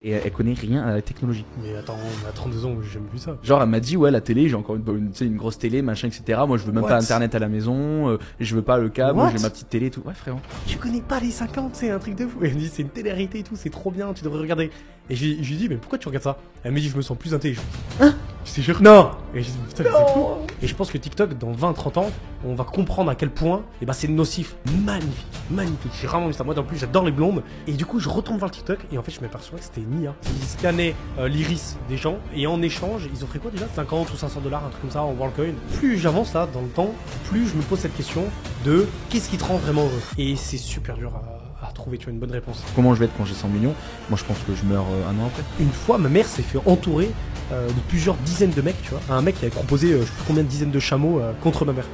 Et elle connaît rien à la technologie. Mais attends, on a 32 ans, j'ai jamais vu ça. Genre, elle m'a dit, ouais, la télé, j'ai encore une, grosse télé, machin, etc. Moi, je veux même What? Pas internet à la maison, euh, je veux pas le câble, j'ai ma petite télé et tout. Ouais, frérot. Tu connais pas les 50, c'est un truc de fou. Et elle me dit, c'est une télé-réalité et tout, c'est trop bien, tu devrais regarder. Et je lui je lui dis, mais pourquoi tu regardes ça? Elle me dit, je me sens plus intelligent. Hein? Je te jure. Non Et je dis, putain, mais c'est fou. Et je pense que TikTok, dans 20-30 ans, on va comprendre à quel point eh ben, c'est nocif. Magnifique, magnifique. J'ai vraiment vu ça. Moi, en plus, j'adore les blondes. Et du coup, je retourne voir le TikTok et en fait, je m'aperçois que c'était une IA. Ils scannaient euh, l'iris des gens et en échange, ils offraient quoi déjà? 50 ou 500 dollars, un truc comme ça en WorldCoin. Plus j'avance là dans le temps, plus je me pose cette question de qu'est-ce qui te rend vraiment heureux? Et c'est super dur à, à trouver, tu vois, une bonne réponse. Comment je vais être quand j'ai 100 millions? Moi, je pense que je meurs euh, un an après. Une fois, ma mère s'est fait entourer euh, de plusieurs dizaines de mecs, tu vois. Un mec qui avait proposé euh, je sais plus combien de dizaines de chameaux contre ma mère.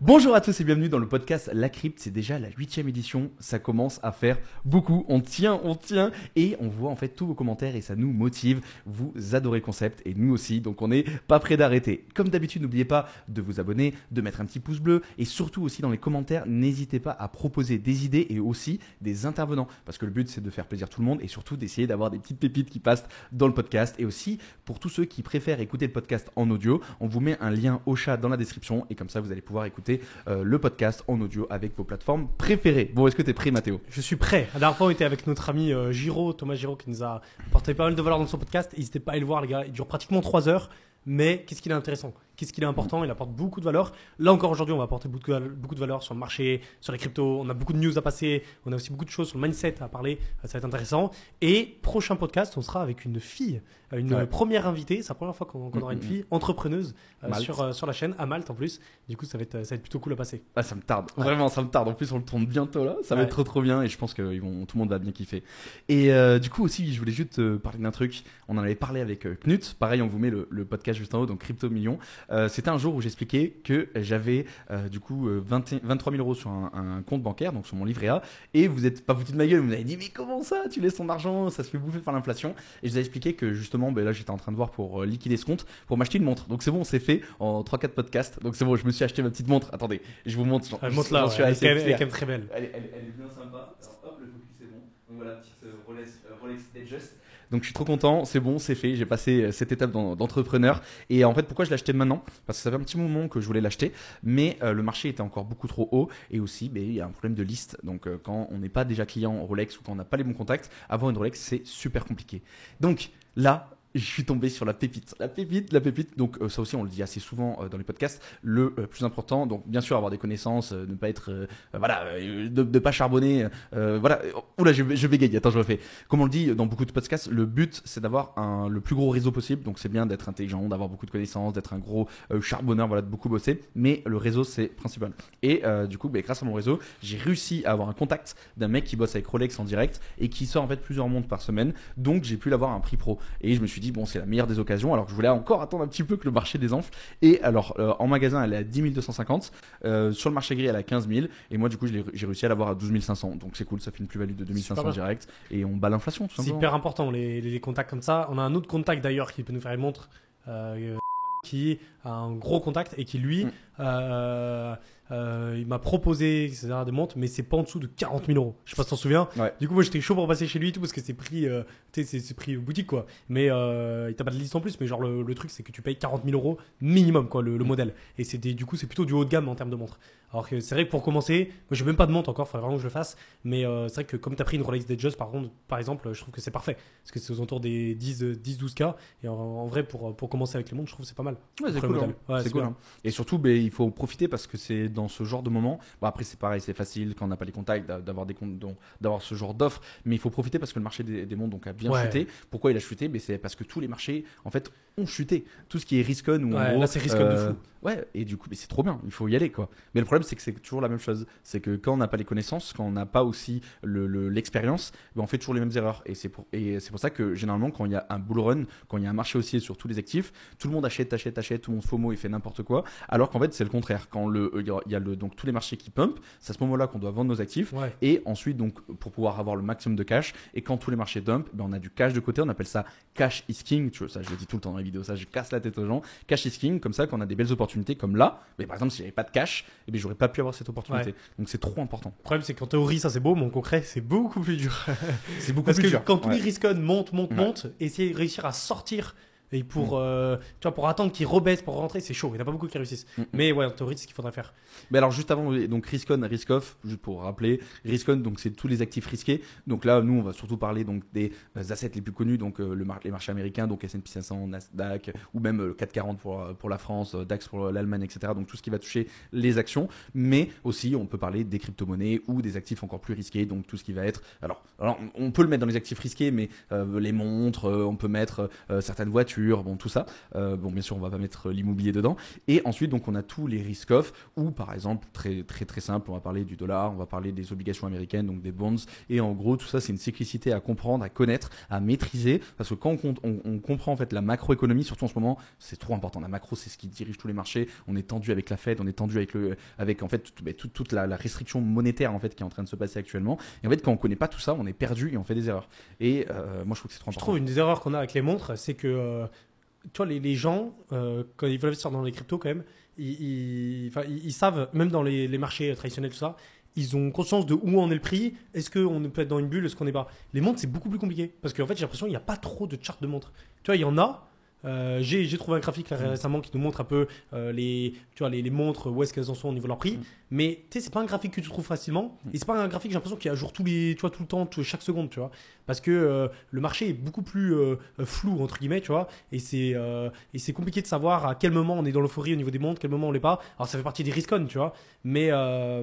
Bonjour à tous et bienvenue dans le podcast La Crypte. C'est déjà la huitième édition. Ça commence à faire beaucoup. On tient, on tient. Et on voit en fait tous vos commentaires et ça nous motive. Vous adorez le concept et nous aussi. Donc on n'est pas prêt d'arrêter. Comme d'habitude, n'oubliez pas de vous abonner, de mettre un petit pouce bleu. Et surtout aussi dans les commentaires, n'hésitez pas à proposer des idées et aussi des intervenants. Parce que le but c'est de faire plaisir tout le monde et surtout d'essayer d'avoir des petites pépites qui passent dans le podcast. Et aussi pour tous ceux qui préfèrent écouter le podcast en audio, on vous met un lien au chat dans la description. Et comme ça, vous allez pouvoir écouter euh, le podcast en audio avec vos plateformes préférées. Bon, est-ce que tu es prêt, Mathéo? Je suis prêt. La dernière fois, on était avec notre ami euh, Giro, Thomas Giro, qui nous a apporté pas mal de valeur dans son podcast. N'hésitez pas à aller le voir, les gars. Il dure pratiquement 3 heures. Mais qu'est-ce qu'il est intéressant? Qu'est-ce qu'il est important? Il apporte beaucoup de valeur. Là encore aujourd'hui, on va apporter beaucoup de, val- beaucoup de valeur sur le marché, sur les cryptos. On a beaucoup de news à passer. On a aussi beaucoup de choses sur le mindset à parler. Euh, Ça va être intéressant. Et prochain podcast, on sera avec une fille, euh, une Ouais. première invitée. C'est la première fois qu'on aura une fille entrepreneuse euh, sur, euh, sur la chaîne, à Malte en plus. Du coup, ça va être, ça va être plutôt cool à passer. Ah, ça me tarde. Ouais. Vraiment, ça me tarde. En plus, on le tourne bientôt là. Ça va Ouais. être trop trop bien et je pense que ils vont, tout le monde va bien kiffer. Et euh, du coup aussi, je voulais juste te parler d'un truc. On en avait parlé avec Knut. Pareil, on vous met le, le podcast juste en haut, donc Crypto Million. Euh, C'était un jour où j'expliquais que j'avais euh, du coup euh, 20 et- 23 000 euros sur un, un compte bancaire, donc sur mon livret A. Et vous êtes pas foutu de ma gueule. Vous m'avez dit mais comment ça Tu laisses ton argent Ça se fait bouffer par l'inflation? Et je vous ai expliqué que justement, ben là, j'étais en train de voir pour euh, liquider ce compte pour m'acheter une montre. Donc c'est bon, c'est fait en 3-4 podcasts. Donc c'est bon, je me suis acheté ma petite montre. Attendez, je vous montre. Elle monte là, ouais. elle, est assez quand même, elle est même très belle. Elle est, elle elle bien sympa. Alors hop, le focus est bon. Donc voilà, petite Rolex, Rolex. Donc je suis trop content, c'est bon, c'est fait. J'ai passé euh, cette étape d'en- d'entrepreneur. Et en fait, pourquoi je acheté maintenant? Parce que ça fait un petit moment que je voulais l'acheter, mais euh, le marché était encore beaucoup trop haut. Et aussi, ben, il y a un problème de liste. Donc euh, quand on n'est pas déjà client Rolex ou quand on n'a pas les bons contacts, avoir une Rolex, c'est super compliqué. Donc là, je suis tombé sur la pépite. La pépite, la pépite. Donc euh, ça aussi, on le dit assez souvent euh, dans les podcasts. Le euh, plus important, donc bien sûr avoir des connaissances, ne pas être, voilà, de ne pas charbonner. voilà. Oula, je, je bégaye. Attends, je refais. Comme on le dit dans beaucoup de podcasts, le but c'est d'avoir le plus gros réseau possible. Donc c'est bien d'être intelligent, d'avoir beaucoup de connaissances, d'être un gros charbonneur, voilà, de beaucoup bosser. Mais le réseau c'est principal. Et du coup, ben, grâce à mon réseau, j'ai réussi à avoir un contact d'un mec qui bosse avec Rolex en direct et qui sort en fait plusieurs montres par semaine. Donc j'ai pu l'avoir à un prix pro. Et je me suis dit, bon, c'est la meilleure des occasions. Alors que je voulais encore attendre un petit peu que le marché désenfle. Et alors, euh, en magasin, elle est à 10 250. Euh, sur le marché gris, elle est à 15 000. Et moi, du coup, j'ai réussi à l'avoir à 12 500. Donc c'est cool, ça fait une plus-value de 2500 bien. direct. Et on bat l'inflation, tout C'est hyper important, les contacts comme ça. On a un autre contact d'ailleurs qui peut nous faire une montre, euh, qui a un gros contact et qui lui, Mm. Euh, euh, il m'a proposé etc., des montres, mais c'est pas en dessous de 40 000 euros. Je sais pas si t'en souviens. Ouais. Du coup, moi j'étais chaud pour passer chez lui et tout parce que c'est pris, euh, c'est- pris boutique quoi. Mais il t'a pas de liste en plus, mais genre le, le truc c'est que tu payes 40 000 euros minimum quoi, le, le Mm. modèle. Et c'est des- du coup, c'est plutôt du haut de gamme en termes de montres. Alors que c'est vrai que pour commencer, moi j'ai même pas de montre encore, faudrait vraiment que je le fasse. Mais c'est vrai que comme tu as pris une Rolex Datejust par contre, par exemple, je trouve que c'est parfait. Parce que c'est aux alentours des 10-12K. Et en, en vrai, pour, pour commencer avec les montres, je trouve que c'est pas mal. Ouais, c'est cool. hein. Ouais, c'est cool. hein. Et surtout, ben, il faut profiter parce que c'est dans ce genre de moment. Bon, après, c'est pareil, c'est facile quand on n'a pas les contacts d'a- d'avoir des comptes, donc, d'avoir ce genre d'offres. Mais il faut profiter parce que le marché des, des montres donc, a bien Ouais. chuté. Pourquoi il a chuté? Ben, C'est parce que tous les marchés, en fait, ont chuté. Tout ce qui est Riscon ou en Ouais, là, c'est Riscon de fou. Ouais, et du coup, ben, c'est trop bien. Il faut y aller, quoi. Mais le problème, c'est que c'est toujours la même chose. C'est que quand on n'a pas les connaissances, quand on n'a pas aussi le- le- l'expérience, ben, on fait toujours les mêmes erreurs. Et c'est pour, et c'est pour ça que généralement, quand il y a un bull run, quand il y a un marché haussier sur tous les actifs, tout le monde achète, achète, achète, tout le monde FOMO et fait n'importe quoi. Alors qu'en fait, c'est le contraire. Quand le, il y a- il y a le, donc tous les marchés qui pump, c'est à ce moment-là qu'on doit vendre nos actifs. Ouais. Et ensuite, donc, pour pouvoir avoir le maximum de cash, et quand tous les marchés dump, ben, on a du cash de côté, on appelle ça cash is king. Tu vois, ça, je le dis tout le temps dans les vidéos, ça, je casse la tête aux gens. Cash is king, comme ça, quand on a des belles opportunités, comme là, mais par exemple, si j'avais pas de cash, eh ben, j'aurais pas pu avoir cette opportunité. Donc, c'est trop important. Le problème, c'est qu'en théorie, ça c'est beau, mais en concret, c'est beaucoup plus dur. C'est beaucoup Parce plus que dur. quand tous les risques montent, montent, montent, essayer de réussir à sortir et pour, Mm. euh, tu vois, pour attendre qu'ils rebaissent pour rentrer, c'est chaud. Il n'y en a pas beaucoup qui réussissent. Mm. Mais ouais, en théorie, c'est ce qu'il faudrait faire. Mais alors juste avant, donc risk on, risk off, juste pour rappeler, risk on, donc c'est tous les actifs risqués. Donc là, nous, on va surtout parler donc des euh, assets les plus connus, donc euh, le mar- les marchés américains, donc S&P 500, Nasdaq, ou même le 440 pour pour la France, DAX pour l'Allemagne, etc. Donc tout ce qui va toucher les actions, mais aussi on peut parler des crypto-monnaies ou des actifs encore plus risqués, donc tout ce qui va être. Alors, alors on peut le mettre dans les actifs risqués, mais euh, les montres, on peut mettre certaines voitures, bon tout ça. Euh, bon, bien sûr, on va pas mettre l'immobilier dedans. Et ensuite, donc, on a tous les risk off, ou par exemple, très très très simple, on va parler du dollar, on va parler des obligations américaines, donc des bonds. Et en gros, tout ça, c'est une cyclicité à comprendre, à connaître, à maîtriser, parce que quand on, on- on comprend en fait la macroéconomie, surtout en ce moment, c'est trop important. La macro, c'est ce qui dirige tous les marchés. On est tendu avec la Fed, on est tendu avec le, avec en fait ben, toute, toute la, la restriction monétaire en fait qui est en train de se passer actuellement. Et en fait, quand on connaît pas tout ça, on est perdu et on fait des erreurs. Et euh, moi, je trouve que c'est trop Je important. trouve une des erreurs qu'on a avec les montres, c'est que, euh, tu vois, les, les gens, euh, quand ils veulent investir dans les cryptos, quand même, ils, ils- enfin, ils- ils savent, même dans les, les marchés traditionnels, tout ça, ils ont conscience de où en est le prix. Est-ce qu'on peut être dans une bulle, est-ce qu'on n'est pas? Les montres, c'est beaucoup plus compliqué. Parce qu'en fait, j'ai l'impression qu'il n'y a pas trop de charts de montres. Tu vois, il y en a. euh, j'ai trouvé un graphique là, récemment qui nous montre un peu euh, les, tu vois, les, les montres, où est-ce qu'elles en sont au niveau de leur prix. Mm. Mais tu sais, c'est pas un graphique que tu trouves facilement. Et c'est pas un graphique, j'ai l'impression qu'il est à jour tous les, tu vois, tout le temps, tout- chaque seconde, tu vois. Parce que euh, le marché est beaucoup plus euh, euh, flou, entre guillemets, tu vois. Et c'est euh, et c'est compliqué de savoir à quel moment on est dans l'euphorie au niveau des montres, quel moment on l'est pas. Alors ça fait partie des riscons, tu vois. Mais,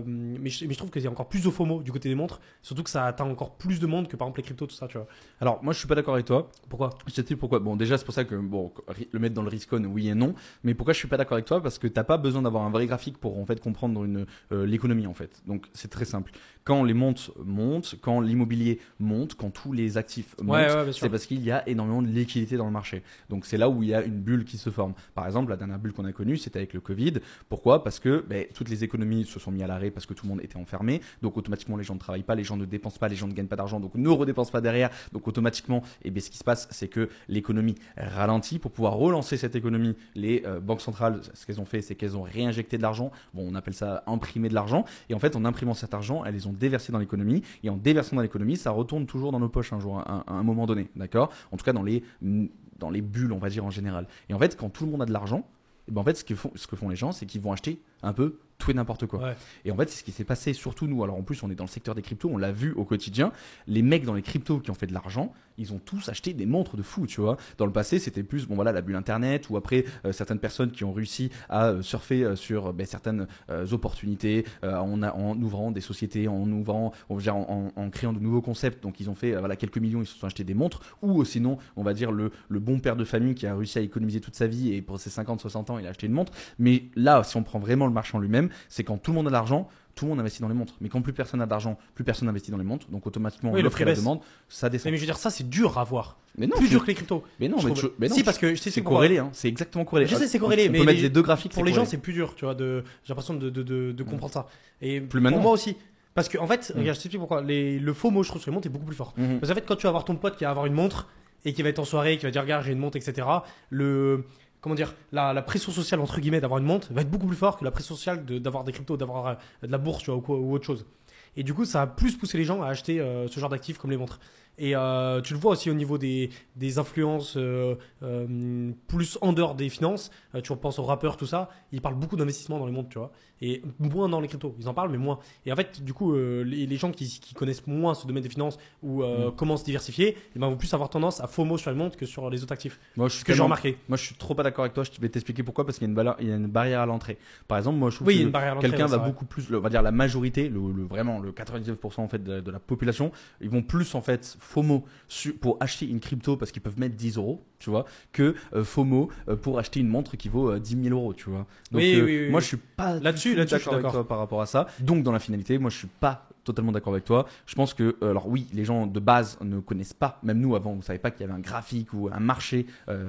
mais, je, mais je trouve qu'il y a encore plus de FOMO du côté des montres. Surtout que ça atteint encore plus de monde que par exemple les cryptos, tout ça, tu vois. Alors, moi, je suis pas d'accord avec toi. Pourquoi? Je t'explique pourquoi. Bon, déjà, c'est pour ça que bon, le mettre dans le Riscon, oui et non. Mais pourquoi je suis pas d'accord avec toi? Parce que t'as pas besoin d'avoir un vrai graphique pour en fait comprendre une euh, l'économie en fait. Donc c'est très simple. Quand les montes montent, quand l'immobilier monte, quand tous les actifs montent, Ouais, ouais, c'est parce qu'il y a énormément de liquidité dans le marché. Donc c'est là où il y a une bulle qui se forme. Par exemple, la dernière bulle qu'on a connue, c'était avec le Covid. Pourquoi? Parce que ben, toutes les économies se sont mis à l'arrêt parce que tout le monde était enfermé. Donc automatiquement, les gens ne travaillent pas, les gens ne dépensent pas, les gens ne gagnent pas d'argent, donc ne redépensent pas derrière. Donc automatiquement, eh bien, ce qui se passe, c'est que l'économie ralentit. Pour pouvoir relancer cette économie, les euh, banques centrales, ce qu'elles ont fait, c'est qu'elles ont réinjecté de l'argent. Bon, on appelle ça imprimer de l'argent. Et en fait, en imprimant cet argent, elles les ont déversé dans l'économie. Et en déversant dans l'économie, ça retourne toujours dans nos poches un jour, à un, moment donné. D'accord? En tout cas, dans les, bulles, on va dire en général. Et en fait, quand tout le monde a de l'argent, eh ben en fait, ce que font, ce que font les gens, c'est qu'ils vont acheter un peu tout et n'importe quoi. Ouais. Et en fait, c'est ce qui s'est passé, surtout nous. Alors en plus, on est dans le secteur des cryptos, on l'a vu au quotidien. Les mecs dans les cryptos qui ont fait de l'argent, ils ont tous acheté des montres de fou, tu vois. Dans le passé, c'était plus, bon voilà, la bulle internet, ou après euh, certaines personnes qui ont réussi à euh, surfer euh, sur ben, certaines euh, opportunités, euh, en, a- en ouvrant des sociétés, en ouvrant, on va dire, en, en- en créant de nouveaux concepts. Donc ils ont fait, euh, voilà, quelques millions, ils se sont achetés des montres, ou euh, sinon, on va dire le, le bon père de famille qui a réussi à économiser toute sa vie et pour ses 50-60 ans, il a acheté une montre. Mais là, si on prend vraiment le marché en lui-même, c'est quand tout le monde a de l'argent, tout le monde investit dans les montres. Mais quand plus personne n'a d'argent, plus personne n'investit dans les montres. Donc automatiquement, Oui, le prix et la demande, ça descend. Mais, mais je veux dire, ça, c'est dur à voir. Mais non, plus dur que les cryptos. mais non, mais, trouve. tu- mais non, si, parce que c'est corrélé, hein. c'est exactement corrélé. Je sais, c'est corrélé, On mais peut mettre les- les deux graphiques. Pour les gens, c'est plus dur, tu vois. De, j'ai l'impression de, de, de, de comprendre ça. Et Plus pour maintenant. moi aussi. Parce que, en fait, Mm. regarde, je t'explique pourquoi. Les, le faux mot, je trouve, sur les montres est beaucoup plus fort. Mhm. Parce qu'en fait, quand tu vas avoir ton pote qui va avoir une montre et qui va être en soirée, qui va dire regarde j'ai une montre, etc. Le comment dire la, pression sociale entre guillemets d'avoir une montre va être beaucoup plus fort que la pression sociale de- d'avoir des cryptos, d'avoir euh, de la bourse, ou, autre chose. Et du coup, ça a plus poussé les gens à acheter euh, ce genre d'actifs comme les montres. Et euh, tu le vois aussi au niveau des, des influences plus en dehors des finances. Tu penses aux rappeurs, tout ça. Ils parlent beaucoup d'investissement dans les montres, tu vois. Et moins dans les cryptos. Ils en parlent, mais moins. Et en fait, du coup, euh, les, les gens qui, qui connaissent moins ce domaine des finances ou euh, comment se diversifier, eh ben, vont plus avoir tendance à FOMO sur les montres que sur les autres actifs. Moi, je suis Ce que j'ai remarqué. Moi, je suis trop pas d'accord avec toi. Je vais t'expliquer pourquoi. Parce qu'il y a une, valeur- il y a une barrière à l'entrée. Par exemple, moi, je trouve Oui, que quelqu'un va vrai. beaucoup plus, on va dire la majorité, le, le- vraiment le 99% en fait de, de la population, ils vont plus en fait FOMO pour acheter une crypto parce qu'ils peuvent mettre 10 euros, tu vois, que euh, FOMO euh, pour acheter une montre qui vaut euh, 10 000 euros, tu vois. Donc, Oui, euh, oui, oui, moi, je suis pas Là-dessus- suis d'accord avec toi par rapport à ça. Donc, dans la finalité, moi, je suis pas totalement d'accord avec toi. Je pense que, alors oui, les gens de base ne connaissent pas, même nous avant, on savait pas qu'il y avait un graphique ou un marché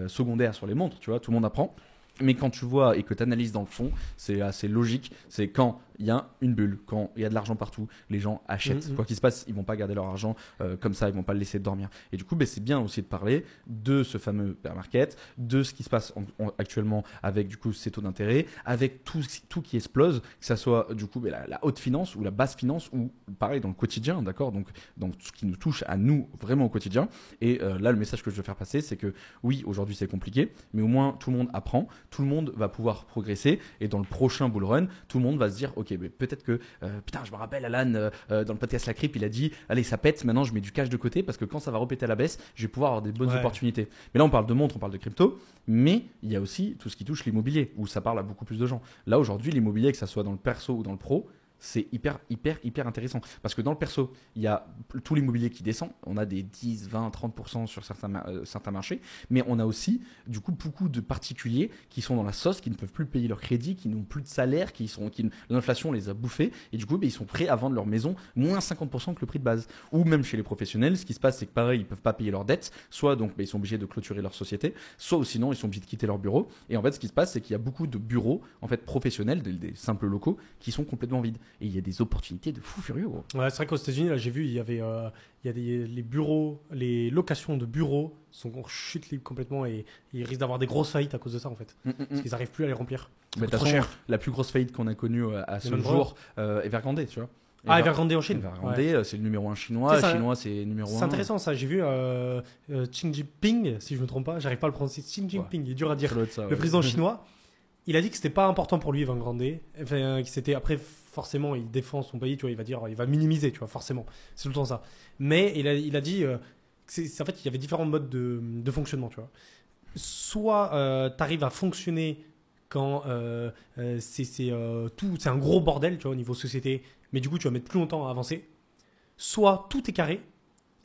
secondaire sur les montres, tu vois, tout le monde apprend. Mais quand tu vois et que tu analyses dans le fond, c'est assez logique. C'est quand il y a une bulle, quand il y a de l'argent partout, les gens achètent. Mhm. Quoi qu'il se passe, ils vont pas garder leur argent euh, comme ça, ils vont pas le laisser dormir. Et du coup, ben, c'est bien aussi de parler de ce fameux bear market, de ce qui se passe en- en- actuellement avec du coup ces taux d'intérêt, avec tout, tout qui explose, que ça soit du coup ben, la, la haute finance ou la basse finance ou pareil dans le quotidien, d'accord Donc dans ce qui nous touche à nous vraiment au quotidien. Et euh, là, le message que je veux faire passer, c'est que oui, aujourd'hui c'est compliqué, mais au moins tout le monde apprend, tout le monde va pouvoir progresser, et dans le prochain bull run, tout le monde va se dire, ok, mais peut-être que, euh, putain, je me rappelle, Alan, euh, euh, dans le podcast La Crip, il a dit, allez, ça pète, maintenant je mets du cash de côté, parce que quand ça va repéter à la baisse, je vais pouvoir avoir des bonnes Ouais. opportunités. Mais là, on parle de montres, on parle de crypto, mais il y a aussi tout ce qui touche l'immobilier, où ça parle à beaucoup plus de gens. Là, aujourd'hui, l'immobilier, que ça soit dans le perso ou dans le pro, c'est hyper, hyper, hyper intéressant. Parce que dans le perso, il y a tout l'immobilier qui descend. On a des 10, 20, 30% sur certains, euh, certains marchés. Mais on a aussi, du coup, beaucoup de particuliers qui sont dans la sauce, qui ne peuvent plus payer leur crédit, qui n'ont plus de salaire, qui sont, l'inflation les a bouffés. Et du coup, ben, ils sont prêts à vendre leur maison moins 50% que le prix de base. Ou même chez les professionnels, ce qui se passe, c'est que pareil, ils peuvent pas payer leurs dettes. Soit donc, ben, ils sont obligés de clôturer leur société. Soit sinon, ils sont obligés de quitter leur bureau. Et en fait, ce qui se passe, c'est qu'il y a beaucoup de bureaux, en fait, professionnels, des simples locaux, qui sont complètement vides. Et il y a des opportunités de fou furieux, gros. Ouais, c'est vrai qu'aux États-Unis, là, j'ai vu, il y avait, euh, il y a des, les bureaux, les locations de bureaux sont en chute libre complètement et, ils risquent d'avoir des grosses faillites à cause de ça, en fait. Parce qu'ils n'arrivent plus à les remplir. Mais trop façon, la plus grosse faillite qu'on a connue euh, à ce jour, euh, Evergrande, tu vois. Ah, Ever- Evergrande en Chine. Evergrande, Ouais. euh, c'est le numéro un chinois. C'est ça, chinois, c'est numéro un. C'est intéressant ça, j'ai vu euh, euh, Xi Jinping, si je me trompe pas, j'arrive pas à le prononcer, Xi Jinping, il est dur à dire. Ça Le ouais. président chinois, il a dit que c'était pas important pour lui Evergrande, enfin, que c'était après forcément il défend son pays, tu vois, il va dire, il va minimiser, tu vois, forcément, c'est tout le temps ça. Mais il a, il a dit, euh, c'est en fait, il y avait différents modes de, fonctionnement. Soit tu arrives à fonctionner quand euh, euh, c'est c'est, euh, tout, c'est un gros bordel, tu vois, au niveau société, mais du coup tu vas mettre plus longtemps à avancer. Soit tout est carré,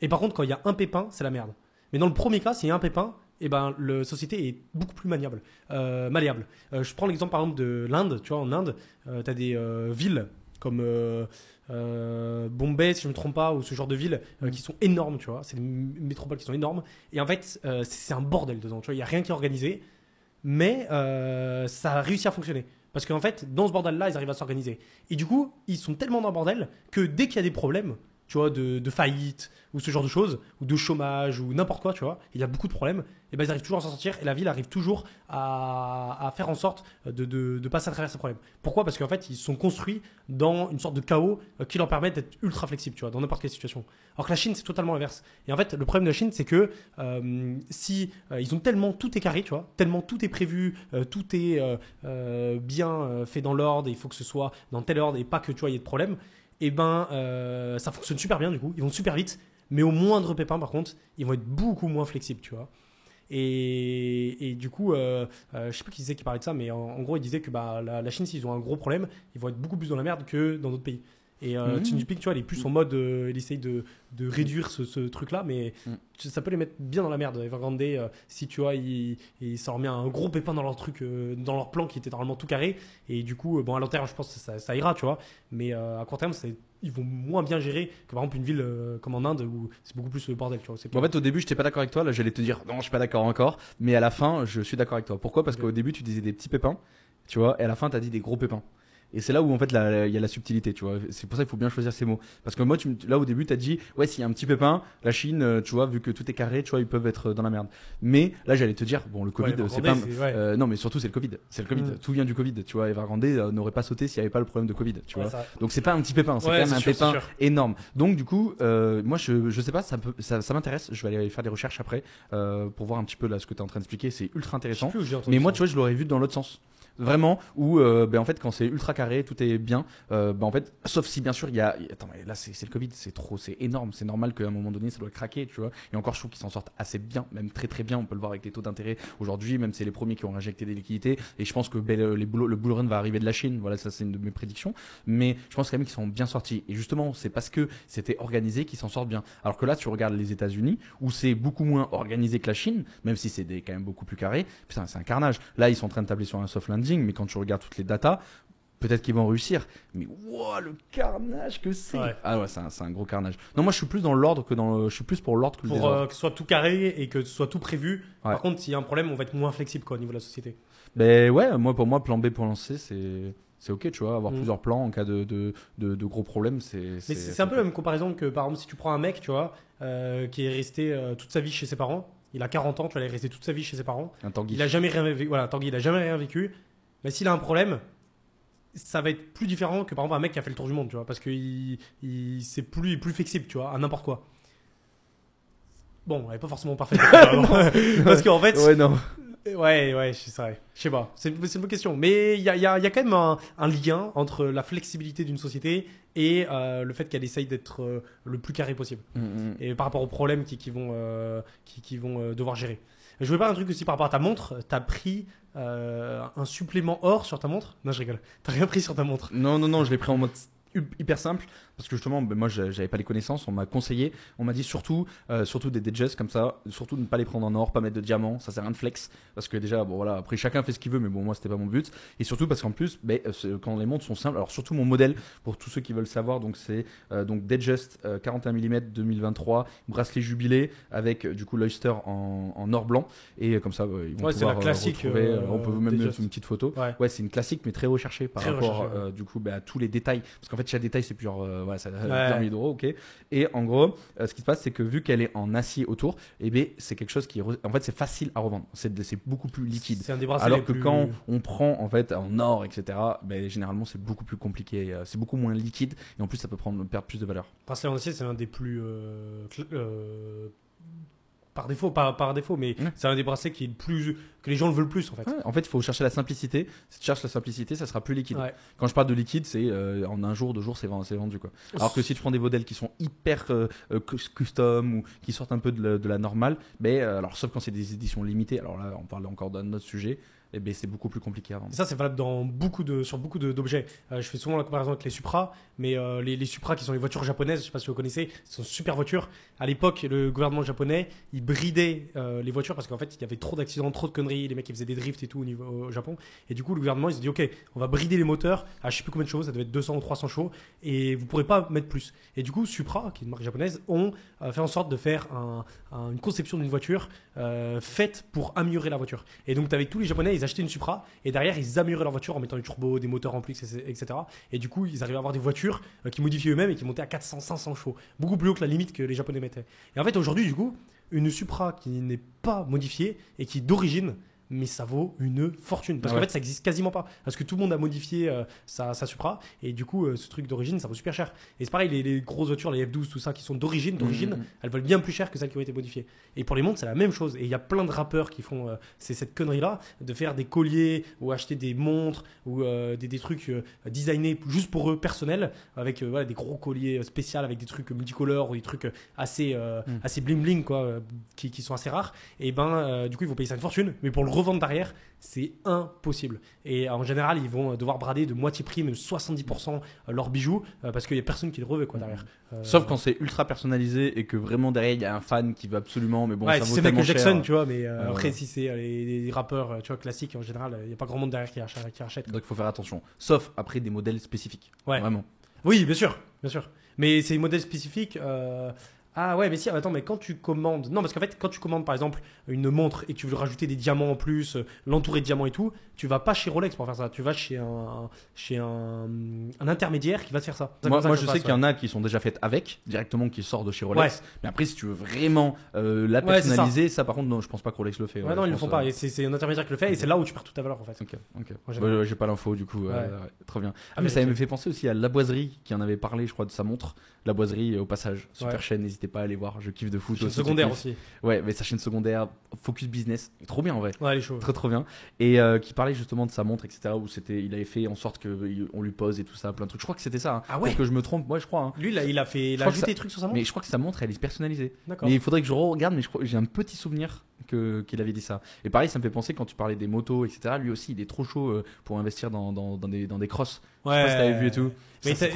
et par contre quand il y a un pépin, c'est la merde. Mais dans le premier cas, s'il y a un pépin, et ben la société est beaucoup plus maniable, euh, malléable. Euh, je prends l'exemple par exemple de l'Inde, tu vois, en Inde, tu as des euh, villes comme euh, euh, Bombay, si je ne me trompe pas, ou ce genre de villes euh, qui sont énormes, tu vois, c'est des métropoles qui sont énormes, et en fait, euh, c'est un bordel dedans, tu vois, il n'y a rien qui est organisé, mais euh, ça a réussi à fonctionner. Parce qu'en fait, dans ce bordel-là, ils arrivent à s'organiser. Et du coup, ils sont tellement dans le bordel que dès qu'il y a des problèmes, tu vois, de, de faillite, ou ce genre de choses, ou de chômage, ou n'importe quoi, tu vois, il y a beaucoup de problèmes, et ben ils arrivent toujours à s'en sortir, et la ville arrive toujours à, à faire en sorte de, de, de passer à travers ces problèmes. Pourquoi? Parce qu'en fait, ils sont construits dans une sorte de chaos euh, qui leur permet d'être ultra flexibles, tu vois, dans n'importe quelle situation. Alors que la Chine, c'est totalement l'inverse. Et en fait, le problème de la Chine, c'est que euh, si euh, ils ont tellement tout est carré, tu vois, tellement tout est prévu, euh, tout est bien fait dans l'ordre, il faut que ce soit dans tel ordre et pas que tu vois il y ait de problème. Et ben, euh, ça fonctionne super bien du coup. Ils vont super vite, mais au moindre pépin, par contre, ils vont être beaucoup moins flexibles, tu vois. Et, du coup, euh, euh, je sais pas qui disait qui parlait de ça, mais en, en gros, il disait que bah, la, la Chine, s'ils ont un gros problème, ils vont être beaucoup plus dans la merde que dans d'autres pays. Et euh, Mhm. Jinping, tu vois, il est plus en mode, euh, il essaye de, de réduire ce, ce truc-là, mais Mhm. ça peut les mettre bien dans la merde. Evergrande, euh, si tu vois, il, il, ça leur met un gros pépin dans leur truc, euh, dans leur plan qui était normalement tout carré. Et du coup, euh, bon, à long terme, je pense que ça, ça ira, tu vois. Mais euh, à court terme, c'est- ils vont moins bien gérer que par exemple une ville euh, comme en Inde où c'est beaucoup plus le bordel, tu vois. En fait, au début, j'étais pas d'accord avec toi. Là, j'allais te dire, non, je suis pas d'accord encore. Mais à la fin, je suis d'accord avec toi. Pourquoi? Parce qu'au début, tu disais des petits pépins, tu vois, et à la fin, tu as dit des gros pépins. Et c'est là où en fait il y a la subtilité, tu vois. C'est pour ça qu'il faut bien choisir ses mots. Parce que moi, tu, là au début, tu as dit, ouais, s'il y a un petit pépin, la Chine, euh, tu vois, vu que tout est carré, tu vois, ils peuvent être dans la merde. Mais là, j'allais te dire, bon, le Covid, c'est pas. euh, non, mais surtout, c'est le Covid. C'est le Covid. Mm. Tout vient du Covid. Tu vois, Evergrande euh, n'aurait pas sauté s'il n'y avait pas le problème de Covid, tu vois. ça, Donc c'est pas un petit pépin, c'est Ouais, quand même un sûr, pépin énorme. Donc du coup, euh, moi je, je sais pas, ça, peut- ça, ça m'intéresse. Je vais aller faire des recherches après euh, pour voir un petit peu là ce que tu es en train d'expliquer. C'est ultra intéressant. plus Mais moi, tu vois, je l'aurais vu dans l'autre sens. Vraiment, où euh, ben, en fait, quand c'est ultra carré, tout est bien. euh, ben, en fait, sauf si bien sûr, il y a. Attends, mais là, c'est le Covid, c'est trop, c'est énorme. C'est normal qu'à un moment donné, ça doit craquer, tu vois. Et encore, je trouve qu'ils s'en sortent assez bien, même très très bien. On peut le voir avec les taux d'intérêt aujourd'hui, même c'est les premiers qui ont injecté des liquidités. Et je pense que ben, le, les boulot- le bull va arriver de la Chine. Voilà, ça, c'est une de mes prédictions. Mais je pense quand même qu'ils sont bien sortis. Et justement, c'est parce que c'était organisé qu'ils s'en sortent bien. Alors que là, tu regardes les États-Unis, où c'est beaucoup moins organisé que la Chine, même si c'est quand même beaucoup plus carré. C'est un carnage. Là, ils sont en train de tabler sur un soft mais quand tu regardes toutes les datas, peut-être qu'ils vont réussir, mais wow, le carnage que c'est. Ouais. Ah ouais, c'est un, gros carnage. Non, moi je suis plus dans l'ordre que dans le, je suis plus pour l'ordre que le Pour euh, que ce soit tout carré et que ce soit tout prévu. Ouais. Par contre, s'il y a un problème, on va être moins flexible quoi, au niveau de la société. Ben ouais, moi pour moi plan B pour lancer c'est c'est ok, tu vois, avoir Mm. plusieurs plans en cas de de, de, de gros problèmes, c'est Mais c'est c'est un peu la même comparaison que par exemple si tu prends un mec, tu vois, euh, qui est resté euh, toute sa vie chez ses parents. Il a 40 ans, tu vois, il est resté toute sa vie chez ses parents. un Tanguy. Il a jamais rien vécu. Voilà, Tanguy, il a jamais rien vécu. Mais s'il a un problème, ça va être plus différent que par exemple un mec qui a fait le tour du monde, tu vois, parce que il, il- c'est plus, plus flexible, tu vois, à n'importe quoi. Bon, elle est pas forcément parfaite. parce qu'en fait, Ouais non. Ouais, ouais, c'est vrai. Je sais pas. C'est une bonne question. Mais il y a, y a- y a quand même un, un lien entre la flexibilité d'une société et euh, le fait qu'elle essaye d'être euh, le plus carré possible. Mm, mm. Et par rapport aux problèmes qui, qui vont, euh, qui, qui vont devoir gérer. Je voulais parler un truc aussi par rapport à ta montre. T'as pris euh, un supplément or sur ta montre Non, je rigole. T'as rien pris sur ta montre. Non, non, non, je l'ai pris en mode hyper simple parce que justement, ben, moi j'a- j'avais pas les connaissances, on m'a conseillé, on m'a dit surtout, euh, surtout des DJs comme ça, surtout de ne pas les prendre en or, pas mettre de diamants, ça sert à rien de flex parce que déjà, bon voilà, après chacun fait ce qu'il veut, mais bon, moi c'était pas mon but. Et surtout parce qu'en plus, ben, euh, quand les montres sont simples, alors surtout mon modèle pour tous ceux qui veulent savoir, donc c'est euh, donc euh, 41 mm 2023, bracelet jubilé avec euh, du coup l'Oyster en, en or blanc et euh, comme ça, ils vont Ouais, c'est pouvoir la classique, retrouver, on peut même mettre une petite photo. Ouais. Ouais, c'est une classique, mais très recherchée par Très rapport ouais. du coup bah, à tous les détails. Parce qu'en fait, chaque détail, c'est plusieurs, euh, voilà, ça Ouais. milliers d'euros, ok. Et en gros, euh, ce qui se passe, c'est que vu qu'elle est en acier autour, et ben c'est quelque chose qui, en fait, c'est facile à revendre. C'est beaucoup plus liquide. C'est un Alors que plus- quand on prend en fait en or, etc., ben, généralement c'est beaucoup plus compliqué, euh, c'est beaucoup moins liquide et en plus ça peut prendre perdre plus de valeur. bracelet en acier, c'est un des plus. euh, par défaut, par défaut, mais Ouais. c'est un des bracelets qui est le plus. que les gens le veulent le plus en fait. Ouais, en fait, il faut chercher la simplicité. Si tu cherches la simplicité, ça sera plus liquide. Ouais. Quand je parle de liquide, c'est euh, en un jour, deux jours, c'est vendu, quoi. Alors que si tu prends des modèles qui sont hyper euh, euh, cus- custom ou qui sortent un peu de la, de la normale, euh, alors sauf quand c'est des éditions limitées, alors là on parle encore d'un autre sujet, et ben, c'est beaucoup plus compliqué à vendre. Et ça, c'est valable dans beaucoup de, sur beaucoup d'objets. Euh, je fais souvent la comparaison avec les Supra, mais euh, les, les Supra qui sont les voitures japonaises, je sais pas si vous connaissez, ce sont super voitures. À l'époque, le gouvernement japonais, il bridait euh, les voitures parce qu'en fait, il y avait trop d'accidents, trop de conneries, les mecs qui faisaient des drifts et tout au, niveau, au Japon. Et du coup, le gouvernement, il s'est dit, ok, on va brider les moteurs à je sais plus combien de chevaux, ça devait être 200 ou 300 chevaux, et vous pourrez pas mettre plus. Et du coup, Supra, qui est une marque japonaise, ont fait en sorte de faire un- un- une conception d'une voiture faite pour améliorer la voiture. Et donc, avec tous les Japonais, ils achetaient une Supra et derrière, ils amélioraient leur voiture en mettant du turbo, des moteurs en plus, etc. Et du coup, ils arrivaient à avoir des voitures euh, qui modifiaient eux-mêmes et qui montaient à 400, 500 chevaux. Beaucoup plus haut que la limite que les Japonais mettaient. Et en fait, aujourd'hui, du coup, une Supra qui n'est pas modifiée et qui d'origine, mais ça vaut une fortune. Parce Ouais. qu'en fait, ça existe quasiment pas. Parce que tout le monde a modifié euh, sa, sa Supra et du coup, euh, ce truc d'origine, ça vaut super cher. Et c'est pareil, les, les grosses voitures, les F12, tout ça, qui sont d'origine, d'origine, Mhm. elles valent bien plus cher que celles qui ont été modifiées. Et pour les montres, c'est la même chose. Et il y a plein de rappeurs qui font euh, c'est cette connerie-là, de faire des colliers ou acheter des montres ou euh, des, des trucs designés juste pour eux, personnels, avec voilà, des gros colliers spéciaux, avec des trucs multicolores ou des trucs assez, euh, Mm. assez bling bling, quoi, qui, qui sont assez rares. Et ben, du coup, ils vont payer ça une fortune. Mais pour le revendre derrière, c'est impossible. Et en général, ils vont devoir brader de moitié prix, même 70% leurs bijoux, euh, parce qu'il y a personne qui le reveut, quoi, derrière. Euh, Sauf quand c'est ultra personnalisé et que vraiment derrière il y a un fan qui veut absolument, mais bon, ouais, ça vaut c'est cher. Jackson, tu vois, mais euh, après, si c'est euh, les, les rappeurs, euh, tu vois, classiques, en général, il n'y a pas grand monde derrière qui achète. Qui achète quoi. Donc il faut faire attention. Sauf après des modèles spécifiques. Ouais. Vraiment. Oui, bien sûr, bien sûr. Mais c'est des modèles spécifiques. Ah ouais, mais si, attends, mais quand tu commandes. Non, parce qu'en fait, quand tu commandes par exemple une montre et que tu veux rajouter des diamants en plus, euh, l'entourer de diamants et tout, tu vas pas chez Rolex pour faire ça. Tu vas chez un, chez un, un intermédiaire qui va te faire ça. Moi, ça je sais qu'il y en a qui sont déjà faites avec, directement qui sortent de chez Rolex. Mais après, si tu veux vraiment euh, la Ouais, ça. personnaliser, ça. par contre, non, je pense pas que Rolex le fait. Ouais, non, ils le font pas. euh, c'est un intermédiaire qui le fait et c'est là où tu perds toute ta valeur en fait. Ok, ok. Bah, J'ai pas l'info du coup. Ouais. ouais, trop bien. Ah, mais mais ça me fait penser aussi à La Boiserie qui en avait parlé, je crois, de sa montre. La Boiserie, au passage, super Ouais. chaîne, n'hésitez pas à aller voir. Je kiffe de fou. Chaîne secondaire aussi. Ouais, mais sa chaîne secondaire, Focus Business, trop bien en vrai. Ouais, elle est chaude. Très trop bien. Et euh, qui parlait justement de sa montre, etc. Où c'était, il avait fait en sorte qu'on lui pose et tout ça, plein de trucs. Je crois que c'était ça. hein. Ah ouais que je me trompe, moi je crois. hein. Lui, là, il a fait. Il a ajouté ça- des trucs sur sa montre. Mais je crois que sa montre, elle est personnalisée. D'accord. Mais il faudrait que je regarde, mais j'ai un petit souvenir que qu'il avait dit ça. Et pareil, ça me fait penser quand tu parlais des motos, etc. Lui aussi, il est trop chaud euh, pour investir dans, dans, dans des, dans des crosses. Je sais pas si t'avais vu et tout. Mais Ça,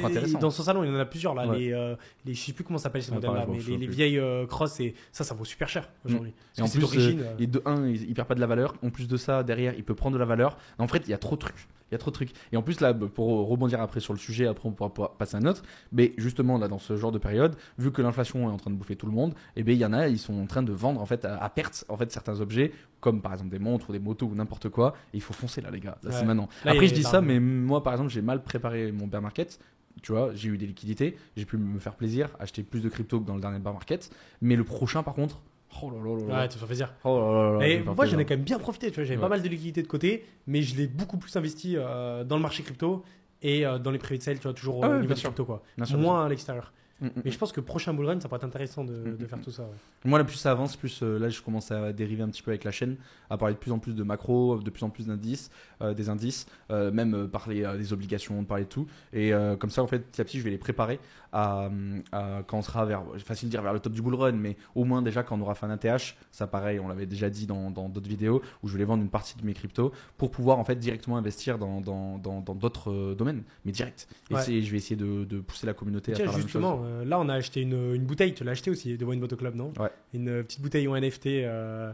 dans son salon, il y en a plusieurs là. Ouais. Les, euh, les, je sais plus comment ça s'appelle ces Ouais, modèles-là, pareil, mais les, vieilles euh, crosses, et ça, ça vaut super cher aujourd'hui. Et en plus, euh, euh, et de un, il, il perd pas de la valeur. En plus de ça, derrière, il peut prendre de la valeur. En fait, il y a trop de trucs. Il y a trop de trucs. Et en plus, là, bah, pour rebondir après sur le sujet, après on pourra passer à un autre. Mais justement, là, dans ce genre de période, vu que l'inflation est en train de bouffer tout le monde, et ben il y en a, ils sont en train de vendre en fait à, à perte en fait certains objets, comme par exemple des montres ou des motos ou n'importe quoi. Et il faut foncer là, les gars. Là, c'est maintenant. Là, après, je dis ça, mais moi, par exemple, j'ai mal préparé mon bear market. Tu vois, j'ai eu des liquidités, j'ai pu me faire plaisir, acheter plus de crypto que dans le dernier bear market. Mais le prochain, par contre, oh là là là là. Ouais, tu fais plaisir. Oh là là là Et moi, j'en ai quand même bien profité. Tu vois, j'avais Ouais. pas mal de liquidités de côté, mais je l'ai beaucoup plus investi euh, dans le marché crypto et euh, dans les private sales, tu vois, toujours Ah au ouais, niveau de crypto, quoi. Bien sûr, bien Moins à l'extérieur. Mm, mm, Mais je pense que prochain bull run, ça pourrait être intéressant de, Mm, de mm, faire mm. tout ça. ouais. Moi, là, plus ça avance, plus euh, là, je commence à dériver un petit peu avec la chaîne, à parler de plus en plus de macro, de plus en plus d'indices, euh, des indices, euh, même parler des obligations, parler de tout. Et comme ça, en fait, petit à petit, je vais les préparer à, à quand on sera vers, facile de dire vers le top du bull run, mais au moins déjà quand on aura fait un ATH, ça pareil, on l'avait déjà dit dans dans d'autres vidéos, où je voulais vendre une partie de mes cryptos pour pouvoir en fait directement investir dans dans dans dans d'autres euh, domaines, mais direct. Et Ouais. je vais essayer de, de pousser la communauté à Tiens, faire la même justement, chose. Euh, là, on a acheté une, une bouteille. Tu l'as acheté aussi de Wine Bottle Club, non? Ouais. Une euh, petite bouteille en NFT. Euh,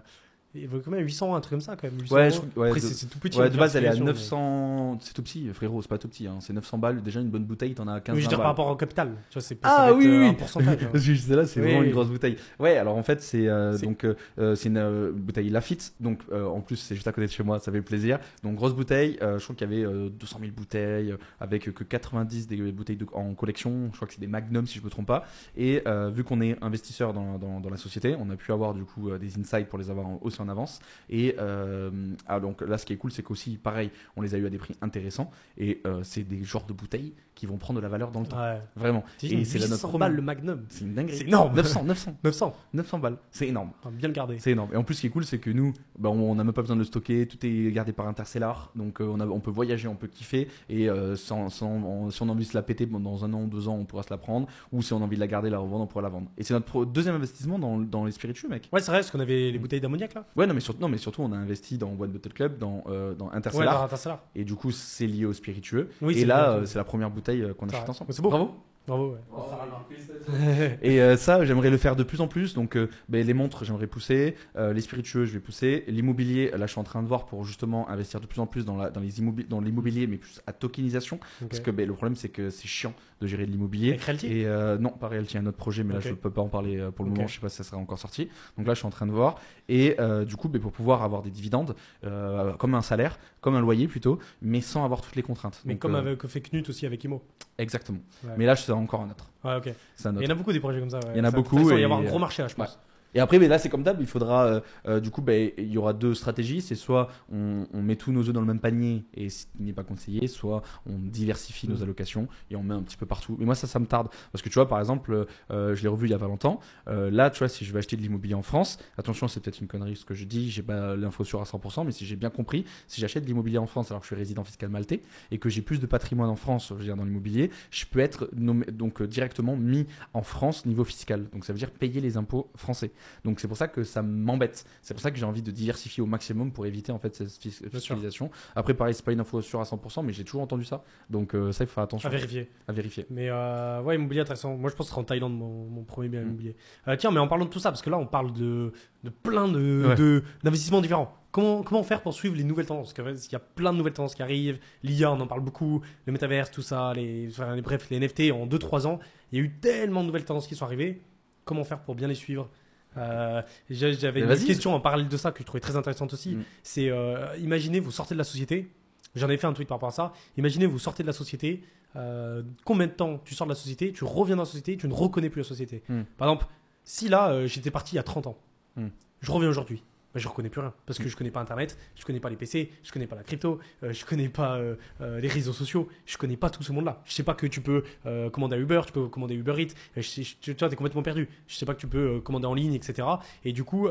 il vaut combien 800, un truc comme ça, quand même. 800 Ouais, euros. je- ouais, Après, c'est tout petit. Ouais, en de base, elle est à classification, mais- 900. C'est tout petit, frérot, c'est pas tout petit. Hein. C'est 900 balles. Déjà, une bonne bouteille, t'en as 15 Oui, je veux dire par rapport au capital. Tu vois, c'est Ah oui, euh, oui. un pourcentage. hein. Parce que celle-là, c'est Oui, vraiment oui. une grosse bouteille. Ouais, alors en fait, c'est euh, donc euh, c'est une euh, bouteille Lafitte. Donc en plus, c'est juste à côté de chez moi, ça fait plaisir. Donc grosse bouteille. je crois qu'il y avait euh, 200 000 bouteilles, avec que 90 des bouteilles de- en collection. Je crois que c'est des Magnum si je me trompe pas. Et vu qu'on est investisseur dans, dans, dans la société, on a pu avoir du coup des insights pour les avoir en- aussi en avance. Et euh, ah, donc là, ce qui est cool, c'est qu'aussi, pareil, on les a eu à des prix intéressants. Et euh, c'est des genres de bouteilles qui vont prendre de la valeur dans le temps. Ouais. Vraiment. Et c'est la 800 notre première- balles le Magnum. C'est une dinguerie. C'est énorme. 900, 900, 900. 900 balles. C'est énorme. Enfin, bien le garder. C'est énorme. Et en plus, ce qui est cool, c'est que nous, bah, on n'a même pas besoin de le stocker. Tout est gardé par Interstellar. Donc, euh, on, a- on peut voyager, on peut kiffer. Et euh, sans, sans- on- si on a envie de se la péter dans un an ou deux ans, on pourra se la prendre. Ou si on a envie de la garder, la revendre, on pourra la vendre. Et c'est notre deuxième investissement dans, dans les spiritueux, mec. Ouais, c'est vrai, parce qu'on avait les bouteilles d'ammoniac là. Ouais, non mais, surtout, non, mais surtout, on a investi dans One Bottle Club, dans, euh, dans Ouais, Interstellar. dans Interstellar. Et du coup, c'est lié au spiritueux. Oui, et là, euh, ouais. c'est la première bouteille euh, qu'on achète ensemble. C'est beau. Bravo. Bravo, ouais. Et euh, ça, j'aimerais le faire de plus en plus. Donc, euh, ben, les montres, j'aimerais pousser. Euh, les spiritueux, je vais pousser. L'immobilier, là, je suis en train de voir pour justement investir de plus en plus dans, la, dans, les immobi- dans l'immobilier, mais plus à tokenisation. Ok. Parce que ben, le problème, c'est que c'est chiant de gérer de l'immobilier. Avec Realty Et euh, non, pas Realty, un autre projet, mais là je peux pas en parler euh, pour le moment. Je sais pas si ça sera encore sorti. Donc là, je suis en train de voir. Et euh, du coup, ben, pour pouvoir avoir des dividendes, euh, comme un salaire, comme un loyer plutôt, mais sans avoir toutes les contraintes. Mais Donc, comme avec fait Knut aussi avec Imo. Exactement. Ouais. Mais là, c'est encore un autre. Ouais, ok. C'est un autre. Il y en a beaucoup des projets comme ça. ouais. Il y en a Ça- beaucoup Il va y avoir un gros marché là, je pense. Et après, ben là, c'est comme d'hab, il faudra, euh, euh, du coup, ben, il y aura deux stratégies. C'est soit on, on met tous nos œufs dans le même panier et ce qui n'est pas conseillé, soit on diversifie Mm. nos allocations et on met un petit peu partout. Mais moi, ça, ça me tarde. Parce que tu vois, par exemple, euh, je l'ai revu il y a pas longtemps. Là, tu vois, si je vais acheter de l'immobilier en France, attention, c'est peut-être une connerie ce que je dis, j'ai pas l'info sur à 100%, mais si j'ai bien compris, si j'achète de l'immobilier en France alors que je suis résident fiscal maltais et que j'ai plus de patrimoine en France, je veux dire dans l'immobilier, je peux être nommé, donc directement mis en France niveau fiscal. Donc ça veut dire payer les impôts français. Donc c'est pour ça que ça m'embête. C'est pour ça que j'ai envie de diversifier au maximum pour éviter en fait cette fiscalisation. Après pareil, c'est pas une info sûre à 100%, mais j'ai toujours entendu ça. Donc euh, ça il faut faire attention À vérifier. à vérifier. Mais euh, ouais, immobilier intéressant. Moi, je pense que ce sera en Thaïlande mon, mon premier bien Mm. immobilier. Euh, tiens, mais en parlant de tout ça, parce que là, on parle de, de plein de, Ouais. d'investissements différents. Comment, comment faire pour suivre les nouvelles tendances? Parce qu'il y a plein de nouvelles tendances qui arrivent. L'IA, on en parle beaucoup. Le métavers, tout ça. Les, enfin, les- bref, les NFT en 2-3 ans. Il y a eu tellement de nouvelles tendances qui sont arrivées. Comment faire pour bien les suivre? Euh, J'avais une question en parallèle de ça que je trouvais très intéressante aussi. Mm. C'est euh, imaginez, vous sortez de la société. J'en avais fait un tweet par rapport à ça. Imaginez, vous sortez de la société. euh, combien de temps tu sors de la société, tu reviens dans la société, tu ne reconnais plus la société. Mm. Par exemple, si là, euh, j'étais parti il y a 30 ans, Mm. je reviens aujourd'hui. Bah, je reconnais plus rien parce que je connais pas internet, je connais pas les PC, je connais pas la crypto, euh, je connais pas euh, euh, les réseaux sociaux, je connais pas tout ce monde-là. Je sais pas que tu peux commander à Uber, tu peux commander Uber Eats, je sais- je- tu vois, t'es complètement perdu. Je sais pas que tu peux commander en ligne, etc. Et du coup,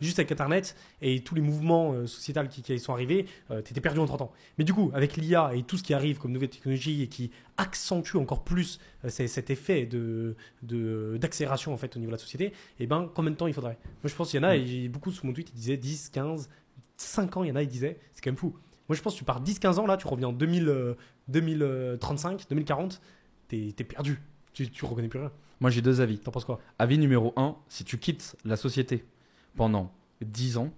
juste avec internet et tous les mouvements sociétals qui, qui sont arrivés, euh, t'étais perdu en 30 ans. Mais du coup, avec l'IA et tout ce qui arrive comme nouvelle technologie et qui accentue encore plus c'est- cet effet de d'accélération en fait au niveau de la société, et ben combien de temps il faudrait? Moi je pense qu'il y en a, Mm. et beaucoup sous mon tweet, ils disaient 10, 15, 5 ans, il y en a, ils disaient, c'est quand même fou. Moi je pense que tu pars 10, 15 ans là, tu reviens en 2000, euh, 2035, 2040, t'es t'es perdu. Tu, tu reconnais plus rien. Moi j'ai deux avis. T'en penses quoi? Avis numéro 1, si tu quittes la société pendant 10 ans,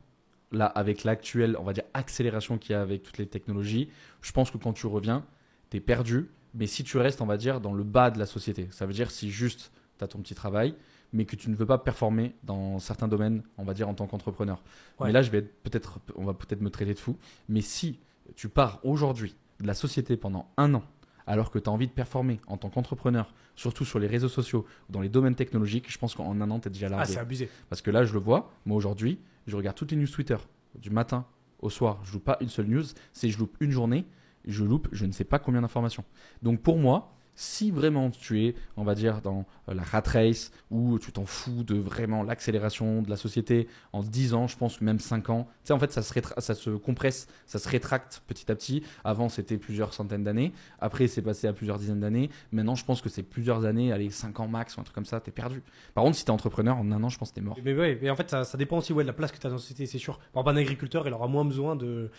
là, avec l'actuelle, on va dire, accélération qu'il y a avec toutes les technologies, je pense que quand tu reviens, tu es perdu. Mais si tu restes, on va dire, dans le bas de la société, ça veut dire si juste tu as ton petit travail, mais que tu ne veux pas performer dans certains domaines, on va dire, en tant qu'entrepreneur. Ouais. Mais là, je vais être peut-être, on va peut-être me traiter de fou. Mais si tu pars aujourd'hui de la société pendant un an, alors que tu as envie de performer en tant qu'entrepreneur, surtout sur les réseaux sociaux ou dans les domaines technologiques, je pense qu'en un an, tu es déjà Ah, largué. c'est abusé. Parce que là, je le vois, moi aujourd'hui, je regarde toutes les news Twitter, du matin au soir. Je loupe pas une seule news. Si je loupe une journée, je loupe je ne sais pas combien d'informations. Donc pour moi, si vraiment tu es, on va dire, dans euh, la rat race, où tu t'en fous de vraiment l'accélération de la société, en 10 ans, je pense même 5 ans, tu sais, en fait, ça se, ça se compresse, ça se rétracte petit à petit. Avant, c'était plusieurs centaines d'années. Après, c'est passé à plusieurs dizaines d'années. Maintenant, je pense que c'est plusieurs années, allez, 5 ans max ou un truc comme ça, t'es perdu. Par contre, si t'es entrepreneur, en un an, je pense que t'es mort. Mais, ouais, mais en fait, ça, ça dépend aussi ouais, de la place que tu as dans la société, c'est sûr. Par exemple, un agriculteur, il aura moins besoin de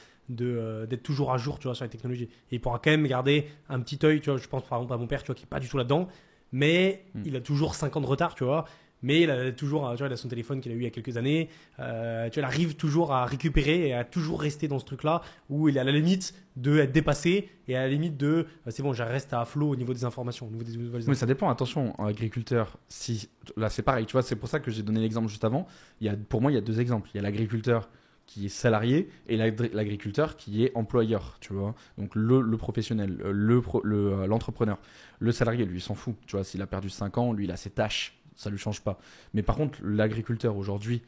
euh, d'être toujours à jour tu vois, sur les technologies. Il pourra quand même garder un petit œil, tu vois, je pense par exemple à mon père, tu vois, qui est pas du tout là-dedans, mais Hmm. il a toujours 5 ans de retard, tu vois. Mais il a toujours, tu vois, il a son téléphone qu'il a eu il y a quelques années. Euh, tu vois, il arrive toujours à récupérer et à toujours rester dans ce truc-là où il est à la limite de être dépassé et à la limite de, euh, c'est bon, je reste à flot au niveau des informations, au niveau des nouvelles Oui, ça dépend. Attention, en agriculteur, si là c'est pareil, tu vois, c'est pour ça que j'ai donné l'exemple juste avant. Il y a, pour moi, il y a deux exemples. Il y a l'agriculteur qui est salarié et l'agri- l'agriculteur qui est employeur, tu vois. Donc le, le professionnel, euh, le pro- le, euh, l'entrepreneur. Le salarié, lui, il s'en fout. Tu vois, s'il a perdu 5 ans, lui, il a ses tâches, ça lui change pas. Mais par contre, l'agriculteur aujourd'hui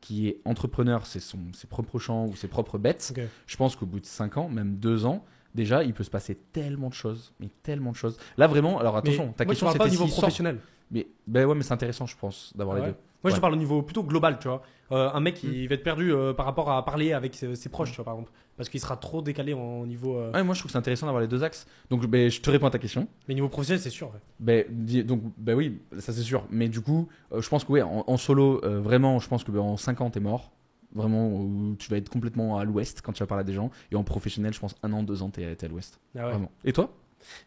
qui est entrepreneur, c'est son, ses propres champs ou ses propres bêtes, je pense qu'au bout de 5 ans, même 2 ans, déjà, il peut se passer tellement de choses, mais tellement de choses. Là, vraiment, alors Mais attention, ta moi, question c'était niveau sort- professionnel. Mais ben ouais, mais c'est intéressant, je pense, d'avoir Ah les deux. Moi, je te parle au niveau plutôt global, tu vois. Euh, un mec, Mm. il va être perdu euh, par rapport à parler avec ses, ses proches, tu vois, par exemple. Parce qu'il sera trop décalé en niveau. euh, Ouais, moi, je trouve que c'est intéressant d'avoir les deux axes. Donc, ben, je te réponds à ta question. Mais niveau professionnel, c'est sûr. ouais. Ben, di- donc, ben oui, ça c'est sûr. Mais du coup, euh, je pense que ouais, en, en solo, euh, vraiment, je pense que ben, en 5 ans, t'es mort. Vraiment, où tu vas être complètement à l'ouest quand tu vas parler à des gens. Et en professionnel, je pense un an, deux ans, t'es t'es à l'ouest. Ah ouais. Vraiment. Et toi?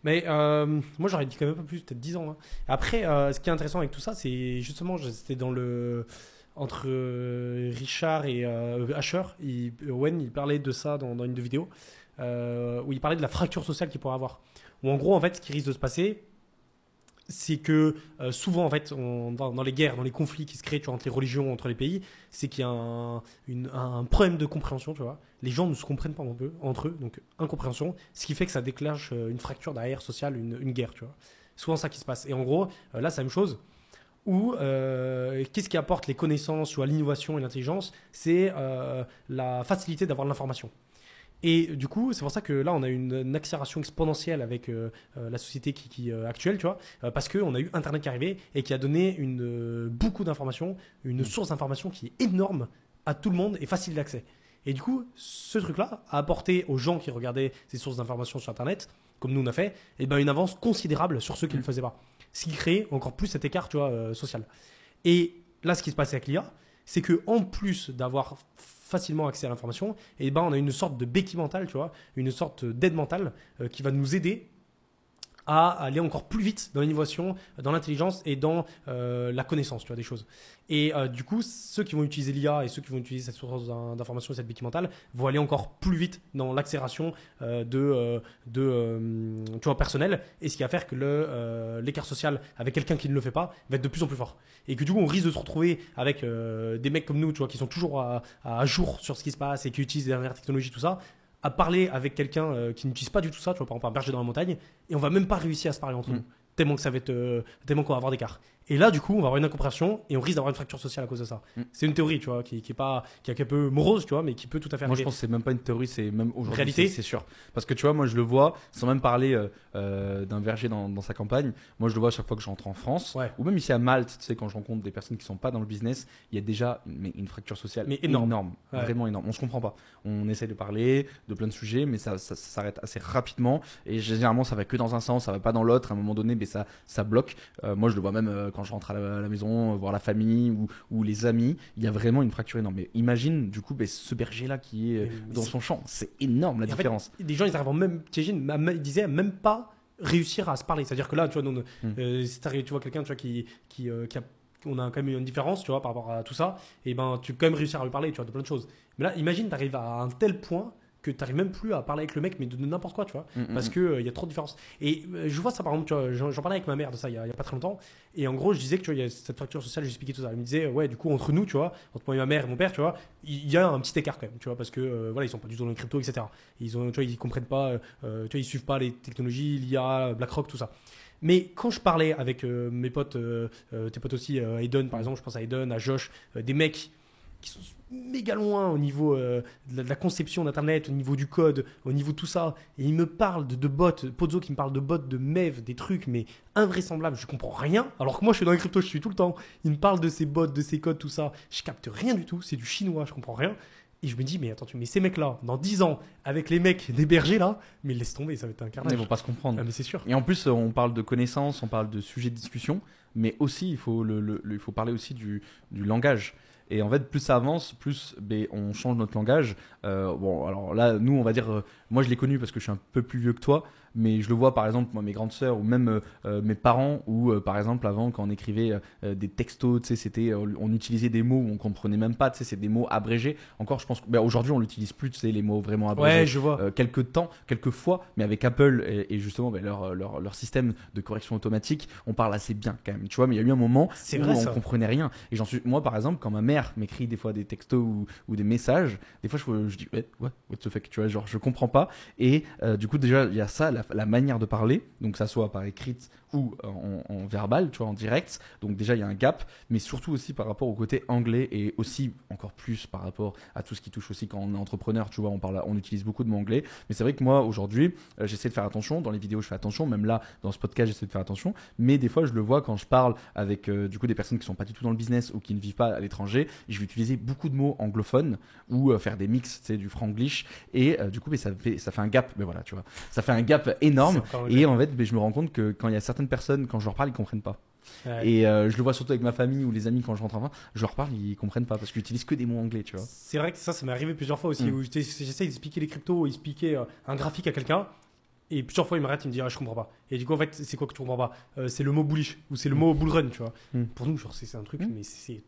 Mais euh, moi, j'aurais dit quand même pas plus, peut-être 10 ans. hein. Après, euh, ce qui est intéressant avec tout ça, c'est justement, c'était dans le. Entre euh, Richard et Asher, Owen, il parlait de ça dans, une de vidéos, où il parlait de la fracture sociale qu'il pourrait avoir. Où en gros, en fait, ce qui risque de se passer, c'est que euh, souvent, en fait, dans, les guerres, dans les conflits qui se créent tu vois, entre les religions, entre les pays, c'est qu'il y a un, problème de compréhension, tu vois. Les gens ne se comprennent pas entre eux, entre eux, donc incompréhension, ce qui fait que ça déclenche euh, une fracture derrière sociale, une, guerre, tu vois. Souvent ça qui se passe. Et en gros, euh, là, c'est la même chose. Euh, qu'est-ce qui apporte les connaissances, tu vois, l'innovation et l'intelligence C'est la facilité d'avoir l'information. Et du coup, c'est pour ça que là, on a une, une accélération exponentielle avec euh, euh, la société qui, qui, euh, actuelle, tu vois, euh, parce qu'on a eu Internet qui est arrivé et qui a donné une, beaucoup d'informations, une source d'informations qui est énorme à tout le monde et facile d'accès. Et du coup, ce truc-là a apporté aux gens qui regardaient ces sources d'informations sur Internet, comme nous on a fait, eh ben une avance considérable sur ceux qui ne le faisaient pas. Ce qui crée encore plus cet écart tu vois, social. Et là, ce qui se passe avec l'IA, c'est que en plus d'avoir facilement accès à l'information, eh ben on a une sorte de béquille mentale, tu vois, une sorte d'aide mentale euh, qui va nous aider à aller encore plus vite dans l'innovation, dans l'intelligence et dans euh, la connaissance, tu vois, des choses. Et euh, du coup, ceux qui vont utiliser l'IA et ceux qui vont utiliser cette source d'in- d'information et cette béquille mentale vont aller encore plus vite dans l'accélération euh, de, euh, tu vois, personnel, et ce qui va faire que le, l'écart social avec quelqu'un qui ne le fait pas va être de plus en plus fort. Et que du coup, on risque de se retrouver avec des mecs comme nous, tu vois, qui sont toujours à jour sur ce qui se passe et qui utilisent les dernières technologies, tout ça, à parler avec quelqu'un euh, qui n'utilise pas du tout ça, tu vois, par exemple un berger dans la montagne, et on va même pas réussir à se parler entre Mm. nous, tellement que ça va être, euh, tellement qu'on va avoir des d'écart. Et là, du coup, on va avoir une incompréhension et on risque d'avoir une fracture sociale à cause de ça. Mm. C'est une théorie, tu vois, qui, qui est pas, qui est un peu morose, tu vois, mais qui peut tout à fait Moi, je pense que c'est même pas une théorie, c'est même aujourd'hui. Réalité c'est- sûr. Parce que tu vois, moi, je le vois, sans même parler euh, euh, d'un verger dans, dans sa campagne. Moi, je le vois à chaque fois que je rentre en France. Ouais. Ou même ici à Malte, tu sais, quand je rencontre des personnes qui sont pas dans le business, il y a déjà une, une fracture sociale Mais énorme. Ouais. Vraiment énorme. On se comprend pas. On essaie de parler de plein de sujets, mais ça, ça, ça s'arrête assez rapidement. Et généralement, ça va que dans un sens, ça va pas dans l'autre. À un moment donné, mais ça, ça bloque. Euh, moi, je le vois même euh, quand je rentre à la, à la maison, euh, voir la famille ou, ou les amis. Il y a vraiment une fracture énorme. Mais imagine, du coup, ben, ce berger-là qui est euh, Mais dans son champ. C'est énorme la Et en fait, différence. des gens, ils arrivent même, disaient à même pas réussir à se parler. C'est-à-dire que là, tu vois, nous, Mm. euh, si tu vois quelqu'un, tu vois, qui, qui, euh, qui a on a quand même une différence, tu vois, par rapport à tout ça, et ben tu peux quand même réussir à lui parler, tu vois, de plein de choses. Mais là, imagine, tu arrives à un tel point que tu n'arrives même plus à parler avec le mec, mais de, de n'importe quoi, tu vois, Mm, mm, parce mm. que il y a trop de différence. Et euh, je vois ça, par exemple, tu vois, j'en parlais avec ma mère de ça il y, a, il y a pas très longtemps, et en gros, je disais que tu vois, il y a cette fracture sociale, j'expliquais tout ça. Elle me disait, ouais, du coup, entre nous, tu vois, entre moi et ma mère et mon père, tu vois, il y a un petit écart quand même, tu vois, parce que euh, voilà, ils sont pas du tout dans les crypto, etc. Ils ont, tu vois, ils comprennent pas, euh, tu vois, ils suivent pas les technologies, l'IA, BlackRock, tout ça. Mais quand je parlais avec euh, mes potes, euh, euh, tes potes aussi, euh, Aiden par exemple, je pense à Aiden, à Josh, euh, des mecs qui sont méga loin au niveau euh, de, la, de la conception d'Internet, au niveau du code, au niveau de tout ça, et ils me parlent de, de bots, Pozzo qui me parle de bots, de MEV, des trucs, mais invraisemblables, je comprends rien, alors que moi je suis dans les cryptos, je suis tout le temps, il me parle de ces bots, de ces codes, tout ça, je capte rien du tout, c'est du chinois, je comprends rien. Et je me dis, mais attends, tu mets ces mecs-là, dans 10 ans, avec les mecs des bergers là, mais laisse tomber, ça va être un carnage. Ils vont pas se comprendre. Ah, mais c'est sûr. Et en plus, on parle de connaissances, on parle de sujets de discussion, mais aussi, il faut, le, le- le- il faut parler aussi du, du langage. Et en fait, plus ça avance, plus ben, on change notre langage. Euh, bon, alors là, nous, on va dire, euh, moi je l'ai connu parce que je suis un peu plus vieux que toi, mais je le vois par exemple, moi, mes grandes sœurs ou même euh, euh, mes parents, ou euh, par exemple, avant, quand on écrivait euh, des textos, tu sais, c'était, on utilisait des mots où on comprenait même pas, tu sais, c'est des mots abrégés. Encore, je pense ben, aujourd'hui, on l'utilise plus, tu sais, les mots vraiment abrégés Ouais, je vois. quelques temps, quelques fois, mais avec Apple et, et justement ben, leur, leur, leur système de correction automatique, on parle assez bien quand même, tu vois. Mais il y a eu un moment où vrai, on ça. comprenait rien. Et j'en suis, moi par exemple, quand ma mère m'écrit des fois des textos ou, ou des messages, des fois je, je dis ouais, ouais, what the fuck, tu vois, genre je comprends pas. Et du coup déjà il y a ça, la, manière de parler, donc ça soit par écrite ou en, en verbal, tu vois, en direct. Donc déjà il y a un gap, mais surtout aussi par rapport au côté anglais et aussi encore plus par rapport à tout ce qui touche aussi quand on est entrepreneur, tu vois, on parle, on utilise beaucoup de mots anglais. Mais c'est vrai que moi aujourd'hui, euh, j'essaie de faire attention. Dans les vidéos, je fais attention. Même là, dans ce podcast, j'essaie de faire attention. Mais des fois, je le vois quand je parle avec euh, du coup des personnes qui sont pas du tout dans le business ou qui ne vivent pas à l'étranger. Je vais utiliser beaucoup de mots anglophones ou euh, faire des mix, tu sais, du franglish. Et euh, du coup, mais ça fait ça fait un gap. Mais voilà, tu vois, ça fait un gap énorme. Et en fait, mais je me rends compte que quand il y a certaines personnes, quand je leur parle, ils comprennent pas. Ouais. Et euh, je le vois surtout avec ma famille ou les amis quand je rentre en France, je leur parle, ils comprennent pas parce qu'ils utilisent que des mots anglais, tu vois. C'est vrai que ça, ça m'est arrivé plusieurs fois aussi, Mm. où j'essaye d'expliquer les cryptos, expliquer euh, un graphique à quelqu'un, et plusieurs fois il m'arrête, il me dit ah je comprends pas. Et du coup en fait c'est quoi que tu comprends pas? Euh, C'est le mot bullish ou c'est le Mm. mot bull run, tu vois. Mm. Pour nous genre c'est un truc, mais c'est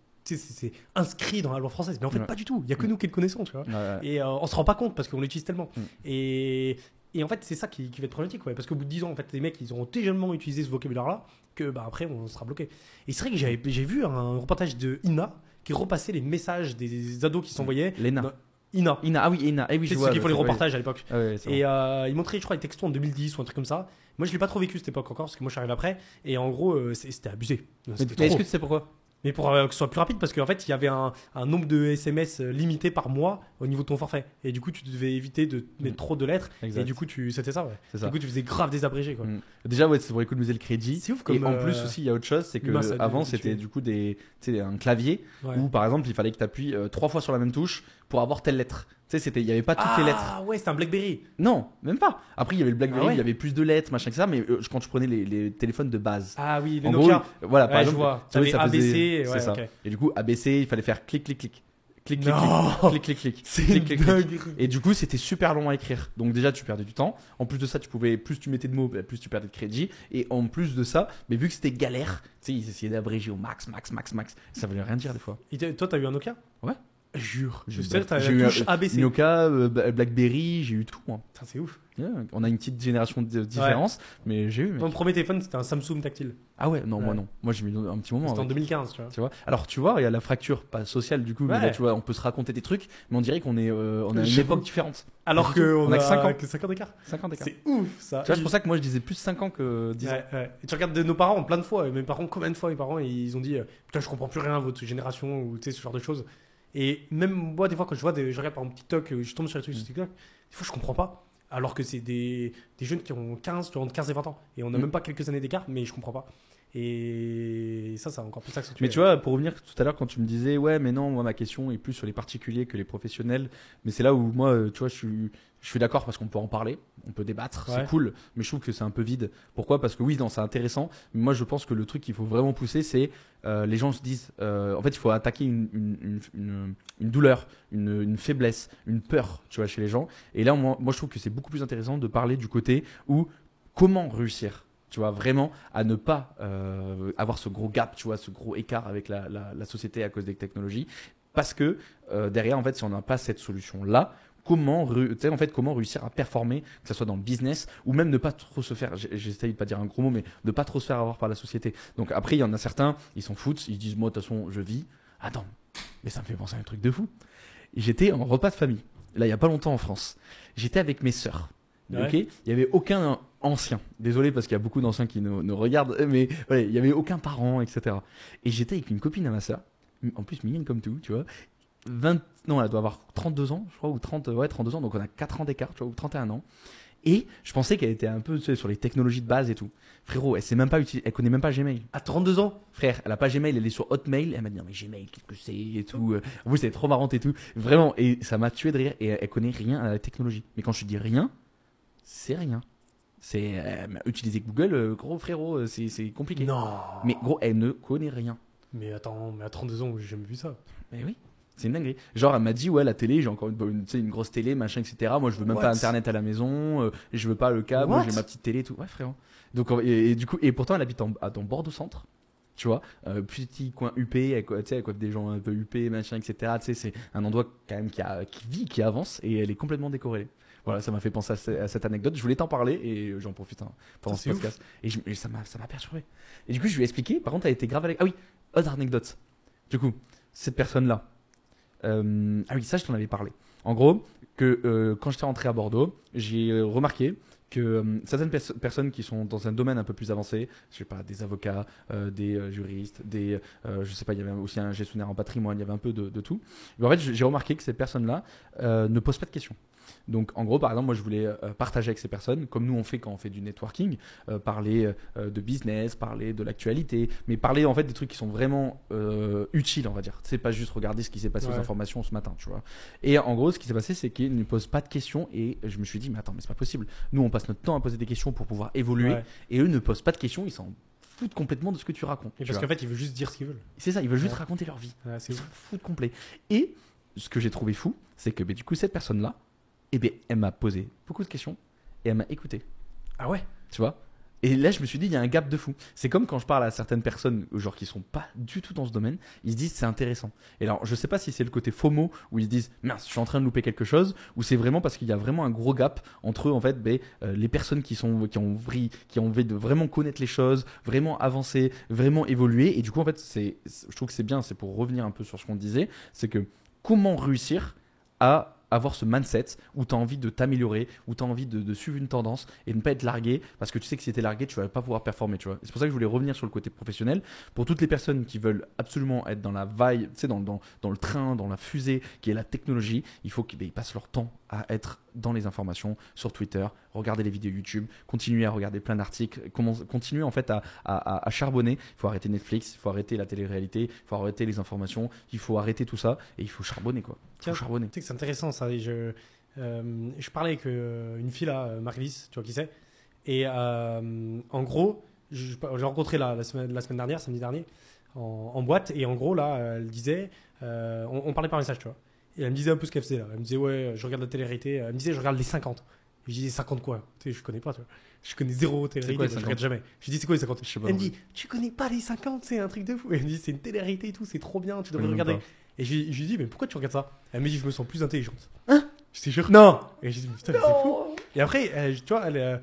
inscrit dans la loi française, mais en fait Ouais. pas du tout. Il y a que nous qui le connaissons, tu vois. Ouais. Et euh, on se rend pas compte parce qu'on l'utilise tellement. Et, et en fait, c'est ça qui, qui va être problématique, ouais, parce qu'au bout de 10 ans, en fait, les mecs, ils auront tellement utilisé ce vocabulaire-là que bah, après, on sera bloqué. Et c'est vrai que j'avais- j'ai vu un reportage de Ina qui repassait les messages des ados qui s'envoyaient. Lena. Ina. Ina, ah oui, Ina. Eh oui, C'est ceux qui font les reportages à l'époque. Ah Et euh, il montrait, je crois, les textos en 2010 ou un truc comme ça. Moi, je l'ai pas trop vécu cette époque encore, parce que moi, je suis arrivé après. Et en gros, euh, c'était abusé. Est-ce que tu sais pourquoi? Mais pour euh, que ce soit plus rapide, parce qu'en fait, il y avait un, un nombre de SMS limité par mois au niveau de ton forfait. Et du coup, tu devais éviter de mettre Mm. trop de lettres. Exact. Et du coup, tu... c'était ça, ouais. Ça. Du coup, tu faisais grave des abrégés, quoi. Mm. Déjà, ouais, c'est pour économiser le crédit. C'est ouf Et comme. en euh, plus aussi, il y a autre chose, c'est que avant c'était du coup des, un clavier ouais. où par exemple il fallait que tu appuies trois fois sur la même touche pour avoir telle lettre. Tu sais, c'était, il y avait pas toutes les lettres. Ah ouais, c'était un Blackberry. Non, même pas. Après, il y avait le BlackBerry, Ah ouais il y avait plus de lettres, machin que ça, mais euh, quand tu prenais les, les téléphones de base. Ah oui, les en Nokia. gros, voilà, par ouais, je exemple, vois. tu vois, T'avais ça faisait- ABC, c'est ouais, ça. ok. Et du coup, ABC, il fallait faire clic, clic, clic, clic, clic, clic, clic, clic, clic. Clic, clic. Et du coup, c'était super long à écrire. Donc déjà, tu perdais du temps. En plus de ça, tu pouvais plus tu mettais de mots, bah, plus tu perdais de crédit. Et en plus de ça, mais vu que c'était galère, tu sais, ils essayaient d'abréger au max, max, max, max. Ça voulait rien dire des fois. Et toi, t'as eu un Nokia? Ouais. Jure. J'ai- C'est-à-dire, t'as la touche ABC. Nokia, euh, BlackBerry, j'ai eu tout. Moi. Putain, c'est ouf. Yeah, on a une petite génération de différence, mais j'ai eu. mec. Mon premier téléphone, c'était un Samsung tactile. Ah ouais, non, moi non. Moi j'ai mis un petit moment. C'était en avec. 2015, tu vois. Tu vois Alors tu vois, il y a la fracture pas sociale du coup, mais là tu vois, on peut se raconter des trucs, mais on dirait qu'on est, euh, on a une époque différente. Alors qu'on On a que cinq ans. que 5 ans d'écart. 5 ans d'écart. Tu C'est ouf, ça. vois, c'est pour ça que moi je disais plus 5 ans que 10 ans. Et tu regardes de nos parents plein de fois. Mes parents, combien de fois mes parents ils ont dit euh, Putain, je comprends plus rien, votre génération, ou tu sais, ce genre de choses. Et même moi, des fois, quand je vois des, je regarde par exemple TikTok, euh, je tombe sur les trucs sur TikTok, des fois, je comprends pas. Alors que c'est des, des jeunes qui ont 15, tu vois, entre 15 et 20 ans. Et on n'a Mm. même pas quelques années d'écart, mais je comprends pas. Et ça, ça a encore plus accentué. Mais tu vois, pour revenir tout à l'heure quand tu me disais, ouais, mais non, moi ma question est plus sur les particuliers que les professionnels. Mais c'est là où moi, euh, tu vois, je suis, je suis d'accord parce qu'on peut en parler, on peut débattre, Ouais. c'est cool. Mais je trouve que c'est un peu vide. Pourquoi? Parce que oui, non, c'est intéressant. Mais moi, je pense que le truc qu'il faut vraiment pousser, c'est euh, les gens se disent, euh, en fait, il faut attaquer une, une, une, douleur, une, une faiblesse, une peur, tu vois, chez les gens. Et là, moi, moi je trouve que c'est beaucoup plus intéressant de parler du côté où comment réussir. Tu vois, vraiment à ne pas euh, avoir ce gros gap, tu vois, ce gros écart avec la, société à cause des technologies. Parce que euh, derrière, en fait, si on n'a pas cette solution-là, comment, en fait, comment réussir à performer, que ce soit dans le business ou même ne pas trop se faire, j'essaye de pas dire un gros mot, mais ne pas trop se faire avoir par la société. Donc après, il y en a certains, ils s'en foutent, ils disent, moi, de toute façon, je vis. Attends, mais ça me fait penser à un truc de fou. J'étais en repas de famille, là, il y a pas longtemps en France. J'étais avec mes sœurs. Ouais. Il y avait aucun ancien. Désolé parce qu'il y a beaucoup d'anciens qui nous, nous regardent, mais ouais, il y avait aucun parent, etc. Et j'étais avec une copine à ma sœur, en plus mignonne comme tout, tu vois. 20, non, elle doit avoir 32 ans, je crois, ou 30, ouais, 32 ans, donc on a 4 ans d'écart, tu vois, ou 31 ans. Et je pensais qu'elle était un peu tu sais, sur les technologies de base et tout. Frérot, elle sait même pas utiliser, elle connaît même pas Gmail. À 32 ans? Frère, elle a pas Gmail, elle est sur Hotmail. Elle m'a dit non mais Gmail, qu'est-ce que c'est et tout. Euh, En plus, trop marrante et tout. Vraiment, et ça m'a tué de rire. Et elle, elle connaît rien à la technologie. Mais quand je dis rien, c'est rien. C'est euh, utiliser Google, euh, gros frérot, euh, c'est c'est compliqué. Non. Mais gros, elle ne connaît rien. Mais attends, mais à 32 ans, j'ai jamais vu ça. Mais oui. C'est une dinguerie. Genre, elle m'a dit, ouais, la télé, j'ai encore une, une, grosse télé, machin, etc. Moi, je veux même What? Pas Internet à la maison, euh, je veux pas le câble, What? j'ai ma petite télé et tout. Ouais, frérot. Donc, et, et du coup, et pourtant, elle habite en, à- dans Bordeaux Centre. Tu vois, euh, petit coin UP, tu sais, avec des gens un peu UP, machin, etc. Tu sais, c'est un endroit quand même qui, a, qui vit, qui avance, et elle est complètement décorrélée. Voilà, ça m'a fait penser à, ce- à cette anecdote. Je voulais t'en parler et j'en profite hein, pendant Ça, ce podcast. Et, je- et ça m'a ça m'a perturbé. Et du coup, je lui ai expliqué. Par contre, elle était grave avec. Ah oui, autre anecdote. Du coup, cette personne-là. euh, ah oui, ça, je t'en avais parlé. En gros, que euh, quand j'étais rentré à Bordeaux, j'ai euh, remarqué que euh, certaines pers- personnes qui sont dans un domaine un peu plus avancé, je sais pas, des avocats, euh, des euh, juristes, des, je sais pas, il y avait aussi un gestionnaire en patrimoine, il y avait un peu de, de tout. Mais en fait, j'ai remarqué que ces personnes-là ne posent pas de questions. Donc, en gros, par exemple, moi, je voulais euh, partager avec ces personnes, comme nous on fait quand on fait du networking, euh, parler euh, de business, parler de l'actualité, mais parler en fait des trucs qui sont vraiment euh, utiles, on va dire. C'est pas juste regarder ce qui s'est passé aux informations ce matin, tu vois. Et en gros, ce qui s'est passé, c'est qu'ils ne posent pas de questions, et je me suis dit, mais attends, mais c'est pas possible. Nous, on passe notre temps à poser des questions pour pouvoir évoluer, Ouais. et eux ne posent pas de questions, ils s'en foutent complètement de ce que tu racontes. Et parce qu'en fait, ils veulent juste dire ce qu'ils veulent. C'est ça, ils veulent juste raconter leur vie. Ils s'en foutent complet. Et ce que j'ai trouvé fou, c'est que ben, du coup, cette personne-là, eh ben, elle m'a posé beaucoup de questions et elle m'a écouté. Ah ouais? Tu vois? Et là, je me suis dit, il y a un gap de fou. C'est comme quand je parle à certaines personnes, genre qui sont pas du tout dans ce domaine, ils se disent c'est intéressant. Et alors, je sais pas si c'est le côté FOMO où ils se disent mince, je suis en train de louper quelque chose, ou c'est vraiment parce qu'il y a vraiment un gros gap entre en fait ben, euh, les personnes qui sont qui ont vri- qui ont envie de vraiment connaître les choses, vraiment avancer, vraiment évoluer. Et du coup, en fait, c'est- je trouve que c'est bien. C'est pour revenir un peu sur ce qu'on disait, c'est que comment réussir à avoir ce mindset où tu as envie de t'améliorer, où tu as envie de, suivre une tendance et de ne pas être largué parce que tu sais que si tu es largué, tu vas pas pouvoir performer, tu C'est pour ça que je voulais revenir sur le côté professionnel. Pour toutes les personnes qui veulent absolument être dans la vaille, tu dans, le train, dans la fusée qui est la technologie, il faut qu'ils ils passent leur temps à être dans les informations sur Twitter, regarder les vidéos YouTube, continuer à regarder plein d'articles, continuer en fait à, à, à- à charbonner. Il faut arrêter Netflix, il faut arrêter la télé-réalité, il faut arrêter les informations, il faut arrêter tout ça et il faut charbonner quoi. Il Tiens, faut charbonner. Tu sais que c'est intéressant ça. et Je, euh, je parlais avec euh, une fille là, euh, Marie-Lise, tu vois qui c'est. Et euh, en gros, j'ai rencontré la, la, semaine, la semaine dernière, samedi dernier, en, en boîte. Et en gros, là, elle disait, on, on parlait par message, tu vois. Et elle me disait un peu ce qu'elle faisait là. Elle me disait, ouais, je regarde la télé-réalité. Elle me disait, je regarde les 50. Et je disais, 50 quoi? Tu sais, je connais pas, tu vois. Je connais zéro télé-réalité, je 50? regarde jamais. Je dis, c'est quoi les 50 Je sais pas, Elle me dit, tu connais pas les 50, c'est un truc de fou. Elle me dit, c'est une télé-réalité et tout, c'est trop bien, tu devrais regarder. pas. Et je, lui dis, mais pourquoi tu regardes ça? Elle me dit, je me sens plus intelligente. Hein? Je te jure. Non Et je dis, putain, c'est fou. Et après, elle- tu vois, elle, euh,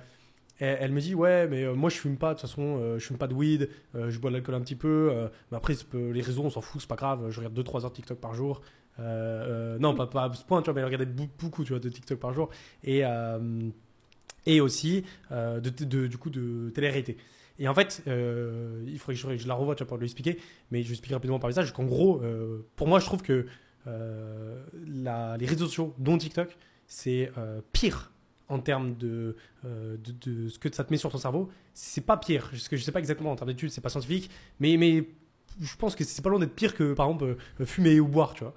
elle, elle me dit, ouais, mais euh, moi je fume pas, de toute façon, euh, je fume pas de weed, euh, je bois de l'alcool un petit peu, mais après, les réseaux, on s'en fout, c'est pas grave, je regarde 2-3 heures TikTok par jour. Euh, euh, non, pas, pas à ce point, tu vois, mais elle regardait beaucoup, tu vois, de TikTok par jour. Et, euh, et aussi, de, de- du coup, de télé-réalité. Et en fait, il faudrait que je, la revoie tu vois, pour lui expliquer, mais je lui explique rapidement par message qu'en gros, pour moi, je trouve que les réseaux sociaux, dont TikTok, c'est pire en termes de, de, de ce que ça te met sur ton cerveau. C'est pas pire, parce que je sais pas exactement en termes d'études, c'est pas scientifique, mais, mais je pense que c'est pas loin d'être pire que par exemple fumer ou boire, tu vois.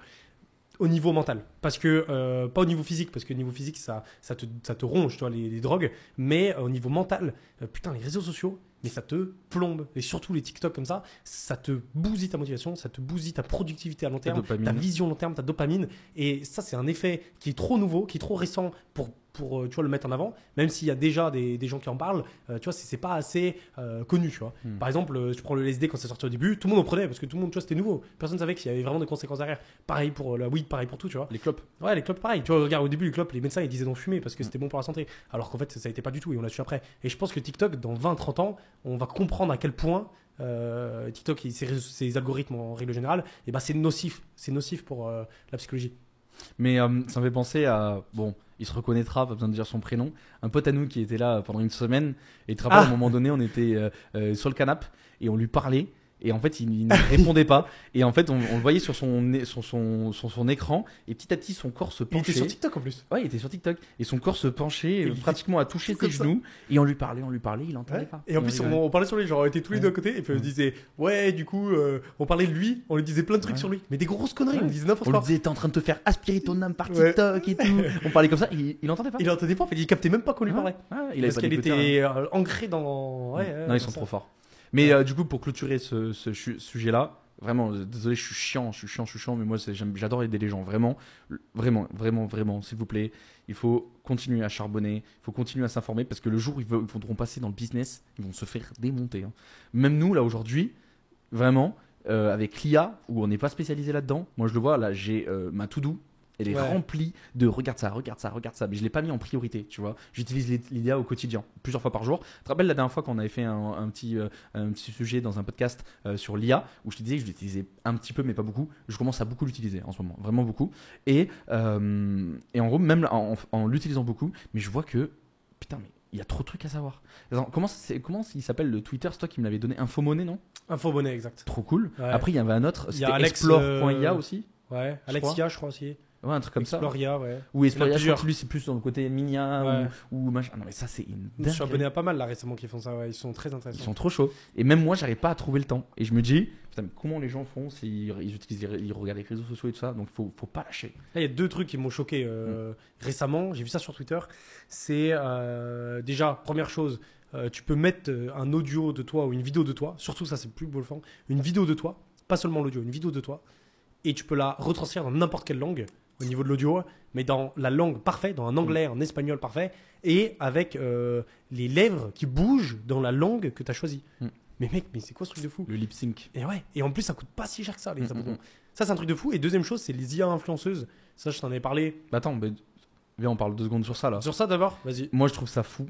Au niveau mental. Parce que, euh, pas au niveau physique, parce que au niveau physique, ça, ça, te, ça te ronge, tu vois, les, les drogues, mais euh, au niveau mental, euh, putain, les réseaux sociaux, mais ça te plombe. Et surtout les TikTok comme ça, ça te bousille ta motivation, ça te bousille ta productivité à long terme, dopamine. ta vision long terme, ta dopamine. Et ça, c'est un effet qui est trop nouveau, qui est trop récent pour pour euh, tu vois, le mettre en avant, même s'il y a déjà des, des gens qui en parlent, euh, tu vois, c'est pas assez euh, connu, tu vois. Hmm. Par exemple, euh, tu prends le LSD quand c'est sorti au début, tout le monde en prenait parce que tout le monde, tu vois, c'était nouveau. Personne savait qu'il y avait vraiment des conséquences derrière. Pareil pour la weed, pareil pour tout, tu vois. Les clopes. Ouais, les clopes, pareil. Tu vois, regarde, au début, les clopes, les médecins, ils disaient d'en fumer parce que c'était bon pour la santé. Alors qu'en fait, ça a été pas du tout et on l'a su après. Et je pense que TikTok, dans 20-30 ans, on va comprendre à quel point euh, TikTok et ses, algorithmes en règle générale, et ben c'est nocif. C'est nocif pour euh, la psychologie. Mais euh, ça me fait penser à. Bon, il se reconnaîtra, pas besoin de dire son prénom. Un pote à nous qui était là pendant une semaine. Et tu te rappelles, Ah. à un moment donné, on était euh, euh, sur le canapé et on lui parlait. Et en fait, il, il ne répondait pas. Et en fait, on, on le voyait sur son, son, sur son écran. Et petit à petit, son corps se Il était penchait. sur TikTok en plus. Ouais, il était sur TikTok. Et son corps se penchait euh, était pratiquement à toucher ses ça. genoux. Et on lui parlait, on lui parlait, il entendait pas. Et en plus, on, parlait sur lui, genre on était tous les deux à côté, et puis on Ouais. disait, ouais, du coup, euh, on parlait de lui, on lui disait plein de trucs sur lui. Mais des grosses conneries, on disait n'importe On lui quoi. disait, t'es en train de te faire aspirer ton âme par. TikTok et tout. on parlait comme ça, il, il entendait pas. Il entendait pas, en fait, il captait même pas qu'on lui parlait. Ouais, il parce qu'elle d'écouteur, hein. était euh, ancrée dans. Ouais, non, ils sont trop forts. Mais euh, du coup, pour clôturer ce, sujet-là, vraiment, euh, désolé, je suis chiant, je suis chiant, je suis chiant, mais moi, j'adore aider les gens, vraiment, vraiment, vraiment, vraiment, s'il vous plaît. Il faut continuer à charbonner, il faut continuer à s'informer, parce que le jour où ils ils voudront passer dans le business, ils vont se faire démonter. hein. Même nous, là, aujourd'hui, vraiment, euh, avec l'IA, où on n'est pas spécialisé là-dedans, moi, je le vois, là, j'ai euh, ma to-do. Elle est Ouais. remplie de regarde ça, regarde ça, regarde ça. Mais je l'ai pas mis en priorité, tu vois. J'utilise l'IA au quotidien, plusieurs fois par jour. Tu te rappelles la dernière fois qu'on avait fait un, un petit, euh, un petit sujet dans un podcast euh, sur l'IA, où je te disais que je l'utilisais un petit peu, mais pas beaucoup. Je commence à beaucoup l'utiliser en ce moment, vraiment beaucoup. Et, euh, et en gros, même en, en l'utilisant beaucoup, mais je vois que, putain, mais il y a trop de trucs à savoir. Comment, c'est- comment il s'appelle le Twitter C'est toi qui me l'avait donné Infomonnaie, non? Info bonnet, exact. Trop cool. Ouais. Après, il y avait un autre, Il y a c'était explore.ia aussi. Ouais, Alexia, je crois aussi. Ouais, un truc comme ça. Exploria, ouais. Ou Esploria, je crois que lui c'est plus dans le côté Minia Ouais. ou, ou machin. Non mais ça c'est une Je me suis abonné à pas mal là récemment qui font ça, ouais. Ils sont très Ils intéressants. sont trop chauds. Et même moi j'arrive pas à trouver le temps. Et je me dis, putain mais comment les gens font s'ils ils utilisent, ils regardent les réseaux sociaux et tout ça? Donc faut, faut pas lâcher. Là, il y a deux trucs qui m'ont choqué euh, récemment. J'ai vu ça sur Twitter. C'est euh, déjà, première chose, euh, tu peux mettre un audio de toi ou une vidéo de toi. Surtout, ça, c'est le plus bluffant. Une vidéo de toi, pas seulement l'audio, une vidéo de toi. Et tu peux la retranscrire dans n'importe quelle langue au niveau de l'audio, mais dans la langue parfaite, dans un anglais, en espagnol parfait, et avec euh, les lèvres qui bougent dans la langue que tu as choisie. Mm. Mais mec, mais c'est quoi ce truc de fou? Le lip sync. et ouais, et en plus ça coûte pas si cher que ça les Mm, abonnements. mm, Ça c'est un truc de fou. Et deuxième chose, c'est les IA influenceuses. Ça je t'en ai parlé. Bah attends, viens on parle deux secondes sur ça là. Sur ça d'abord, vas-y. Moi je trouve ça fou.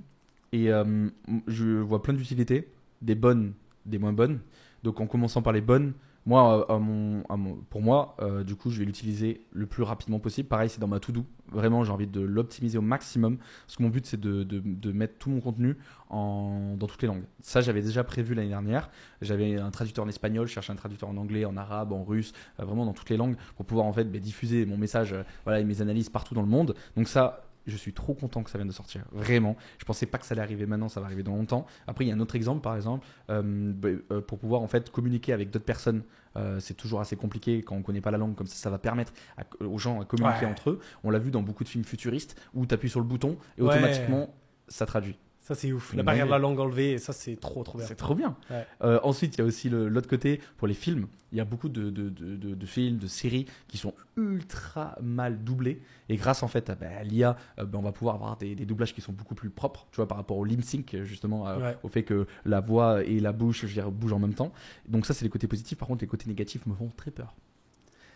Et euh, je vois plein d'utilités. Des bonnes, des moins bonnes. Donc en commençant par les bonnes, moi, euh, pour moi, euh, du coup, je vais l'utiliser le plus rapidement possible. Pareil, c'est dans ma to-do. Vraiment, j'ai envie de l'optimiser au maximum. Parce que mon but, c'est de, mettre tout mon contenu en, dans toutes les langues. Ça, j'avais déjà prévu l'année dernière. J'avais un traducteur en espagnol, je cherchais un traducteur en anglais, en arabe, en russe, euh, vraiment dans toutes les langues pour pouvoir en fait bah, diffuser mon message et mes analyses partout dans le monde. Donc ça, je suis trop content que ça vienne de sortir. Vraiment. Je pensais pas que ça allait arriver maintenant, ça va arriver dans longtemps. Après, il y a un autre exemple, par exemple, euh, bah, euh, pour pouvoir en fait communiquer avec d'autres personnes. euh, c'est toujours assez compliqué quand on connaît pas la langue, comme ça, ça va permettre à- aux gens à communiquer Ouais. entre eux. On l'a vu dans beaucoup de films futuristes où tu appuies sur le bouton et Ouais. automatiquement ça traduit. Ça c'est ouf. La barrière de la langue enlevée, ça c'est trop trop bien. C'est trop bien. Ouais. Euh, ensuite, il y a aussi l'autre côté pour les films. Il y a beaucoup de, de- de- films, de séries qui sont ultra mal doublés. Et grâce en fait à, bah, l'IA, euh, bah, on va pouvoir avoir des, des doublages qui sont beaucoup plus propres. Tu vois, par rapport au lip sync, justement, euh, Ouais. au fait que la voix et la bouche je veux dire, bougent en même temps. Donc ça, c'est les côtés positifs. Par contre, les côtés négatifs me font très peur.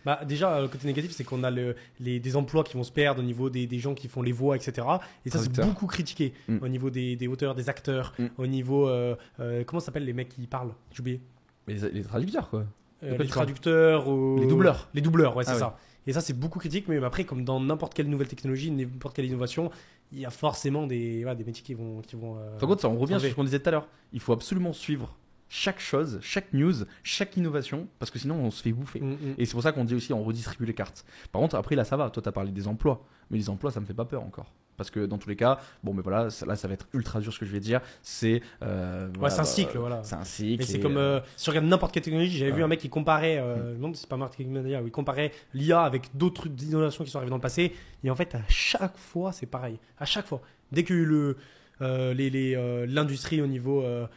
Bah, déjà, euh, le côté négatif, c'est qu'on a le- les, des emplois qui vont se perdre au niveau des, des gens qui font les voix, etc. Et ça, c'est beaucoup critiqué Mm. au niveau des, des auteurs, des acteurs, Mm. au niveau. euh, euh, comment ça s'appelle les mecs qui parlent? J'ai oublié. Mais les, les traducteurs, quoi. Euh, les traducteurs ou... Les doubleurs. Les doubleurs, ouais, c'est Ah ça. Et ça, c'est beaucoup critique, mais après, comme dans n'importe quelle nouvelle technologie, n'importe quelle innovation, il y a forcément des, ouais, des métiers qui vont. Qui vont Par contre, ça, on revient sur ce qu'on disait tout à l'heure. Il faut absolument suivre chaque chose, chaque news, chaque innovation, parce que sinon, on se fait bouffer. Mm, mm. Et c'est pour ça qu'on dit aussi on redistribue les cartes. Par contre, après là ça va. Toi, t'as parlé des emplois, mais les emplois ça me fait pas peur encore. Parce que dans tous les cas, bon, mais voilà, ça- là ça va être ultra dur ce que je vais dire. C'est euh, Ouais, voilà, c'est un cycle, voilà. C'est un cycle. Mais c'est comme euh, euh, si tu regardes n'importe quelle technologie, j'avais vu un mec qui comparait, euh, demande si c'est pas Martin Media, où il comparait l'IA avec d'autres trucs d'innovation qui sont arrivés dans le passé. Et en fait, à chaque fois, c'est pareil. À chaque fois. Dès eu le, euh, les- les, euh, l'industrie au niveau euh,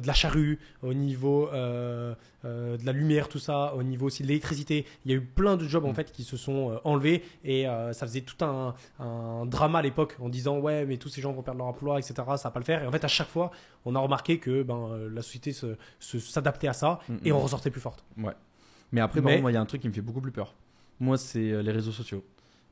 de la charrue, au niveau de la lumière, tout ça, au niveau aussi de l'électricité. Il y a eu plein de jobs en Mm. fait qui se sont enlevés et ça faisait tout un, un drama à l'époque en disant ouais mais tous ces gens vont perdre leur emploi, etc. Ça va pas le faire. Et en fait à chaque fois on a remarqué que ben, la société se, se- s'adaptait à ça Mm, et mm. on ressortait plus forte. Mais après, par Mais- contre, il y a un truc qui me fait beaucoup plus peur. Moi, c'est les réseaux sociaux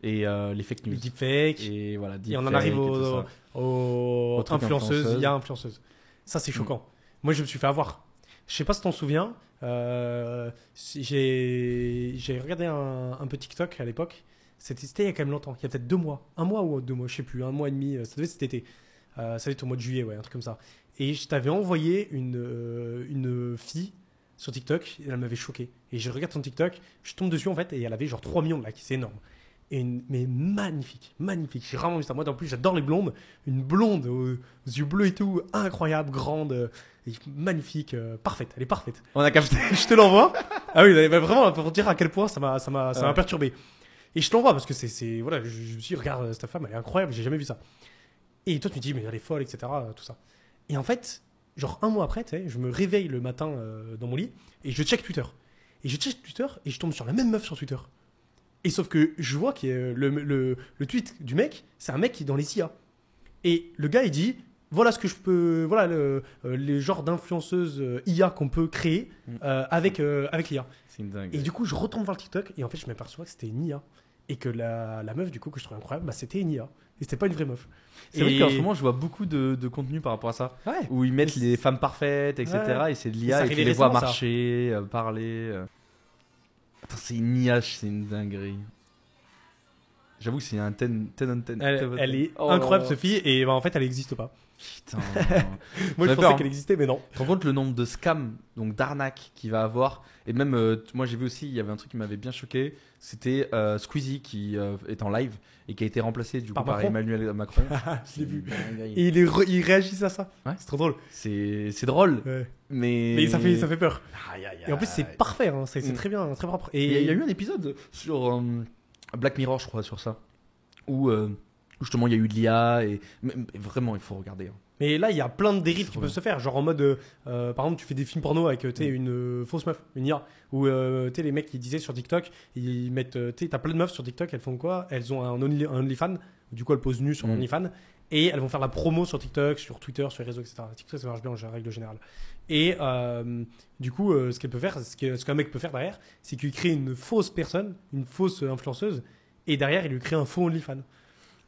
et euh, les fake news. Le deepfake, Et voilà, Et on en arrive aux Au truc influenceuses, influenceuse. il y a influenceuse. Ça, c'est choquant. Moi, je me suis fait avoir. Je sais pas si t'en souviens. euh, j'ai regardé un, un peu TikTok à l'époque. C'était il y a quand même longtemps. Il y a peut-être deux mois. Un mois ou deux mois, je sais plus. Un mois et demi. euh, Ça devait être cet été. Euh, ça devait être au mois de juillet, ouais, un truc comme ça. Et je t'avais envoyé une, une fille sur TikTok. Et elle m'avait choqué. Et je regarde son TikTok. Je tombe dessus, en fait. Et elle avait genre 3 millions de likes. C'est énorme. Et une- mais magnifique, magnifique. J'ai vraiment vu ça. Moi, en plus, j'adore les blondes. Une blonde aux, aux yeux bleus et tout, incroyable, grande, euh, et magnifique, euh, parfaite. Elle est parfaite. On a capté. je te l'envoie. Ah oui, bah, vraiment, pour dire à quel point ça m'a, ça m'a, ça m'a Ouais. perturbé. Et je te l'envoie parce que c'est, c'est, voilà, je, je me suis dit, regarde, euh, cette femme, elle est incroyable, j'ai jamais vu ça. Et toi, tu me dis, mais elle est folle, etc., tout ça. Et en fait, genre un mois après, je me réveille le matin euh, dans mon lit et je check Twitter. Et je check Twitter et je tombe sur la même meuf sur Twitter. Et sauf que je vois que le, le, le tweet du mec, c'est un mec qui est dans les CIA. Et le gars, il dit voilà ce que je peux. Voilà le, euh, les genres d'influenceuses euh, IA qu'on peut créer Mm. euh, avec, euh, avec l'IA. C'est une dingue. Et du coup, je retombe voir le TikTok et en fait, je m'aperçois que c'était une IA. Et que la, la meuf, du coup, que je trouvais incroyable, bah, c'était une IA. Et c'était pas une vraie meuf. C'est vrai qu'en ce moment, je vois beaucoup de, de contenu par rapport à ça. Ouais. Où ils mettent les femmes parfaites, etc. Ouais. Et c'est de l'IA et tu les vois marcher, euh, parler. C'est une IA, c'est une dinguerie. J'avoue que c'est un 10 10 on 10. Elle, elle est Oh. incroyable, ce fille, et bah, en fait, elle n'existe pas. Putain. Moi, je pensais hein. qu'elle existait, mais non. Tu te rends compte le nombre de scams, donc d'arnaques qu'il va avoir? Et même, euh, moi j'ai vu aussi, il y avait un truc qui m'avait bien choqué, c'était euh, Squeezie qui euh, est en live et qui a été remplacé du coup Par par, Macron Emmanuel Macron. Je l'ai vu. Et il, est re- il réagissent à ça. Ouais. C'est trop drôle. C'est c'est drôle, Ouais. mais... Mais ça fait, ça fait peur. Aïe, aïe, Et en plus, c'est parfait. hein. C'est c'est Mm. très bien, très propre. Et Et il y, a- il y a eu un épisode sur euh, Black Mirror, je crois, sur ça, où euh, justement il y a eu de l'IA et mais- mais vraiment il faut regarder. hein. Mais là, il y a plein de dérives qui peuvent se faire. Genre en mode, euh, euh, par exemple, tu fais des films porno avec euh, Mm. une euh, fausse meuf, une IA. Ou euh, les mecs qui disaient sur TikTok, ils mettent. euh, t'as plein de meufs sur TikTok, elles font quoi? Elles ont un, only, un OnlyFans. Du coup, elles posent nues sur Mm. OnlyFans. Et elles vont faire la promo sur TikTok, sur Twitter, sur les réseaux, etc. TikTok, ça marche bien en règle générale. Et euh, du coup, euh, ce qu'elle peut faire, ce qu'un mec peut faire derrière, c'est qu'il crée une fausse personne, une fausse influenceuse. Et derrière, il lui crée un faux OnlyFans.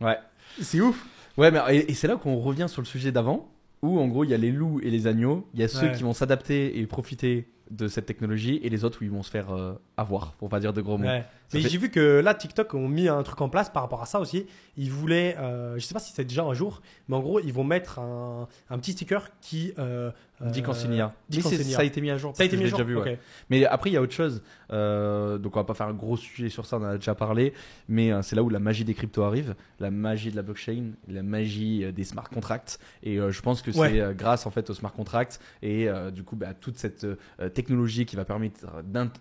Ouais. C'est ouf. Ouais, mais et, et c'est là qu'on revient sur le sujet d'avant, où en gros il y a les loups et les agneaux, il y a ceux Ouais. qui vont s'adapter et profiter de cette technologie et les autres où ils vont se faire euh, avoir, pour pas dire de gros mots. Ouais. Mais fait- j'ai vu que là, TikTok ont mis un truc en place par rapport à ça aussi. Ils voulaient, euh, je sais pas si c'est déjà un jour, mais en gros, ils vont mettre un, un petit sticker qui euh, Dit euh, qu'en signe IA. dit Mais ça a été mis à jour. Ça a été mis à jour. déjà vu, ouais. Mais après, il y a autre chose. Euh, donc, on va pas faire un gros sujet sur ça, on en a déjà parlé. Mais euh, c'est là où la magie des cryptos arrive, la magie de la blockchain, la magie euh, des smart contracts. Et euh, je pense que Ouais. c'est euh, grâce en fait aux smart contracts et euh, du coup bah, à toute cette euh, technologie qui va permettre d'int-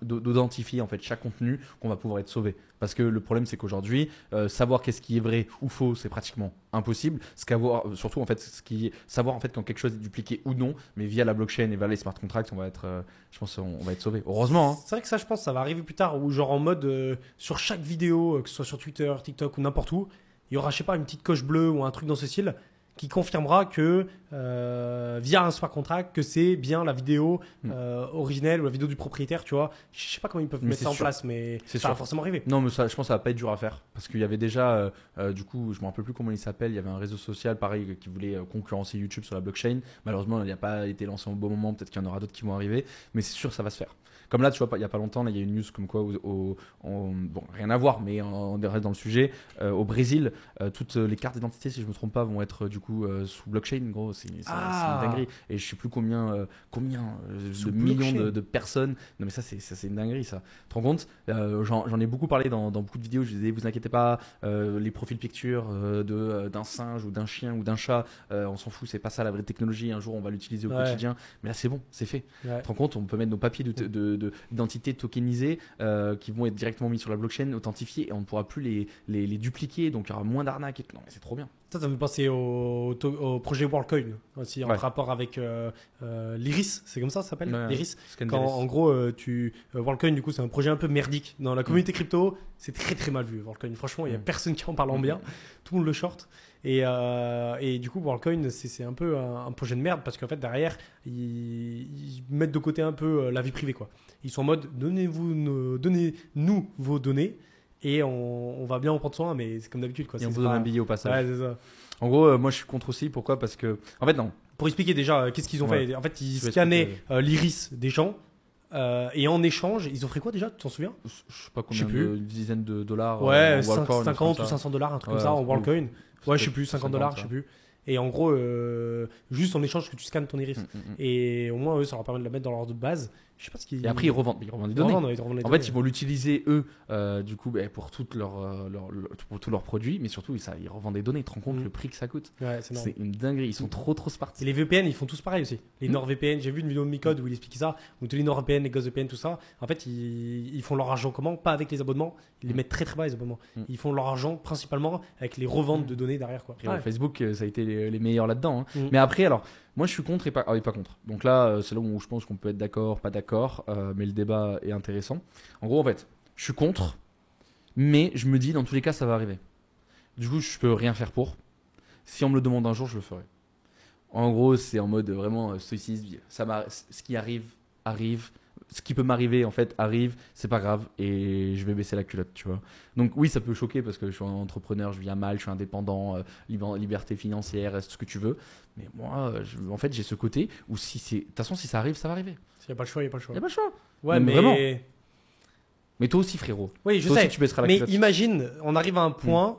en fait chaque contenu qu'on va pouvoir être sauvé. Parce que le problème c'est qu'aujourd'hui, euh, savoir qu'est-ce qui est vrai ou faux, c'est pratiquement impossible. Ce qu'avoir, euh, surtout en fait, ce qui savoir en fait quand quelque chose est dupliqué ou non, mais via la blockchain et via les smart contracts, on va être, euh, je pense, on, va être sauvé. Heureusement. hein. C'est vrai que ça, je pense, ça va arriver plus tard, ou genre en mode sur chaque vidéo, que ce soit sur Twitter, TikTok ou n'importe où, il y aura, je sais pas, une petite coche bleue ou un truc dans ce style qui confirmera que euh, via un smart contract que c'est bien la vidéo Hmm. euh, originelle ou la vidéo du propriétaire, tu vois. Je sais pas comment ils peuvent Mais mettre ça en place, mais C'est ça va forcément arriver. Non, mais ça, je pense que ça va pas être dur à faire. Parce qu'il y avait déjà, euh, du coup, je me rappelle plus comment il s'appelle, il y avait un réseau social, pareil, qui voulait concurrencer YouTube sur la blockchain. Malheureusement, il n'a pas été lancé au bon moment, peut-être qu'il y en aura d'autres qui vont arriver, mais c'est sûr que ça va se faire. Comme là, tu vois, il y a pas longtemps, il y a une news comme quoi, au, au- en- bon, rien à voir, mais on reste dans le sujet. Euh, au Brésil, euh, toutes les cartes d'identité, si je me trompe pas, vont être euh, du coup sous blockchain. Gros, c'est c'est- Ah. une dinguerie. Et je sais plus combien, combien de millions de, de personnes. Non, mais ça, c'est une dinguerie, ça. Tu te rends compte? J'en ai beaucoup parlé dans, dans beaucoup de vidéos. Je disais, vous inquiétez pas, les profils pictures de, d'un singe ou d'un chien ou d'un chat, on s'en fout, c'est pas ça la vraie technologie. Un jour, on va l'utiliser au Ouais. quotidien. Mais là, c'est bon, c'est fait. Ouais. Tu te rends compte On peut mettre nos papiers de- de- de- d'identité tokenisés euh, qui vont être directement mis sur la blockchain, authentifiés, et on ne pourra plus les, dupliquer. Donc, il y aura moins d'arnaques. Non, mais c'est trop bien. Ça, ça me fait penser au, projet WorldCoin aussi, en Ouais. rapport avec euh, euh, l'Iris, c'est comme ça ça s'appelle Ouais, L'Iris Quand en gros, euh, tu, euh, WorldCoin, du coup, c'est un projet un peu merdique. Dans la communauté crypto, c'est très très mal vu, WorldCoin. Franchement, il n'y a Mm. personne qui en parle en bien. Tout le monde le short. Et, et du coup, WorldCoin, c'est un peu un, un projet de merde parce qu'en fait, derrière, ils, ils mettent de côté un peu la vie privée. Quoi. Ils sont en mode donnez-nous vos données et on, on va bien en prendre soin, mais c'est comme d'habitude. quoi. Et on vous donne un billet au passage. Ouais, c'est ça. En gros, euh, moi je suis contre aussi. Pourquoi? Parce que. En fait, non. Pour expliquer déjà, euh, qu'est-ce qu'ils ont Ouais. fait En fait, ils Je scannaient euh, l'iris des gens. et en échange, ils offraient quoi déjà? Tu t'en souviens? Je sais pas Je sais combien plus. de dizaines de dollars. Ouais, euh, en cinq- Wildcoin, 50 ou comme ça. 500 dollars, un truc Ouais, comme ça, en WorldCoin. Ouais, je sais plus, 50 50, dollars, je sais plus. Et en gros, juste en échange que tu scannes ton iris. Mm, mm, mm. Et au moins, eux, ça leur permet de la mettre dans leur base. Je sais pas ce qu'ils. Et après, ils revendent, ils revendent les Ils données. revendent, ouais, ils revendent les En données. fait, ils vont l'utiliser eux, euh, du coup, bah, pour, toutes leurs, euh, pour tous leurs produits, mais surtout, ça, ils revendent des données. Tu te rends compte Mm. le prix que ça coûte Ouais, c'est une dinguerie. Ils sont Mm. trop, trop Et spartis. les VPN, ils font tous pareil aussi. Les Mm. NordVPN, j'ai vu une vidéo de Micode où il expliquait ça, où tous les NordVPN, les GhostVPN, tout ça, en fait, ils, ils font leur argent comment? Pas avec les abonnements, ils les mettent très très bas les abonnements. Ils font leur argent principalement avec les reventes de données derrière quoi. Après, ouais, Ouais. Facebook, euh, ça a été les, les meilleurs là-dedans. hein. Mais après, alors, moi, je suis contre et pas, ah pas contre. Donc là, euh, c'est là où je pense qu'on peut être d'accord, pas d'accord, euh, mais le débat est intéressant. En gros, en fait, je suis contre, mais je me dis, dans tous les cas, ça va arriver. Du coup, je peux rien faire pour. Si on me le demande un jour, je le ferai. En gros, c'est en mode vraiment euh, stoïcisme. Ce qui arrive, arrive. Ce qui peut m'arriver, en fait, arrive. C'est pas grave. Et je vais baisser la culotte, tu vois. Donc, oui, ça peut choquer parce que je suis un entrepreneur, je vis à mal, je suis indépendant, euh, liberté financière, ce que tu veux. Mais moi, je- en fait, j'ai ce côté où si c'est. De toute façon, si ça arrive, ça va arriver. S'il n'y a pas le choix, il n'y a pas le choix. Y a pas le choix. Ouais, mais mais. vraiment. Mais toi aussi, frérot. Oui, je toi sais. aussi, tu baisseras la mais culotte. imagine, on arrive à un point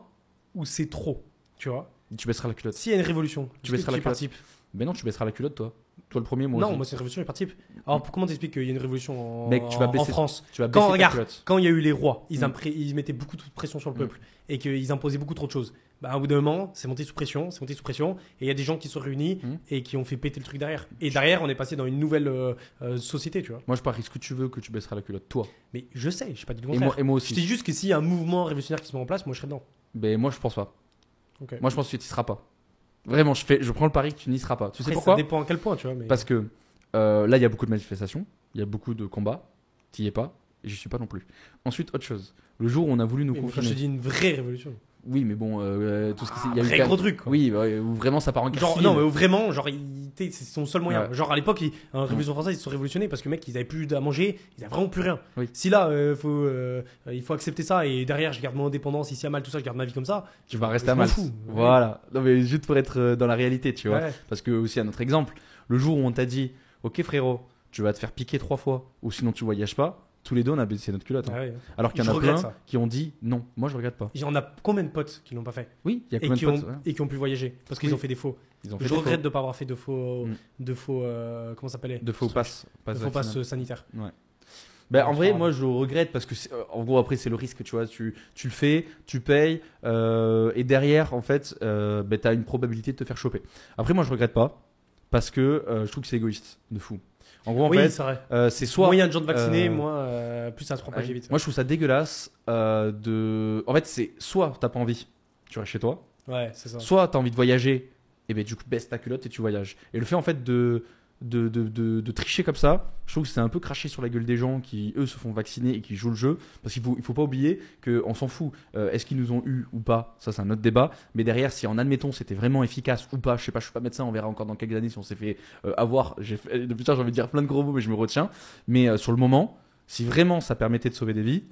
où c'est trop, tu vois. Tu baisseras la culotte. S'il y a une révolution, Tu baisseras la culotte. Mais non, tu baisseras la culotte, toi. Toi le premier, moi Non, moi c'est une révolution, je participe. Alors comment t'expliques qu'il y a une révolution en, Mec, tu vas en baisser- France Tu vas Quand, regarde. Quand il y a eu les rois, ils, Mm. ils mettaient beaucoup de pression sur le Mm. peuple et qu'ils imposaient beaucoup trop de choses. Bah, à bout d'un moment, c'est monté sous pression, c'est monté sous pression, et il y a des gens qui se sont réunis Mm. et qui ont fait péter le truc derrière. Et derrière, on est passé dans une nouvelle euh, euh, société, tu vois. Moi, je parie ce que tu veux que tu baisseras la culotte, toi. Mais je sais, je pas dit le Et contraire. moi, et moi Je aussi. dis juste que s'il y a un mouvement révolutionnaire qui se met en place, moi je serais dedans. Mais moi, je pense pas. Ok. Moi, je pense que tu n'y seras pas. Vraiment, je, fais, je prends le pari que tu n'y seras pas. Tu sais Après, pourquoi Ça dépend à quel point, tu vois. Mais... Parce que euh, là, il y a beaucoup de manifestations, il y a beaucoup de combats. Tu y es pas, et j'y suis pas non plus. Ensuite, autre chose. Le jour où on a voulu nous Mais confiner. je te dis une vraie révolution. Oui, mais bon, euh, tout ce qui y a Un eu gros truc. quoi. Oui, bah, où vraiment ça part en guerre Genre, non, mais où vraiment, genre, c'est son seul moyen. Ouais. Genre, à l'époque, en Révolution française, ils se sont révolutionnés parce que, mec, ils avaient plus à manger, ils avaient vraiment plus rien. Oui. Si là, euh, faut, euh, il faut accepter ça et derrière, je garde mon indépendance, ici à mal, tout ça, je garde ma vie comme ça. Tu vas rester à mal. Voilà. Non, mais juste pour être euh, dans la réalité, tu vois. Ouais. Parce que, aussi, un autre exemple, le jour où on t'a dit, ok frérot, tu vas te faire piquer trois fois, ou sinon tu voyages pas, tous les deux on a baissé notre culotte. hein. Ah. Alors qu'il y en a plein ça. qui ont dit non. Moi je regrette pas. Il y en a combien de potes qui l'ont pas fait Oui, il y a combien de ont, potes ouais. et qui ont pu voyager parce qu'ils Oui. ont fait des faux. Ils ont fait Je regrette faux, de pas avoir fait de faux, Mm. de faux, euh, comment s'appelait? De faux passes. De passes faux passes euh, sanitaires. Ben, en vrai, Pardon. moi je regrette parce que, euh, en gros, après c'est le risque, tu vois. Tu, tu le fais, tu payes, euh, et derrière, en fait, euh, ben, tu as une probabilité de te faire choper. Après, moi je regrette pas parce que euh, je trouve que c'est égoïste de fou. En gros, en oui, fait, c'est vrai. euh, c'est soit. Moins il y a de gens de vaccinés, euh, moins euh, plus ça se propager Ouais. vite. Moi, je trouve ça dégueulasse euh, de. En fait, c'est soit t'as pas envie, tu restes chez toi, Ouais, c'est ça. soit t'as envie de voyager, et ben du coup baisse ta culotte et tu voyages. Et le fait en fait de de, tricher comme ça, je trouve que c'est un peu craché sur la gueule des gens qui eux se font vacciner et qui jouent le jeu. Parce qu'il faut il faut pas oublier que on s'en fout. Euh, Est-ce qu'ils nous ont eu ou pas Ça c'est un autre débat. Mais derrière, si en admettons c'était vraiment efficace ou pas, je sais pas, je suis pas médecin, on verra encore dans quelques années si on s'est fait euh, avoir. Fait, depuis ça j'ai envie de dire plein de gros mots, mais je me retiens. Mais euh, sur le moment, si vraiment ça permettait de sauver des vies,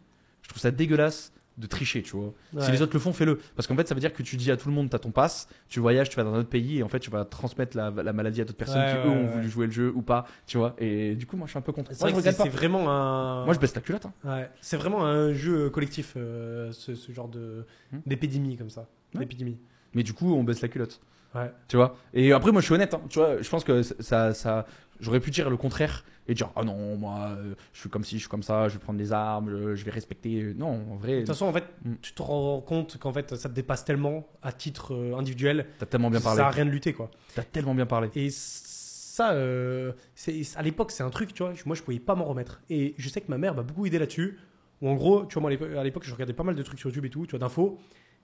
je trouve ça dégueulasse de tricher, tu vois. Si les autres le font, fais-le. Parce qu'en fait, ça veut dire que tu dis à tout le monde, t'as ton pass, tu voyages, tu vas dans un autre pays et en fait, tu vas transmettre la, la maladie à d'autres personnes Ouais, qui, eux, ouais, ont voulu jouer le jeu ou pas, tu vois. Et du coup, moi, je suis un peu contre. C'est vrai vraiment un. Moi, je baisse la culotte. hein. C'est vraiment un jeu collectif, euh, ce, ce genre de Hmm. d'épidémie comme ça. D'épidémie. Mais du coup, on baisse la culotte. Ouais. Tu vois? Et après, moi, je suis honnête. hein. Tu vois, je pense que ça, ça, j'aurais pu dire le contraire et dire, ah non, moi, euh, je suis comme ci, je suis comme ça, je vais prendre les armes, je, je vais respecter. Non, en vrai, De toute façon, en fait, Hmm. tu te rends compte qu'en fait, ça te dépasse tellement à titre euh, individuel. t'as tellement bien ça parlé. sert à rien de lutter, quoi. T'as tellement bien parlé. Et ça, euh, c'est à l'époque, c'est un truc, tu vois. Moi, je pouvais pas m'en remettre. Et je sais que ma mère m'a beaucoup aidé là-dessus. Où en gros, tu vois, moi, à l'époque- à l'époque, je regardais pas mal de trucs sur YouTube et tout, tu vois, d'infos.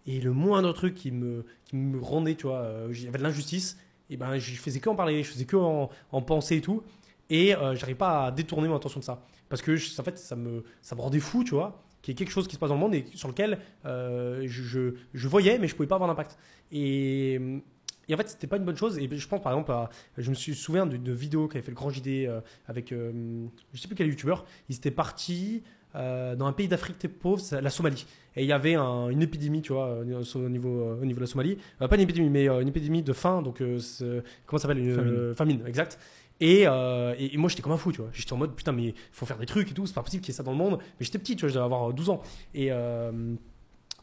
Et le moindre truc qui me, rendait, tu vois, euh, il y avait de l'injustice, et ben je faisais que en parler, je faisais que en, en penser et tout. Et euh, j'arrive pas à détourner mon attention de ça. Parce que en fait, ça me, rendait fou, tu vois, qu'il y ait quelque chose qui se passe dans le monde et sur lequel euh, je, voyais, mais je pouvais pas avoir d'impact. Et, en fait, c'était pas une bonne chose. Et je pense par exemple. Je me suis souviens d'une vidéo qu'avait fait le grand JD euh, avec. euh, je sais plus quel youtubeur. Ils étaient partis dans un pays d'Afrique pauvre, la Somalie. Et il y avait un- une épidémie, tu vois, euh, au niveau, euh, au niveau de la Somalie. Euh, pas une épidémie, mais une épidémie de faim. Donc, comment ça s'appelle Une Famine. famine, exact. Et, euh, et, moi, j'étais comme un fou, tu vois. J'étais en mode, putain, mais il faut faire des trucs et tout. C'est pas possible qu'il y ait ça dans le monde. Mais j'étais petit, tu vois, je devais avoir 12 ans. Et. euh,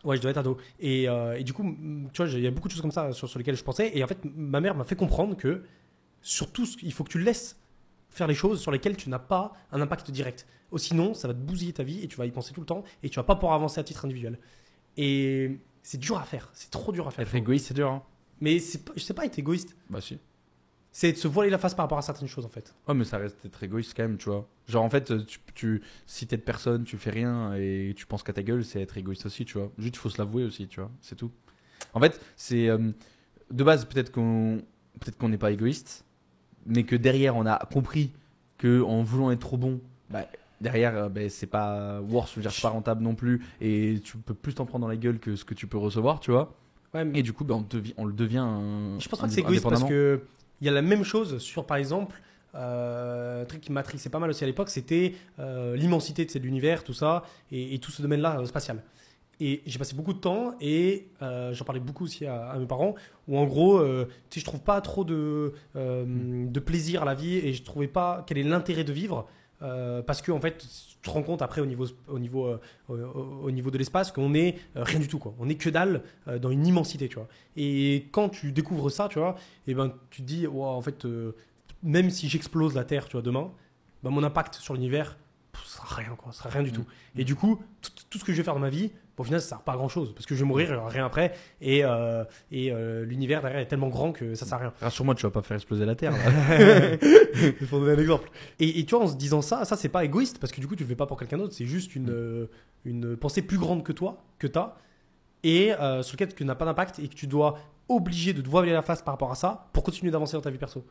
Ouais, je dois être ado. Et, euh, et du coup, m- tu vois, il y a beaucoup de choses comme ça sur, sur lesquelles je pensais. Et en fait, ma mère m'a fait comprendre que surtout, il faut que tu le laisses faire les choses sur lesquelles tu n'as pas un impact direct. Ou sinon, ça va te bousiller ta vie et tu vas y penser tout le temps et tu vas pas pouvoir avancer à titre individuel. Et c'est dur à faire. C'est trop dur à faire. Être égoïste, c'est dur, hein. Mais je sais pas être égoïste. Bah si. C'est de se voiler la face par rapport à certaines choses en fait. Ouais, mais ça reste être égoïste quand même, tu vois. Genre, en fait, tu, tu, si t'es de personne, tu fais rien et tu penses qu'à ta gueule, c'est être égoïste aussi, tu vois. Juste, il faut se l'avouer aussi, tu vois. C'est tout. En fait, c'est. euh, de base, peut-être qu'on peut-être qu'on n'est pas égoïste, mais que derrière, on a compris que en voulant être trop bon, bah, derrière, euh, bah, c'est pas worth, je veux dire, c'est pas rentable non plus et tu peux plus t'en prendre dans la gueule que ce que tu peux recevoir, tu vois. Ouais, mais Et du coup, bah, on, devi- on le devient. un- je pense pas que c'est égoïste parce que il y a la même chose sur par exemple. euh, un truc qui m'attrissait pas mal aussi à l'époque, c'était euh, l'immensité de l'univers, tout ça, et, et tout ce domaine-là euh, spatial. Et j'ai passé beaucoup de temps et euh, j'en parlais beaucoup aussi à, à mes parents où en gros, euh, tu sais, je trouve pas trop de, euh, de plaisir à la vie et je trouvais pas quel est l'intérêt de vivre euh, parce que en fait, tu te rends compte après au niveau, au niveau, au, au- au niveau de l'espace qu'on est rien du tout quoi. On est que dalle dans une immensité, tu vois. Et quand tu découvres ça, tu vois, et ben tu te dis, Wow, en fait, même si j'explose la Terre, tu vois, demain, ben, mon impact sur l'univers, ce sera rien, quoi, ce sera rien du tout. Et du coup, tout, ce que je vais faire dans ma vie, au final, ça sert pas à grand chose, parce que je vais mourir, il y aura rien après, et, euh, et euh, l'univers derrière est tellement grand que ça sert à rien. Rassure-moi, tu vas pas faire exploser la Terre. Il faut donner un exemple. Et, et tu vois, en se disant ça, ça c'est pas égoïste parce que du coup tu le fais pas pour quelqu'un d'autre, c'est juste une, euh, une pensée plus grande que toi, que t'as, et euh, sur lequel tu n'as pas d'impact et que tu dois obliger de te voiler la face par rapport à ça pour continuer d'avancer dans ta vie perso.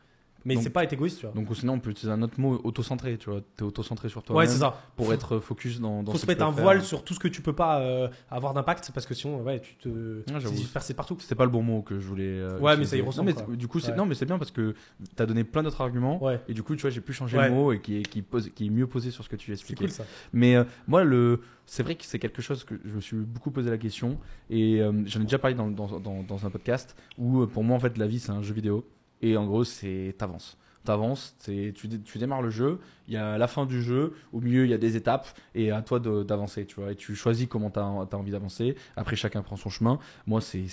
Mais c'est pas être égoïste, tu vois. Donc sinon, on peut utiliser un autre mot, auto-centré, tu vois. T'es auto-centré sur toi. ouais, c'est ça. Pour être focus dans, dans Faut ce se que mettre un faire. voile sur tout ce que tu peux pas euh, avoir d'impact parce que sinon, ouais, tu te. Ouais, j'avoue. c'est dispersé partout. C'était pas le bon mot que je voulais. euh, Ouais, mais ça y utiliser. ressemble, Non, mais du coup, c'est Ouais. non, mais c'est bien parce que t'as donné plein d'autres arguments. Ouais, Et du coup, tu vois, j'ai pu changer Ouais. le mot et qui est, qui, pose, qui est mieux posé sur ce que tu c'est expliquais. cool ça. Mais euh, moi, le, c'est vrai que c'est quelque chose que je me suis beaucoup posé la question et euh, j'en ai déjà parlé dans, dans, dans, dans un podcast où euh, pour moi, en fait, la vie, c'est un jeu vidéo et en gros, c'est t'avances. T'avances, tu, tu démarres le jeu, il y a la fin du jeu, au milieu il y a des étapes et à toi d'avancer, tu vois. Et tu choisis comment tu as, envie d'avancer. Après, chacun prend son chemin. Moi, c'est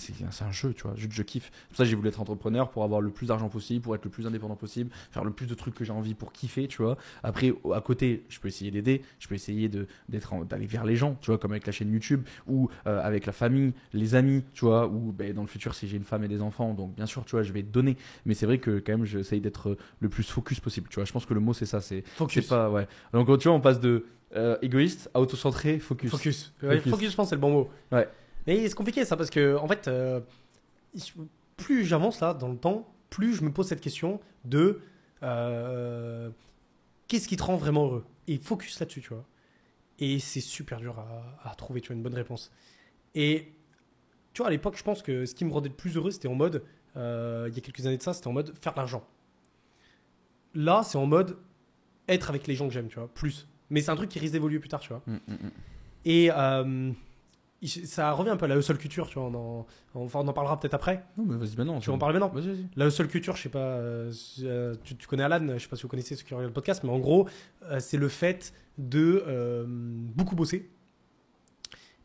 un jeu, tu vois. Juste, je kiffe. C'est pour ça j'ai voulu être entrepreneur pour avoir le plus d'argent possible, pour être le plus indépendant possible, faire le plus de trucs que j'ai envie pour kiffer, tu vois. Après, à côté, je peux essayer d'aider, je peux essayer d'aller vers les gens, tu vois, comme avec la chaîne YouTube ou euh, avec la famille, les amis, tu vois, ou ben, dans le futur, si j'ai une femme et des enfants, donc bien sûr, tu vois, je vais donner. Mais c'est vrai que quand même, j'essaye d'être le plus focus possible, tu vois. Je pense que le mot, c'est ça, c'est Focus. c'est pas, ouais. Donc, tu vois, on passe de euh, égoïste à autocentré, focus. Focus. Focus. focus, je pense, c'est le bon mot. Ouais. Mais c'est compliqué ça parce que, en fait, euh, plus j'avance là dans le temps, plus je me pose cette question de euh, qu'est-ce qui te rend vraiment heureux? Et focus là-dessus, tu vois. Et c'est super dur à, à trouver, tu vois, une bonne réponse. Et tu vois, à l'époque, je pense que ce qui me rendait le plus heureux, c'était en mode, euh, il y a quelques années de ça, c'était en mode faire de l'argent. Là, c'est en mode être avec les gens que j'aime, tu vois, plus. Mais c'est un truc qui risque d'évoluer plus tard, tu vois. Mm, mm, mm. Et euh, ça revient un peu à la hustle culture, tu vois. On en, enfin, on en parlera peut-être après. Non, mais vas-y, maintenant. Tu veux en parler maintenant Vas-y. La hustle culture, je sais pas, euh, euh, tu, tu connais Alan, je sais pas si vous connaissez ceux qui regardent le podcast, mais en gros, euh, c'est le fait de beaucoup bosser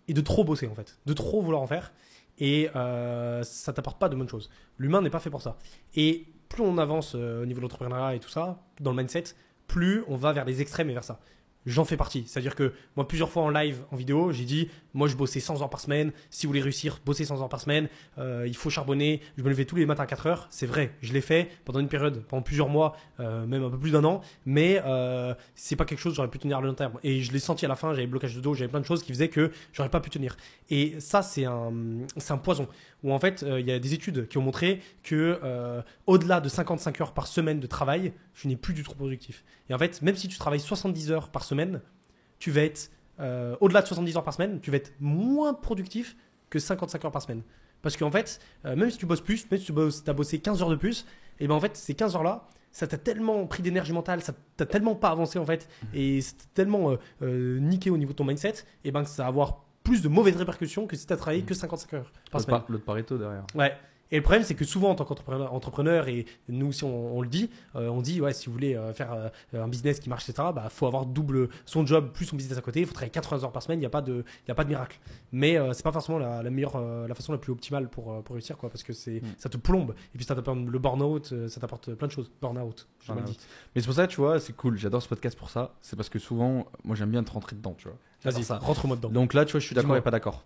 et de trop bosser en fait, de trop vouloir en faire. Et ça t'apporte pas de bonnes choses. L'humain n'est pas fait pour ça. Et plus on avance euh, au niveau de l'entrepreneuriat et tout ça, dans le mindset, plus on va vers les extrêmes et vers ça. J'en fais partie. C'est-à-dire que moi, plusieurs fois en live, en vidéo, j'ai dit moi, je bossais 100 heures par semaine. Si vous voulez réussir, bossez 100 heures par semaine. Euh, il faut charbonner. Je me levais tous les matins à 4 heures. C'est vrai, je l'ai fait pendant une période, pendant plusieurs mois, euh, même un peu plus d'un an. Mais c'est pas quelque chose que j'aurais pu tenir à long terme. Et je l'ai senti à la fin. J'avais blocage de dos, j'avais plein de choses qui faisaient que j'aurais pas pu tenir. Et ça, c'est un, c'est un poison. Où en fait, euh, il y a des études qui ont montré que euh, au-delà de 55 heures par semaine de travail, tu n'es plus du tout productif. Et en fait, même si tu travailles 70 heures par semaine, tu vas être euh, au-delà de 70 heures par semaine, tu vas être moins productif que 55 heures par semaine. Parce qu'en fait, même si tu bosses plus, même si tu as bossé 15 heures de plus, et ben en fait, ces 15 heures-là, ça t'a tellement pris d'énergie mentale, ça t'a tellement pas avancé en fait, et c'est tellement niqué au niveau de ton mindset, et ben que ça va avoir plus de mauvaises répercussions que si tu as travaillé que 55 heures par semaine. par- l'autre Pareto derrière. Ouais. Et le problème, c'est que souvent, en tant qu'entrepreneur, entrepreneur, et nous aussi, on, on le dit, euh, on dit, ouais, si vous voulez euh, faire euh, un business qui marche, etc., bah, faut avoir double son job plus son business à côté. Il faut travailler 80 heures par semaine. Il n'y a pas de, il a pas de miracle. Mais c'est pas forcément la, la meilleure, la façon la plus optimale pour, pour réussir, quoi, parce que c'est, Mm. ça te plombe. Et puis ça t'apporte le burn-out, ça t'apporte plein de choses. Burn-out, mal dit. Mais c'est pour ça, tu vois, c'est cool. J'adore ce podcast pour ça. C'est parce que souvent, moi, j'aime bien te rentrer dedans, tu vois. Vas-y, rentre-moi dedans. Donc là, tu vois, je suis d'accord et pas d'accord.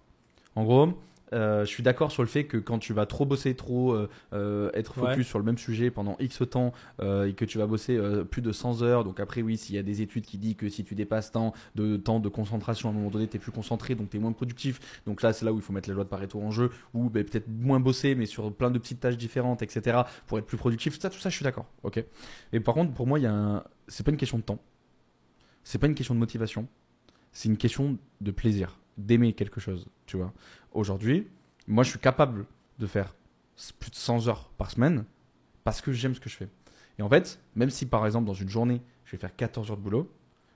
En gros, euh, je suis d'accord sur le fait que quand tu vas trop bosser, trop euh, euh, être focus Ouais. sur le même sujet pendant X temps euh, et que tu vas bosser plus de 100 heures, donc après, oui, s'il y a des études qui disent que si tu dépasses tant de temps de concentration, à un moment donné, tu es plus concentré, donc tu es moins productif. Donc là, c'est là où il faut mettre les lois de Pareto en jeu, ou ben, peut-être moins bosser, mais sur plein de petites tâches différentes, etc., pour être plus productif. Ça, tout ça, je suis d'accord. ok et par contre, pour moi, il un... c'est pas une question de temps, c'est pas une question de motivation, c'est une question de plaisir, d'aimer quelque chose, tu vois. Aujourd'hui, moi, je suis capable de faire plus de 100 heures par semaine parce que j'aime ce que je fais. Et en fait, même si par exemple dans une journée, je vais faire 14 heures de boulot,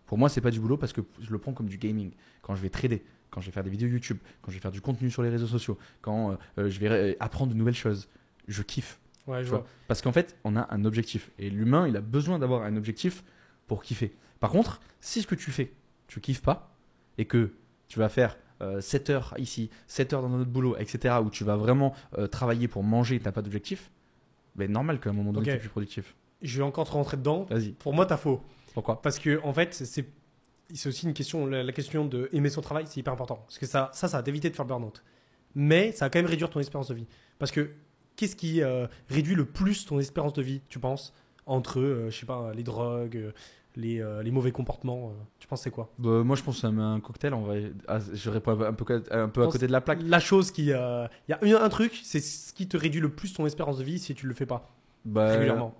pour moi, c'est pas du boulot parce que je le prends comme du gaming. Quand je vais trader, quand je vais faire des vidéos YouTube, quand je vais faire du contenu sur les réseaux sociaux, quand euh, je vais euh, apprendre de nouvelles choses, je kiffe. Ouais, je vois. Parce qu'en fait, on a un objectif. Et l'humain, il a besoin d'avoir un objectif pour kiffer. Par contre, si ce que tu fais, tu kiffes pas, et que tu vas faire euh, 7 heures ici, 7 heures dans notre boulot, etc., où tu vas vraiment euh, travailler pour manger et tu n'as pas d'objectif, ben normal qu'à un moment donné, tu es plus productif. Je vais encore te rentrer dedans. Vas-y. Pour moi, t'as faux. Pourquoi? Parce que en fait, c'est c'est aussi une question, la, question de aimer son travail, c'est hyper important. Parce que ça, ça, ça va t'éviter de faire le burn-out. Mais ça va quand même réduire ton espérance de vie. Parce que qu'est-ce qui euh, réduit le plus ton espérance de vie, tu penses? Entre, euh, je sais pas, les drogues, euh, les, euh, les mauvais comportements, euh, tu penses c'est quoi? Bah, Moi, je pense que ça met un cocktail. En vrai. Ah, je réponds un peu, un peu à côté de la plaque. La chose qui. euh, Il y a un, truc, c'est ce qui te réduit le plus ton espérance de vie si tu le fais pas Bah, régulièrement.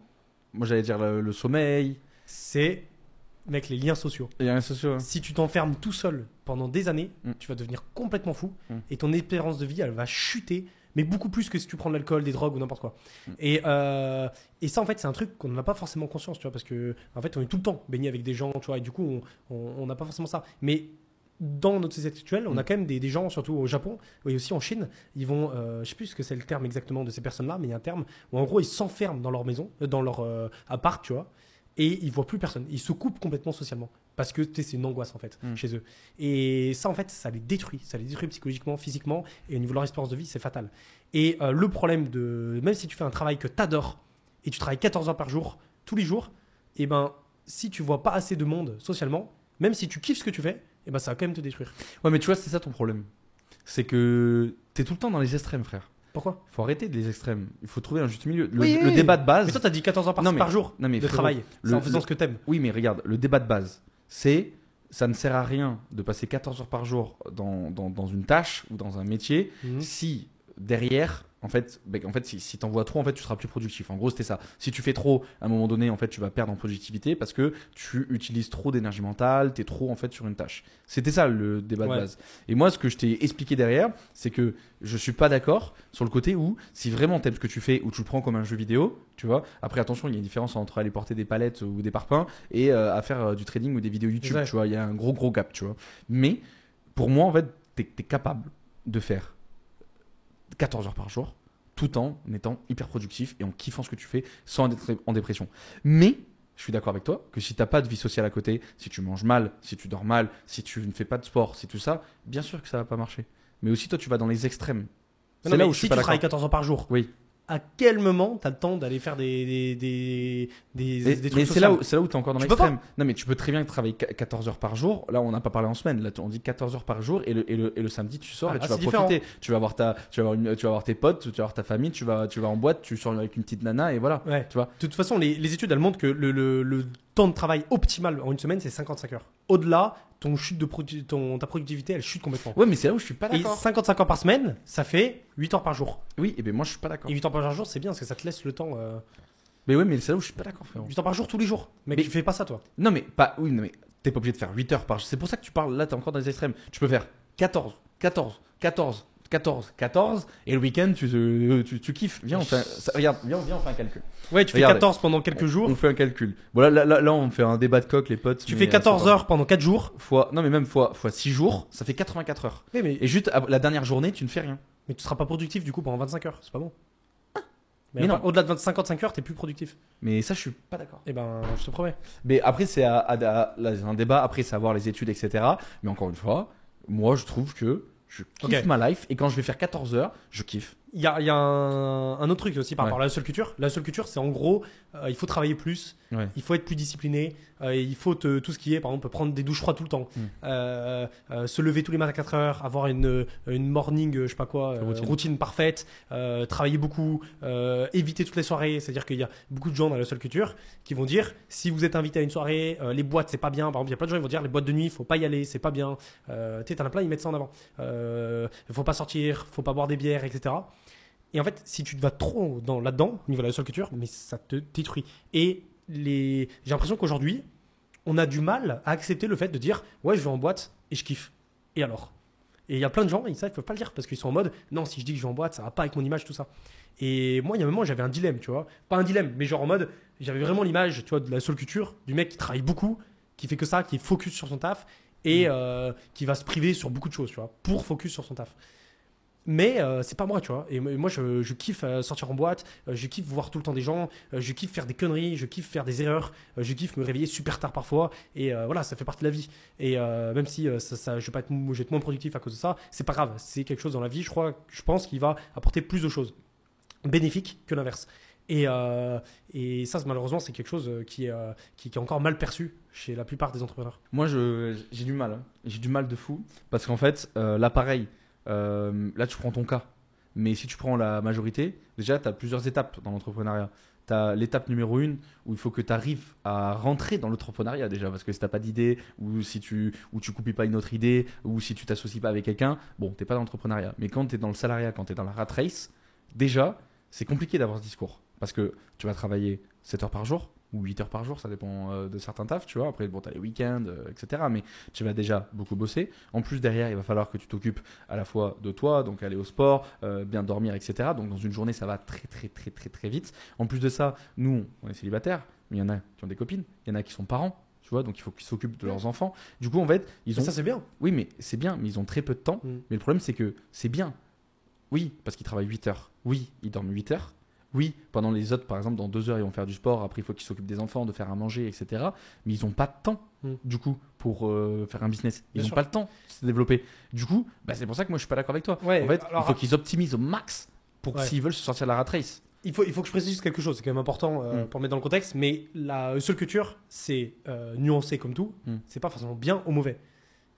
moi, j'allais dire le, le sommeil. C'est, mec, les liens sociaux. De social. hein. Si tu t'enfermes tout seul pendant des années, Mm. tu vas devenir complètement fou Mm. et ton espérance de vie, elle va chuter, mais beaucoup plus que si tu prends de l'alcool, des drogues ou n'importe quoi. Mm. Et, euh, et ça, en fait, c'est un truc qu'on n'a pas forcément conscience, tu vois, parce que en fait, on est tout le temps baigné avec des gens, tu vois, et du coup, on- n'a pas forcément ça. Mais dans notre société actuelle, on a Mm. quand même des, des gens, surtout au Japon et aussi en Chine, ils vont, euh, je sais plus ce que c'est le terme exactement de ces personnes-là, mais il y a un terme où en gros ils s'enferment dans leur maison, euh, dans leur euh, appart, tu vois, et ils voient plus personne. Ils se coupent complètement socialement parce que c'est une angoisse en fait Mm. chez eux. Et ça en fait, ça les détruit, ça les détruit psychologiquement, physiquement, et au niveau de leur espérance de vie, c'est fatal. Et euh, le problème de, même si tu fais un travail que t'adores et tu travailles 14 heures par jour, tous les jours, et ben si tu vois pas assez de monde socialement, même si tu kiffes ce que tu fais, et ben ça va quand même te détruire. Ouais, mais tu vois, c'est ça ton problème. C'est que t'es tout le temps dans les extrêmes, frère. Pourquoi? Faut arrêter les extrêmes. Il faut trouver un juste milieu. Le, Oui, le oui. débat de base. Mais toi, t'as dit 14 heures par, Non, mais- par jour non, mais de frérot, travail. Le- en faisant le- ce que t'aimes. Oui, mais regarde, le débat de base, c'est ça ne sert à rien de passer 14 heures par jour dans, dans, dans une tâche ou dans un métier Mhm. si derrière, en fait, ben, en fait si, si tu envoies trop, en fait, tu seras plus productif. En gros, c'était ça. Si tu fais trop, à un moment donné, en fait, tu vas perdre en productivité parce que tu utilises trop d'énergie mentale, tu es trop, en fait, sur une tâche. C'était ça le débat Ouais. de base. Et moi, ce que je t'ai expliqué derrière, c'est que je suis pas d'accord sur le côté où, si vraiment t'aimes ce que tu fais ou tu le prends comme un jeu vidéo, tu vois, après, attention, il y a une différence entre aller porter des palettes ou des parpaings et euh, à faire euh, du trading ou des vidéos YouTube, tu vois, il y a un gros, gros gap, tu vois. Mais, pour moi, en fait, t'es es capable de faire 14 heures par jour tout en étant hyper productif et en kiffant ce que tu fais sans être en dépression. Mais je suis d'accord avec toi que si t'as pas de vie sociale à côté, si tu manges mal, si tu dors mal, si tu ne fais pas de sport, si tout ça, bien sûr que ça va pas marcher. Mais aussi toi tu vas dans les extrêmes. Non, mais là où je si suis tu pas travailles 14 heures par jour, Oui. À quel moment t'as le temps d'aller faire des, des, des, des, Mais, c'est là où là où t'es encore dans Tu l'extrême. Non mais tu peux très bien travailler qu- 14 heures par jour. Là on n'a pas parlé en semaine. Là on dit 14 heures par jour et le, et le, et le samedi tu sors Ah, et tu là, vas profiter. Tu vas voir ta tu vas avoir une- tu vas voir tes potes, tu vas voir ta famille, tu vas tu vas en boîte, tu sors avec une petite nana et voilà. Ouais. Tu vois. De toute façon, les, les études elles montrent que le, le, le temps de travail optimal en une semaine, c'est 55 heures. Au-delà, ton chute de produ- ton, ta productivité, elle chute complètement. Ouais mais c'est là où je suis pas d'accord. 55 heures par semaine, ça fait 8 heures par jour. Oui et ben moi je suis pas d'accord. Et 8 heures par jour, c'est bien parce que ça te laisse le temps. euh, Mais ouais mais c'est là où je suis pas d'accord frérot. 8 heures par jour tous les jours. Mec, Mais- tu fais pas ça toi. Non mais pas oui non mais t'es pas obligé de faire 8 heures par jour. C'est pour ça que tu parles là t'es encore dans les extrêmes. Tu peux faire 14 14 14 14 14 et le week-end tu, te- tu, tu kiffes. Viens on fait un- ça- regarde viens, viens on fait un calcul. Ouais, tu fais Regarde. 14 pendant quelques jours. On fait un calcul. Voilà, là, là, là, on fait un débat de coq, les potes. Tu fais euh, 14 c'est pas- heures pendant 4 jours. Fois, non, mais même fois, fois 6 jours, ça fait 84 heures. Mais, mais, Et juste la dernière journée, tu ne fais rien. mais tu seras pas productif du coup pendant 25 heures. C'est pas bon. Mais, Mais non. Au-delà de 55 heures, t'es plus productif. Mais ça, je suis pas d'accord. Eh ben, je te promets. Mais après, c'est un débat. Après, c'est à voir les études, etc. Mais encore une fois, moi, je trouve que je kiffe ma life. Et quand je vais faire 14 heures, je kiffe. Il y a, il y a un, un autre truc aussi par Ouais. rapport à la seule culture. La seule culture, c'est en gros, euh, il faut travailler plus, Ouais. il faut être plus discipliné, euh, il faut te- tout ce qui est, par exemple, prendre des douches froides tout le temps, Mm. euh, euh, se lever tous les matins à 4 heures, avoir une, une morning, je sais pas quoi, Routine. routine. parfaite, travailler beaucoup, éviter toutes les soirées. C'est-à-dire qu'il y a beaucoup de gens dans la seule culture qui vont dire, si vous êtes invité à une soirée, les boîtes, c'est pas bien. Par exemple, il y a plein de gens qui vont dire, les boîtes de nuit, faut pas y aller, c'est pas bien. Tu sais, t'en as plein, ils mettent ça en avant. Faut pas sortir, faut pas boire des bières, etc. Et en fait, si tu te vas trop dans là-dedans, au niveau de la seule culture, mais ça te détruit. Et les... j'ai l'impression qu'aujourd'hui, on a du mal à accepter le fait de dire ouais, je vais en boîte et je kiffe. Et alors? Et il y a plein de gens, ils savent, ils peuvent pas le dire parce qu'ils sont en mode non, si je dis que je vais en boîte, ça va pas avec mon image, tout ça. Et moi, il y a un moment, j'avais un dilemme, tu vois. Pas un dilemme, mais genre en mode, j'avais vraiment l'image, tu vois, de la seule culture, du mec qui travaille beaucoup, qui fait que ça, qui est focus sur son taf et euh, qui va se priver sur beaucoup de choses, tu vois, pour focus sur son taf. Mais euh, c'est pas moi, tu vois. Et moi, je, je kiffe euh, sortir en boîte, euh, je kiffe voir tout le temps des gens, je kiffe faire des conneries, je kiffe faire des erreurs, je kiffe me réveiller super tard parfois. Et voilà, ça fait partie de la vie. Et même si je vais pas être, moins productif à cause de ça, c'est pas grave. C'est quelque chose dans la vie, je crois, je pense qu'il va apporter plus de choses bénéfiques que l'inverse. Et, et ça, malheureusement, c'est quelque chose qui est, qui, qui est encore mal perçu chez la plupart des entrepreneurs. Moi, j'ai du mal. hein. J'ai du mal de fou. Parce qu'en fait, euh, là, pareil, euh, là, tu prends ton cas. Mais si tu prends la majorité, déjà, tu as plusieurs étapes dans l'entrepreneuriat. Tu as l'étape numéro une où il faut que tu arrives à rentrer dans l'entrepreneuriat déjà. Parce que si tu pas d'idée, ou si tu ou tu pas une autre idée, ou si tu t'associes pas avec quelqu'un, bon, tu pas dans l'entrepreneuriat. Mais quand tu es dans le salariat, quand tu es dans la rat race, déjà, c'est compliqué d'avoir ce discours. Parce que tu vas travailler 7 heures par jour, ou 8 heures par jour, ça dépend euh, de certains tafs, tu vois. Après, bon, tu as les week-ends, euh, etc. Mais tu vas déjà beaucoup bosser. En plus, derrière, il va falloir que tu t'occupes à la fois de toi, donc aller au sport, euh, bien dormir, etc. Donc, dans une journée, ça va très, très, très, très, très vite. En plus de ça, nous, on est célibataires, mais il y en a qui ont des copines, il y en a qui sont parents. Tu vois, donc il faut qu'ils s'occupent de leurs enfants. Du coup, en fait, ils ont. ça, c'est bien. Oui, mais c'est bien, mais ils ont très peu de temps. Mm. Mais le problème, c'est que c'est bien. Oui, parce qu'ils travaillent 8 heures. Oui, ils dorment 8 heures. Oui, pendant les autres, par exemple, dans 2 heures, ils vont faire du sport. Après, il faut qu'ils s'occupent des enfants, de faire à manger, etc. Mais ils n'ont pas de temps, Mm. du coup, pour euh, faire un business. Ils n'ont pas le temps de se développer. Du coup, bah, c'est pour ça que moi, je suis pas d'accord avec toi. Ouais, en fait, alors- il faut qu'ils optimisent au max pour Ouais. s'ils veulent se sortir de la rat race. Il faut, il faut que je précise quelque chose, c'est quand même important euh, Mm. pour mettre dans le contexte, mais la seule culture, c'est euh, nuancé comme tout, Mm. c'est pas forcément bien ou mauvais.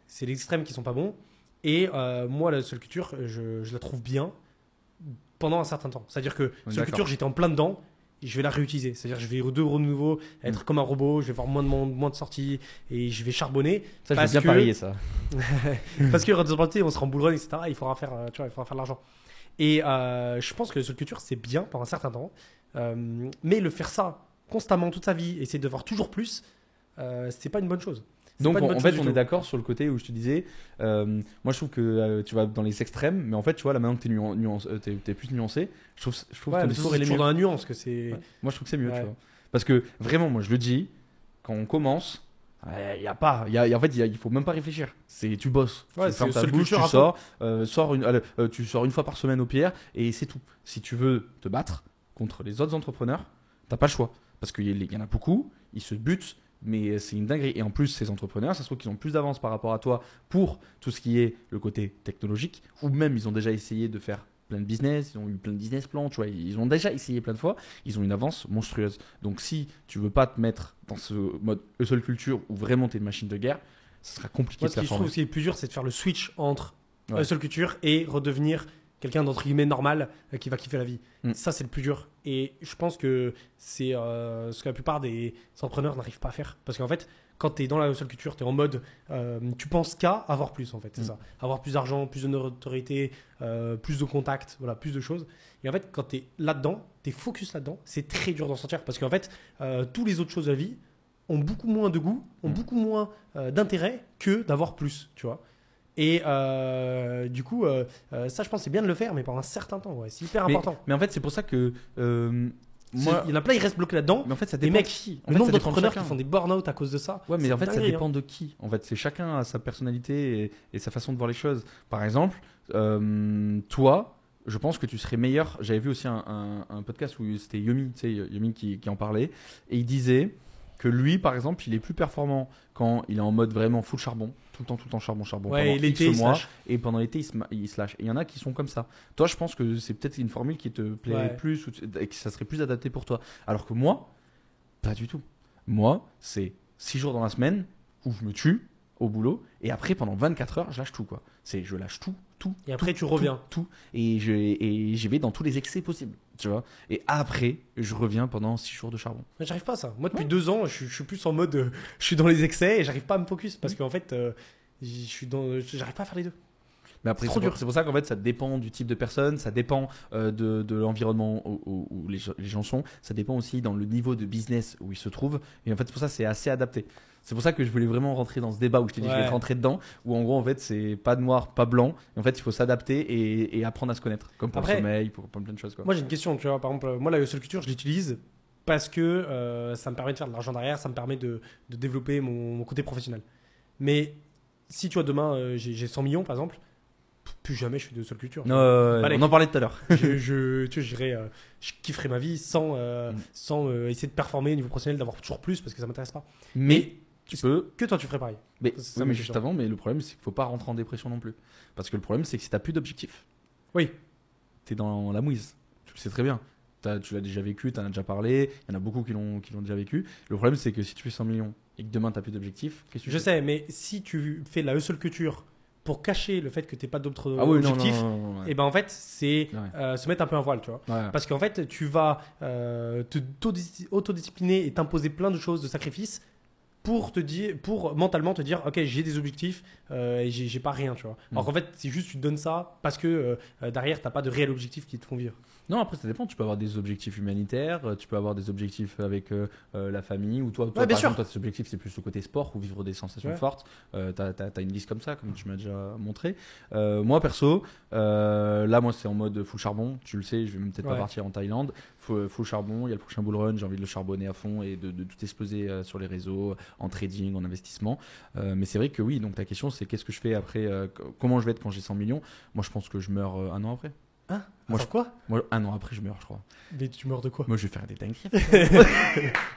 C'est les extrêmes qui sont pas bons, et moi, la seule culture, je, je la trouve bien pendant un certain temps. C'est-à-dire que d'accord. culture, j'étais en plein dedans, et je vais la réutiliser. C'est-à-dire que je vais de renouveau être Mm. comme un robot, je vais voir moins de monde, moins de sorties, et je vais charbonner, Ça, je veux bien que- parier ça. parce que redescendabilité, on se remboulera, etc. Il faudra faire, euh, tu vois, il faudra faire de l'argent. Et euh, je pense que la culture, c'est bien pendant un certain temps. Euh, mais le faire ça constamment toute sa vie, essayer de voir toujours plus, euh, c'est pas une bonne chose. Donc en, fait, on tout. est d'accord sur le côté où je te disais, euh, moi je trouve que euh, tu vas dans les extrêmes, mais en fait, tu vois, là maintenant que tu es, es, plus nuancé, je trouve, je trouve Ouais, que mais discours est toujours dans la nuance que c'est. Ouais. Moi je trouve que c'est mieux, Ouais. tu vois. Parce que vraiment, moi je le dis, quand on commence, il y a pas, y a, y a- en fait, il faut même pas réfléchir. C'est tu bosses, tu fermes ta bouche, sors, euh, sors une, euh, tu sors une fois par semaine au pire et c'est tout. Si tu veux te battre contre les autres entrepreneurs, t'as pas le choix parce qu'il y, y en a beaucoup, ils se butent. Mais c'est une dinguerie. Et en plus, ces entrepreneurs, ça se trouve qu'ils ont plus d'avance par rapport à toi pour tout ce qui est le côté technologique, ou même ils ont déjà essayé de faire plein de business, ils ont eu plein de business plans, tu vois, ils ont déjà essayé plein de fois, ils ont une avance monstrueuse. Donc si tu veux pas te mettre dans ce mode seule culture où vraiment tu es une machine de guerre, ce sera compliqué Moi, de ce que je trouve aussi le plus dur, c'est de faire le switch entre Ouais. hustle culture et redevenir quelqu'un d'entre guillemets normal euh, qui va kiffer la vie. Mm. Ça, c'est le plus dur. Et je pense que c'est euh, ce que la plupart des entrepreneurs n'arrivent pas à faire. Parce qu'en fait, quand tu es dans la hustle culture, tu es en mode, euh, tu penses qu'à avoir plus en fait, c'est Mm. ça. Avoir plus d'argent, plus de notoriété, plus de contacts, voilà, plus de choses. Et en fait, quand tu es là-dedans, tu es focus là-dedans, c'est très dur d'en sortir. Parce qu'en fait, tous les autres choses de la vie ont beaucoup moins de goût, ont Mm. beaucoup moins d'intérêt que d'avoir plus, tu vois. Et euh, du coup, euh, euh, ça, je pense, c'est bien de le faire, mais pendant un certain temps, ouais, c'est hyper Mais- important. Mais en fait, c'est pour ça que euh, moi, Il y en a plein, ils restent bloqués là-dedans. mais en fait, ça Les dépend mecs, de qui. Le fait, nombre de d'entrepreneurs qui font des burn-out à cause de ça. Ouais, mais en fait, ça dépend hein. de qui. En fait, c'est chacun a sa personnalité et, et sa façon de voir les choses. Par exemple, toi, je pense que tu serais meilleur. J'avais vu aussi un, un- un podcast où c'était Yomi, tu sais, Yomi qui, qui en parlait, et il disait que lui, par exemple, il est plus performant quand il est en mode vraiment full charbon, tout le temps, tout le temps charbon, charbon, Ouais, pendant et l'été, il mois, et pendant l'été, il se, ma- il se lâche. Et il y en a qui sont comme ça. Toi, je pense que c'est peut-être une formule qui te plairait Ouais. plus, et que ça serait plus adapté pour toi. Alors que moi, pas du tout. Moi, c'est 6 jours dans la semaine où je me tue au boulot, et après, pendant 24 heures, je lâche tout, quoi. C'est, je lâche tout, tout. Et après, tout, tu reviens. Tout, tout. et je, et j'y vais dans tous les excès possibles, tu vois. Et après, je reviens pendant 6 jours de charbon. J'arrive pas à ça. Moi, depuis deux ans, je, suis- je suis plus en mode, euh, je suis dans les excès et j'arrive pas à me focus parce qu'en fait, euh, j'arrive pas à faire les deux. Mais après, C'est pour, dur. c'est pour ça qu'en fait, ça dépend du type de personne, ça dépend euh, de, de l'environnement où, où- où les, gens- les gens sont, ça dépend aussi dans le niveau de business où ils se trouvent. Et en fait, pour ça c'est assez adapté. C'est pour ça que je voulais vraiment rentrer dans ce débat où je t'ai dit que je Ouais. vais rentrer dedans, où en gros, en fait, c'est pas noir, pas blanc. Et en fait, il faut s'adapter et, et apprendre à se connaître, comme pour Après- le sommeil, pour, pour plein de choses. Quoi. Moi, j'ai une question, tu vois. Par exemple, moi, la hustle culture, je l'utilise parce que euh, ça me permet de faire de l'argent derrière, ça me permet de, de développer mon, mon côté professionnel. Mais si, tu vois, demain, euh, j'ai j'ai 100 millions, par exemple, plus jamais je fais de hustle culture. Euh, on en parlait tout à l'heure. je, je, tu vois, euh, je kifferais ma vie sans, euh, Mm. sans essayer de performer au niveau professionnel, d'avoir toujours plus parce que ça m'intéresse pas. Mais tu peux Que toi, tu ferais pareil. Mais, ça oui, ma mais juste avant, mais le problème, c'est qu'il faut pas rentrer en dépression non plus. Parce que le problème, c'est que si tu plus d'objectifs, Oui. tu es dans la mouise. Tu le sais très bien. T'as- tu l'as déjà vécu, tu en as déjà parlé. Il y en a beaucoup qui l'ont déjà vécu. Le problème, c'est que si tu fais 100 millions et que demain, tu plus d'objectifs, qu'est-ce que tu Je sais, mais si tu fais la hustle culture pour cacher le fait que tu pas d'autres Ah oui, objectifs, non, non, non, ouais. et ben en fait, c'est Ouais. euh, se mettre un peu un voile, tu vois. Ouais. Parce qu'en fait, tu vas euh, te autodiscipliner et t'imposer plein de choses, de sacrifices, pour te dire, pour mentalement te dire, ok, j'ai des objectifs euh, et j'ai pas rien, tu vois. Alors Mm. qu'en fait, c'est juste tu te donnes ça parce que euh, derrière, t'as pas de réel objectif qui te font vivre. Non, après, ça dépend. Tu peux avoir des objectifs humanitaires, euh, tu peux avoir des objectifs avec euh, euh, la famille, ou toi, toi Ouais, bien par sûr. exemple, toi, tes objectifs, c'est plus le côté sport ou vivre des sensations Ouais. fortes. Euh, t'as une liste comme ça, comme tu m'as déjà montré. Euh, moi, perso, là, moi, c'est en mode full charbon. Tu le sais, je vais peut-être pas Ouais. partir en Thaïlande. Full, full charbon, il y a le prochain bull run, j'ai envie de le charbonner à fond et de, de tout exploser sur les réseaux, en trading, en investissement. Mais c'est vrai que oui, donc ta question, c'est qu'est-ce que je fais après, comment je vais être quand j'ai 100 millions? Moi, je pense que je meurs un an après. Hein Moi, Attends, quoi Moi, un an après, je meurs, je crois. Mais tu meurs de quoi Moi, je vais faire des dingueries.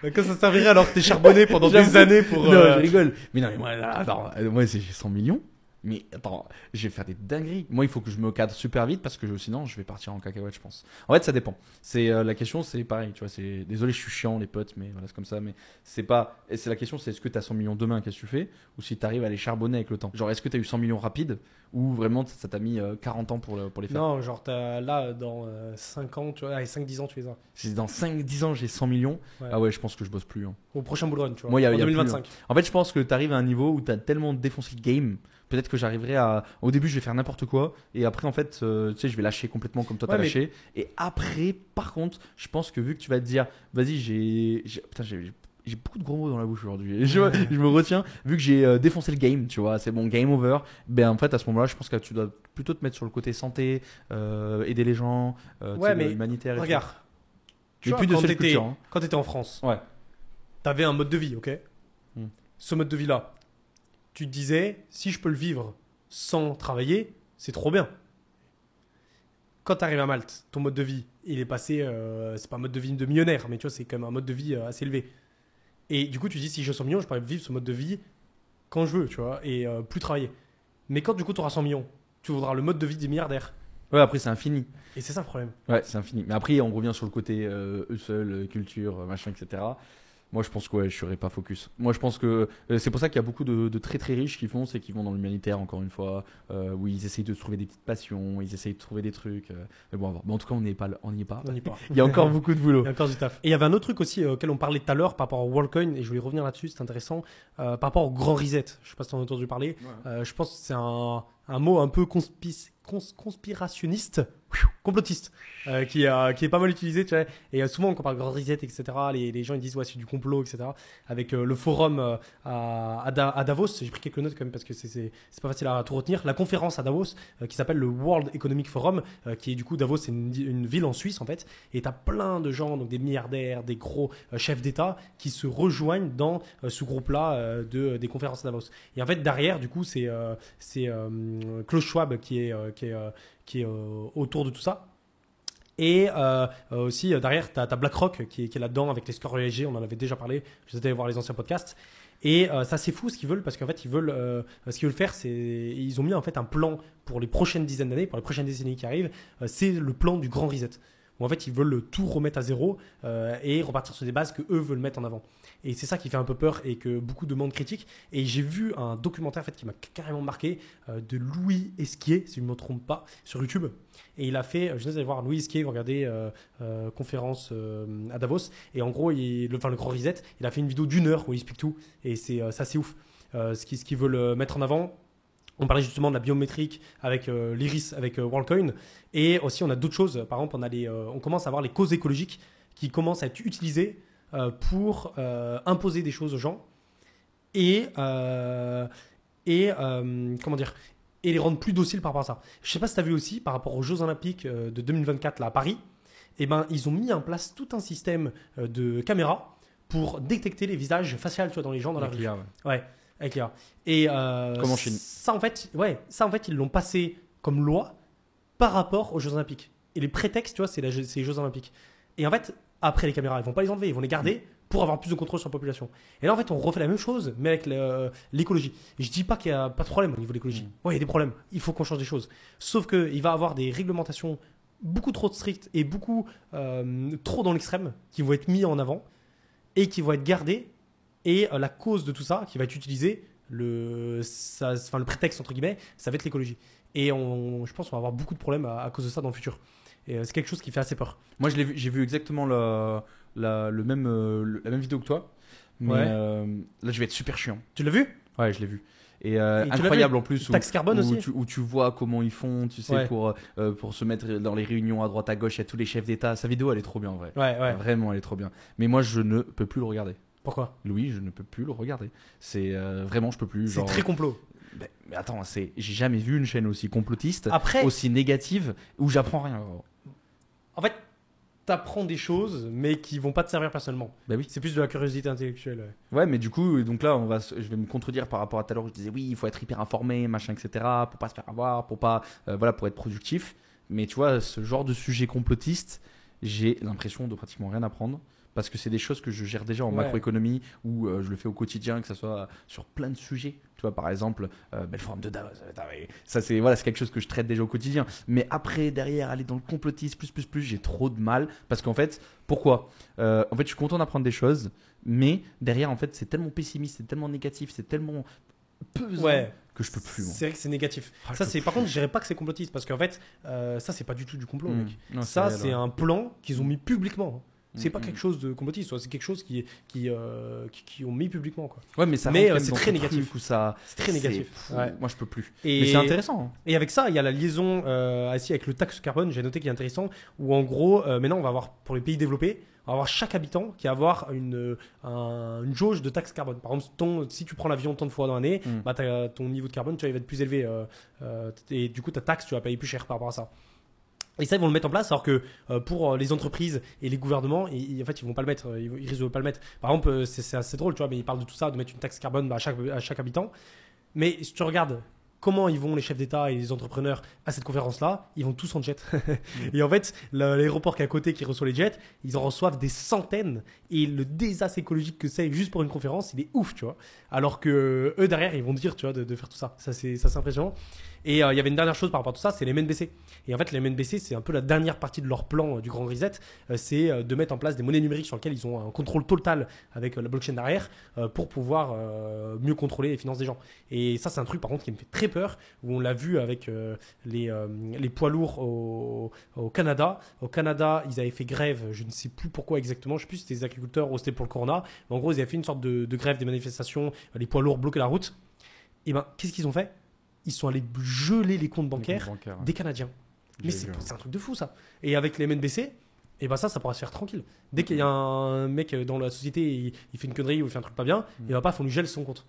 Quand ça servirait alors que t'es charbonné pendant des années pour. Non, euh, je rigole. Mais non, mais moi, là, attends, euh, moi, c'est- j'ai 100 millions. Mais attends, je vais faire des dingueries. Moi, il faut que je me cadre super vite parce que sinon, je vais partir en cacahuète, je pense. En fait, ça dépend. C'est euh, la question, c'est pareil, tu vois. C'est désolé, je suis chiant, les potes, mais voilà, c'est comme ça. Mais c'est pas. et C'est la question, c'est est-ce que tu as 100 millions demain, qu'est-ce que tu fais, ou si tu arrives à les charbonner avec le temps. Genre, est-ce que tu as eu 100 millions rapides? Ou vraiment ça t'a mis euh, 40 ans pour, le- pour les faire? Non, genre t'as- là, dans 5 ans, tu vois, allez, 5-10 ans, tu les as. Si dans 5-10 ans j'ai 100 millions, Ouais. ah ouais, je pense que je bosse plus. hein. Au prochain bull run, tu vois. Moi, il y a- en y a plus, 2025. En fait, je pense que tu arrives à un niveau où tu as tellement défoncé le game. Peut-être que j'arriverai à. Au début, je vais faire n'importe quoi. Et après, en fait, euh, tu sais, je vais lâcher complètement comme toi, t'as Ouais, mais- lâché. Et après, par contre, je pense que vu que tu vas te dire, vas-y, j'ai. Putain, j'ai. J'ai beaucoup de gros mots dans la bouche aujourd'hui. Je, je me retiens, vu que j'ai euh, défoncé le game, tu vois, c'est bon, game over. Ben en fait, à ce moment-là, je pense que tu dois plutôt te mettre sur le côté santé, euh, aider les gens, euh, tu Ouais, sais, mais humanitaire. et tout. Regarde. Tu vois, plus de quand t'étais culture, hein. quand t'étais en France, Ouais. t'avais un mode de vie, ok? Hmm. Ce mode de vie-là, tu te disais, si je peux le vivre sans travailler, c'est trop bien. Quand t'arrives à Malte, ton mode de vie, il est passé, euh, c'est pas un mode de vie de millionnaire, mais tu vois, c'est quand même un mode de vie euh, assez élevé. Et du coup, tu dis, si j'ai 100 millions, je pourrais vivre ce mode de vie quand je veux, tu vois, et euh, plus travailler. Mais quand du coup, tu auras 100 millions, tu voudras le mode de vie des milliardaires. Ouais, après, c'est infini. Et c'est ça le problème. Ouais, c'est infini. Mais après, on revient sur le côté hustle, euh, culture, machin, etc. Moi, je pense que ouais, je serais pas focus. Moi, je pense que euh, c'est pour ça qu'il y a beaucoup de, de très très riches qui font, c'est qu'ils vont dans l'humanitaire, encore une fois, euh, où ils essayent de trouver des petites passions, ils essayent de trouver des trucs. euh, mais bon, à voir. Mais en tout cas, on n'y est pas. On n'y est pas. On y part. Il y a encore beaucoup de boulot. Il y a encore du taf. Et il y avait un autre truc aussi auquel on parlait tout à l'heure par rapport au WorldCoin, et je voulais revenir là-dessus, c'est intéressant, par rapport au grand reset. Je sais pas si tu en as entendu parler. Je pense que c'est un, un mot un peu conspi- cons- conspirationniste, complotiste, euh, qui, euh, qui est pas mal utilisé. Tu vois. Et euh, souvent, quand on parle grand reset, etc., les, gens ils disent ouais, c'est du complot, etc. Avec le forum à, à Da- à Davos, j'ai pris quelques notes quand même parce que c'est- pas facile à tout retenir. La conférence à Davos qui s'appelle le World Economic Forum, qui est du coup Davos, c'est une, ville en Suisse en fait. Et tu as plein de gens, donc des milliardaires, des gros chefs d'État qui se rejoignent dans ce groupe-là euh, de, des conférences à Davos. Et en fait, derrière, du coup, c'est c'est, Klaus Schwab qui est, qui est, euh, euh, autour de tout ça. Et euh, aussi, derrière, tu as, BlackRock qui est, là-dedans avec les scores ESG, on en avait déjà parlé, je vous voir les anciens podcasts. Et ça, c'est fou ce qu'ils veulent, parce qu'en fait, ils veulent, ce qu'ils veulent faire, c'est. Ils ont mis en fait un plan pour les prochaines dizaines d'années, pour les prochaines décennies qui arrivent. c'est le plan du grand reset. Où en fait, ils veulent tout remettre à zéro et repartir sur des bases que eux veulent mettre en avant. Et c'est ça qui fait un peu peur et que beaucoup de monde critiquent. Et j'ai vu un documentaire en fait, qui m'a carrément marqué euh, de Louis Esquier, si je ne me trompe pas, sur YouTube. Et il a fait, je vous allez voir Louis Esquier, vous regardez euh, euh, conférence euh, à Davos. Et en gros, le, enfin, grand reset, il a fait une vidéo d'une heure où il explique tout. Et c'est euh, ça, c'est ouf. Euh, ce qu'ils qu'ils veulent euh, mettre en avant, on parlait justement de la biométrique avec euh, l'iris, avec euh, WorldCoin. Et aussi, on a d'autres choses. Par exemple, on, euh, on commence à avoir les causes écologiques qui commencent à être utilisées euh, pour euh, imposer des choses aux gens et, euh, et euh, comment dire et les rendre plus dociles par rapport à ça. Je sais pas si tu as vu aussi par rapport aux Jeux Olympiques euh, de 2024 là, à Paris, eh ben, ils ont mis en place tout un système euh, de caméras pour détecter les visages faciaux tu vois, dans les gens dans la rue. ouais. Ouais, avec l'IA. Et euh, Comme en Chine. Ça en fait, ouais, ça en fait ils l'ont passé comme loi par rapport aux Jeux Olympiques. Et les prétextes, tu vois, c'est la- c'est les Jeux Olympiques. Et en fait, après les caméras, ils vont pas les enlever, ils vont les garder pour avoir plus de contrôle sur la population. Et là, en fait, on refait la même chose, mais avec l'écologie. Je dis pas qu'il y a pas de problème au niveau de l'écologie. Mm. Ouais, il y a des problèmes. Il faut qu'on change des choses. Sauf que il va y avoir des réglementations beaucoup trop strictes et beaucoup euh, trop dans l'extrême qui vont être mis en avant et qui vont être gardées. Et euh, la cause de tout ça, qui va être utilisée, le, ça, enfin, le prétexte entre guillemets, ça va être l'écologie. Et on, je pense qu'on va avoir beaucoup de problèmes à, à cause de ça dans le futur. Et euh, c'est quelque chose qui fait assez peur. Moi, vu- j'ai vu exactement la, la, le même, euh, la même vidéo que toi. Mais Ouais. euh, là, je vais être super chiant. Tu l'as vu? Ouais, je l'ai vu. Et, euh, incroyable en plus. où- Taxe carbone où, aussi tu, où tu vois comment ils font, tu sais, Ouais. pour, euh, pour se mettre dans les réunions à droite à gauche. Il y a tous les chefs d'État. Sa vidéo, elle est trop bien en vrai. Ouais, ouais. Vraiment, elle est trop bien. Mais moi, je ne peux plus le regarder. Pourquoi? Louis, je ne peux plus le regarder. C'est vraiment, je peux plus. C'est très complot. Mais, mais attends, c'est, j'ai jamais vu une chaîne aussi complotiste, Après, aussi négative, où j'apprends rien. En fait, t'apprends des choses, mais qui vont pas te servir personnellement. Bah oui. C'est plus de la curiosité intellectuelle. ouais. Ouais, mais du coup, donc là, on va, se- je vais me contredire par rapport à tout à l'heure où je disais oui, il faut être hyper informé, machin, etc., pour pas se faire avoir, pour pas, euh, voilà, pour être productif. Mais tu vois, ce genre de sujet complotiste, j'ai l'impression de pratiquement rien apprendre. Parce que c'est des choses que je gère déjà en Ouais. macroéconomie ou euh, je le fais au quotidien, que ce soit sur plein de sujets. Tu vois, par exemple, euh, le forum de Davos. euh, Ça, c'est voilà, quelque chose que je traite déjà au quotidien. Mais après, derrière, aller dans le complotisme, plus, plus, plus, j'ai trop de mal. Parce qu'en fait, pourquoi? Euh, En fait, je suis content d'apprendre des choses. Mais derrière, en fait, c'est tellement pessimiste, c'est tellement négatif, c'est tellement pesant Ouais. que je peux plus. C'est vrai que c'est négatif. Ah, ça, c'est par contre, je dirais pas que c'est complotiste parce qu'en fait, euh, ça, c'est pas du tout du complot. Mm. mec. Non, ça, c'est ouais. un plan qu'ils ont mis publiquement. C'est Mm, pas mm. quelque chose de complotiste, c'est quelque chose qui, qui, euh, qui, qui ont mis publiquement. Quoi. Ouais, mais ça Mais, euh, c'est très négatif. ça. C'est très négatif. Ouais. Moi, je peux plus. Et, Mais c'est intéressant. hein. Et avec ça, il y a la liaison euh, aussi avec le taxe carbone, j'ai noté qui est intéressant, où en gros, euh, maintenant, on va avoir, pour les pays développés, on va avoir chaque habitant qui va avoir une, un- une jauge de taxe carbone. Par exemple, ton, si tu prends l'avion tant de fois dans l'année, Mm. bah, ton niveau de carbone, tu vois, il va être plus élevé. euh, euh, et du coup, ta taxe, tu vas payer plus cher par rapport à ça. Et ça, ils vont le mettre en place, alors que euh, pour euh, les entreprises et les gouvernements, ils, en fait, ils vont pas le mettre. euh, Ils, ils risquent de pas le mettre. Par exemple, c'est assez drôle, tu vois, mais ils parlent de tout ça, de mettre une taxe carbone à, chaque, à chaque habitant. Mais si tu regardes comment ils vont, les chefs d'État et les entrepreneurs, à cette conférence-là, ils vont tous en jet. et en fait, l'aéroport qui est à côté, qui reçoit les jets, ils en reçoivent des centaines. Et le désastre écologique que c'est juste pour une conférence, il est ouf, tu vois. Alors que eux, derrière, ils vont dire, tu vois, de, de faire tout ça. Ça, c'est impressionnant. Et euh, il y avait une dernière chose par rapport à tout ça, c'est les MNBC. Et en fait, les MNBC, c'est un peu la dernière partie de leur plan euh, du Grand Reset, euh, c'est de mettre en place des monnaies numériques sur lesquelles ils ont un contrôle total avec la blockchain derrière pour pouvoir mieux contrôler les finances des gens. Et ça, c'est un truc par contre qui me fait très peur, où on l'a vu avec les, les poids lourds au, Canada. Au Canada, ils avaient fait grève, je ne sais plus pourquoi exactement, je sais plus si c'était des agriculteurs ou c'était pour le Corona, mais en gros, ils avaient fait une sorte de, de grève des manifestations, les poids lourds bloquaient la route. Et ben, qu'est-ce qu'ils ont fait? Ils sont allés geler les comptes bancaires Bancaire, des Canadiens. Mais c'est un truc de fou ça. Et avec les MNBC, et ben ça, ça pourra se faire tranquille. Dès qu'il y a un mec dans la société, il, il fait une connerie ou il fait un truc pas bien, Mm. il va pas, faut lui gèle son compte.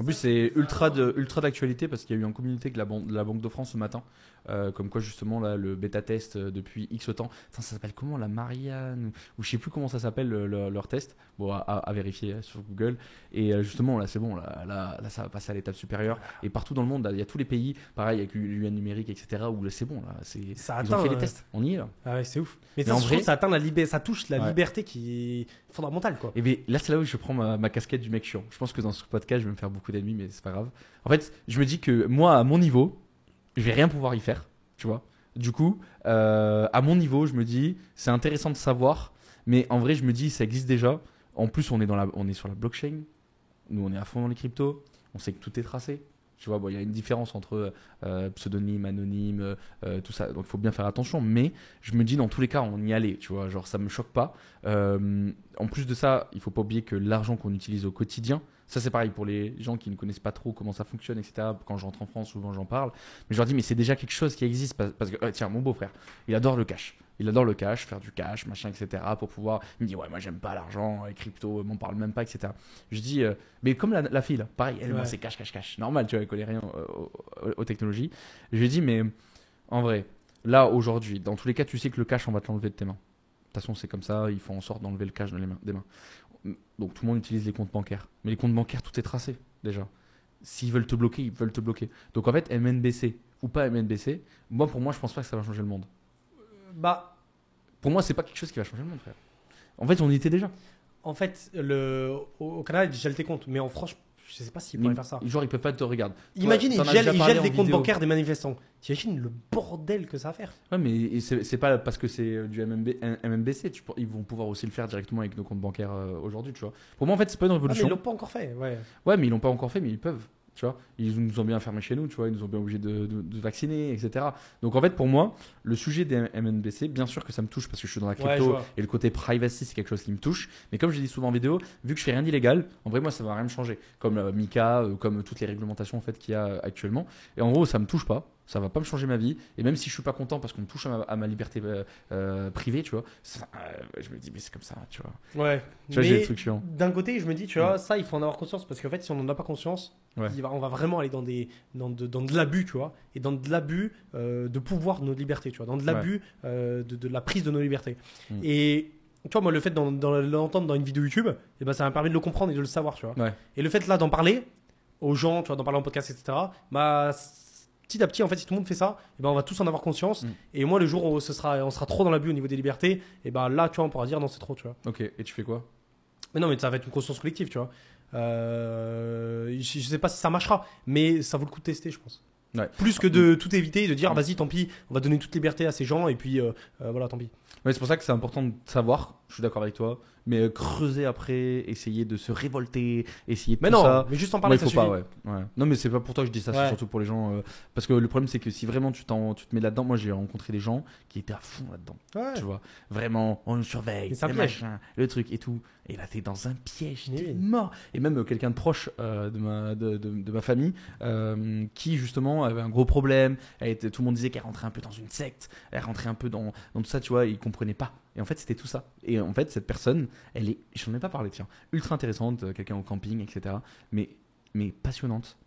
En plus, c'est ultra de ultra d'actualité parce qu'il y a eu un communiqué de la, ban- de la Banque de France ce matin, euh, comme quoi justement là le bêta test euh, depuis X temps. Ça s'appelle comment la Marianne ou, je sais plus comment ça s'appelle le- le- leur test. Bon, à, à- à vérifier sur Google. Et euh, justement là, c'est bon, là, là, là, ça va passer à l'étape supérieure. Et partout dans le monde, il y a tous les pays, pareil avec l'UN numérique, etc. Où c'est bon là, c'est Ça ils ont atteint, fait les tests. On y est là. Ah ouais, c'est ouf. Mais, Mais ça, en vrai- ça atteint la liberté, ça touche la Ouais. liberté qui est fondamentale quoi. Et bien, là, c'est là où je prends ma, ma casquette du mec chiant. Je pense que dans ce podcast, je vais me faire beaucoup d'ennemis, mais c'est pas grave. En fait, je me dis que moi, à mon niveau, je vais rien pouvoir y faire, tu vois. Du coup, euh, à mon niveau, je me dis, c'est intéressant de savoir, mais en vrai, je me dis, ça existe déjà. En plus, on est, dans la, on est sur la blockchain. Nous, on est à fond dans les cryptos. On sait que tout est tracé. Tu vois, il y a une différence entre euh, pseudonyme, anonyme, euh, tout ça. Donc, il faut bien faire attention. Mais je me dis, dans tous les cas, on y allait. Tu vois, genre, ça me choque pas. En plus de ça, il faut pas oublier que l'argent qu'on utilise au quotidien, ça c'est pareil pour les gens qui ne connaissent pas trop comment ça fonctionne, etc. Quand je rentre en France, souvent j'en parle. Mais je leur dis, mais c'est déjà quelque chose qui existe. Parce, que, euh, tiens, mon beau-frère, il adore le cash. Il adore le cash, faire du cash, machin, etc. Pour pouvoir. Il me dit, ouais, moi j'aime pas l'argent, les cryptos, m'en parle même pas, etc. Je dis, euh, mais comme la, la fille là, pareil, elle, Ouais. c'est cash, cash, cash. Normal, tu vois, elle connaît rien euh, aux, aux- aux technologies. Je lui dis, mais en vrai, là aujourd'hui, dans tous les cas, tu sais que le cash, on va te l'enlever de tes mains. De toute façon, c'est comme ça, ils font en sorte d'enlever le cash des mains. Donc tout le monde utilise les comptes bancaires. Mais les comptes bancaires, tout est tracé déjà. S'ils veulent te bloquer, ils veulent te bloquer. Donc en fait, MNBC ou pas MNBC, moi pour moi, je pense pas que ça va changer le monde. Bah, Pour moi, c'est pas quelque chose qui va changer le monde, frère. En fait, on y était déjà. en fait, le, au, Canada, ils gèlent tes comptes, mais en France, je sais pas s'ils pourraient faire ça. Genre, ils peuvent pas te regarder. Imagine, ils gèlent, ils des comptes vidéo. bancaires des manifestants. T'imagines le bordel que ça va faire Ouais, mais c'est pas parce que c'est euh, du MMB, MMBC. Tu, ils vont pouvoir aussi le faire directement avec nos comptes bancaires euh, aujourd'hui, tu vois. Pour moi, en fait, c'est pas une Ah, mais révolution. ils l'ont pas encore fait, ouais. Ouais, mais ils l'ont pas encore fait, mais ils peuvent. Tu vois, ils nous ont bien fermés chez nous, tu vois, ils nous ont bien obligés de, de- de vacciner, etc. Donc en fait, pour moi, le sujet des MNBC, bien sûr que ça me touche parce que je suis dans la crypto et le côté privacy, c'est quelque chose qui me touche. Mais comme je dis souvent en vidéo, vu que je fais rien d'illégal, en vrai, moi, ça va rien me changer. Comme euh, Mika, euh, comme toutes les réglementations en fait qu'il y a euh, actuellement. Et en gros, ça me touche pas. Ça va pas me changer ma vie. Et même si je suis pas content parce qu'on me touche à ma, à ma liberté euh, euh, privée, tu vois, ça- euh, je me dis, mais c'est comme ça, tu vois. Ouais. Tu vois, j'ai Mais des trucs chiants. d'un côté, je me dis, tu vois, ça, il faut en avoir conscience parce qu'en fait, si on n'en a pas conscience, Ouais. on va vraiment aller dans, des, dans, de, dans de l'abus, tu vois, et dans de l'abus euh, de pouvoir de nos libertés, tu vois, dans de l'abus de, de la prise de nos libertés. Mm. Et tu vois, moi, le fait d'en- d'en l'entendre dans une vidéo YouTube, eh ben, ça m'a permis de le comprendre et de le savoir, tu vois. Et le fait là d'en parler aux gens, tu vois, d'en parler en podcast, etc., bah, petit à petit, en fait, si tout le monde fait ça, eh ben, on va tous en avoir conscience. Mm. Et moi, le jour où ce sera, on sera trop dans l'abus au niveau des libertés, et ben là, tu vois, on pourra dire non, c'est trop, tu vois. Ok, et tu fais quoi? Mais non, mais ça va être une conscience collective, tu vois. Euh, je, je sais pas si ça marchera, mais ça vaut le coup de tester, je pense. Ouais. Plus que de tout éviter, et de dire vas-y, tant pis, on va donner toute liberté à ces gens, et puis euh, euh, voilà, tant pis. Ouais, c'est pour ça que c'est important de savoir, je suis d'accord avec toi, mais euh, creuser après, essayer de se révolter, essayer de Mais tout non, ça. mais juste en Ouais, parler, il ça faut pas, suffit. ouais. ouais. Non, mais c'est pas pour toi que je dis ça, c'est Ouais. surtout pour les gens. euh, parce que le problème, c'est que si vraiment tu, t'en- tu te mets là-dedans, moi j'ai rencontré des gens qui étaient à fond là-dedans. Ouais. Tu vois, vraiment, on nous surveille, le machin, le truc et tout. Et là, t'es dans un piège, t'es mort. Et même euh, quelqu'un de proche euh, de, ma, de, de- de ma famille, qui justement avait un gros problème. Elle était, tout le monde disait qu'elle rentrait un peu dans une secte, elle rentrait un peu dans, dans tout ça, tu vois, et il comprenait pas. Et en fait, c'était tout ça. Et en fait, cette personne, elle est, j'en ai pas parlé, tiens, ultra intéressante, euh, quelqu'un au camping, etc. Mais, mais passionnante.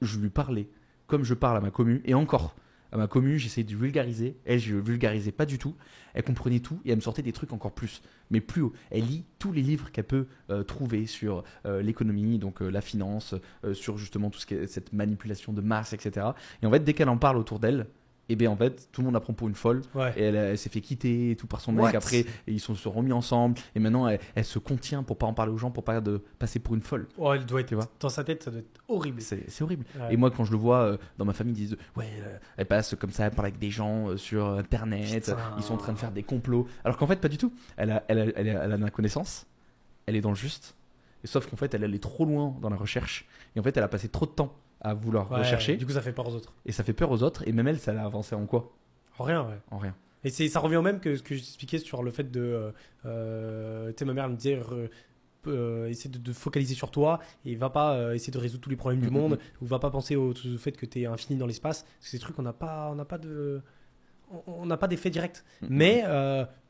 Je lui parlais comme je parle à ma commu, et encore. À ma commu, j'essayais de vulgariser. Elle, je vulgarisais pas du tout. Elle comprenait tout et elle me sortait des trucs encore plus, mais plus haut. Elle lit tous les livres qu'elle peut euh, trouver sur euh, l'économie, donc la finance, sur justement tout ce qui est cette manipulation de masse, etc. Et en fait, dès qu'elle en parle autour d'elle, Et bien en fait, tout le monde la prend pour une folle. Ouais. Et elle, elle s'est fait quitter et tout par son mec What? après. Et ils sont se remis ensemble. Et maintenant, elle, elle se contient pour pas en parler aux gens, pour pas de passer pour une folle. Oh, elle doit être Tu vois? dans sa tête, ça doit être horrible. C'est horrible. Ouais. Et moi, quand je le vois euh, dans ma famille, ils disent Ouais, euh, elle passe comme ça, elle parle avec des gens euh, sur internet, Putain. ils sont en train de faire des complots. Alors qu'en fait, pas du tout. Elle a, elle, a, elle, a, elle a la connaissance, elle est dans le juste. Et sauf qu'en fait, elle allait trop loin dans la recherche. Et en fait, elle a passé trop de temps à vouloir Ouais, rechercher. Du coup, ça fait peur aux autres. Et ça fait peur aux autres. Et même elle, ça l'a avancé en quoi? En rien, ouais. En rien. Et c'est, ça revient au même que ce que j'expliquais sur le fait de. euh, euh, tu sais, ma mère me disait. euh, essaie de, de focaliser sur toi et va pas euh, essayer de résoudre tous les problèmes du Mhm. monde ou va pas penser au, au fait que tu es infini dans l'espace parce que ces trucs on n'a pas on n'a pas de on- n'a pas d'effet direct mais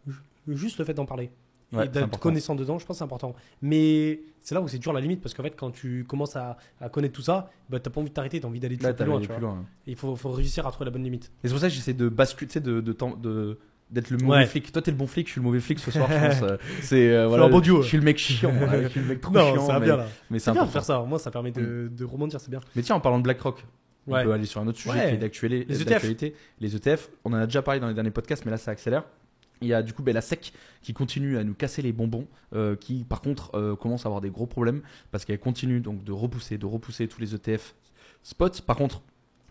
ju- juste le fait d'en parler. Ouais, et d'être connaissant dedans je pense que c'est important mais c'est là où c'est dur la limite parce qu'en fait quand tu commences à, à connaître tout ça bah t'as pas envie de t'arrêter t'as envie d'aller plus t'as loin, plus loin. il faut, faut réussir à trouver la bonne limite Et c'est pour ça que j'essaie de basculer, tu sais, de, de, temps- de- d'être le mauvais Ouais. flic. Toi, t'es le bon flic, je suis le mauvais flic ce soir, je pense. Euh, C'est euh, voilà, un bon duo. Je suis le mec chiant, voilà, je suis le mec trop non chiant. ça va mais, bien là mais c'est bien de faire ça moi ça permet de, de rebondir c'est bien Mais tiens, en parlant de BlackRock, on Ouais. peut aller sur un autre sujet Ouais. qui est d'actualité. Les ETF. d'actualité. Les ETF, on en a déjà parlé dans les derniers podcasts, mais là, ça accélère. Il y a du coup ben, la SEC qui continue à nous casser les bonbons, euh, qui par contre euh, commence à avoir des gros problèmes parce qu'elle continue donc de repousser, de repousser tous les ETF spots. Par contre,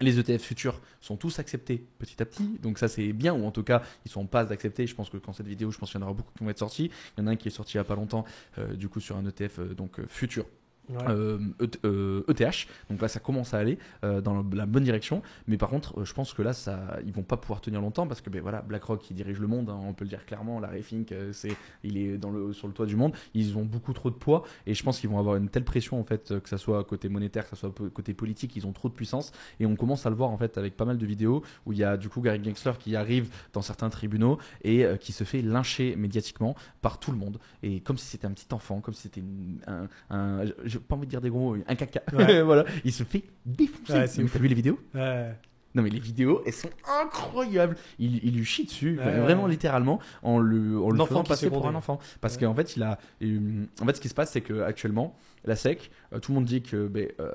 les ETF futurs sont tous acceptés petit à petit, donc ça c'est bien, ou en tout cas ils sont en passe d'accepter. Je pense que quand cette vidéo, je pense qu'il y en aura beaucoup qui vont être sortis. Il y en a un qui est sorti il y a pas longtemps, euh, du coup sur un ETF donc futur Ouais. euh, ET- euh, ETH. Donc là, ça commence à aller euh, dans la bonne direction. Mais par contre, euh, je pense que là, ça, ils vont pas pouvoir tenir longtemps parce que ben, voilà, BlackRock qui dirige le monde, hein, on peut le dire clairement. Larry Fink, c'est, il est sur le toit du monde. Ils ont beaucoup trop de poids et je pense qu'ils vont avoir une telle pression en fait, que ça soit côté monétaire, que ça soit côté politique, ils ont trop de puissance. Et on commence à le voir en fait avec pas mal de vidéos où il y a du coup Gary Gensler qui arrive dans certains tribunaux et qui se fait lyncher médiatiquement par tout le monde. Et comme si c'était un petit enfant, comme si c'était un j'ai pas envie de dire des gros mots, un caca. Ouais. voilà, il se fait défoncer. Ouais, Mais. T'as vu les vidéos? Ouais. Non mais les vidéos, elles sont incroyables. Il, il lui chie dessus, Ouais. vraiment littéralement, en le, en le faisant passer se pour un enfant. Parce Ouais. qu'en fait, il a, euh, en fait, ce qui se passe, c'est que actuellement, la SEC, euh, tout le monde dit que ben, euh,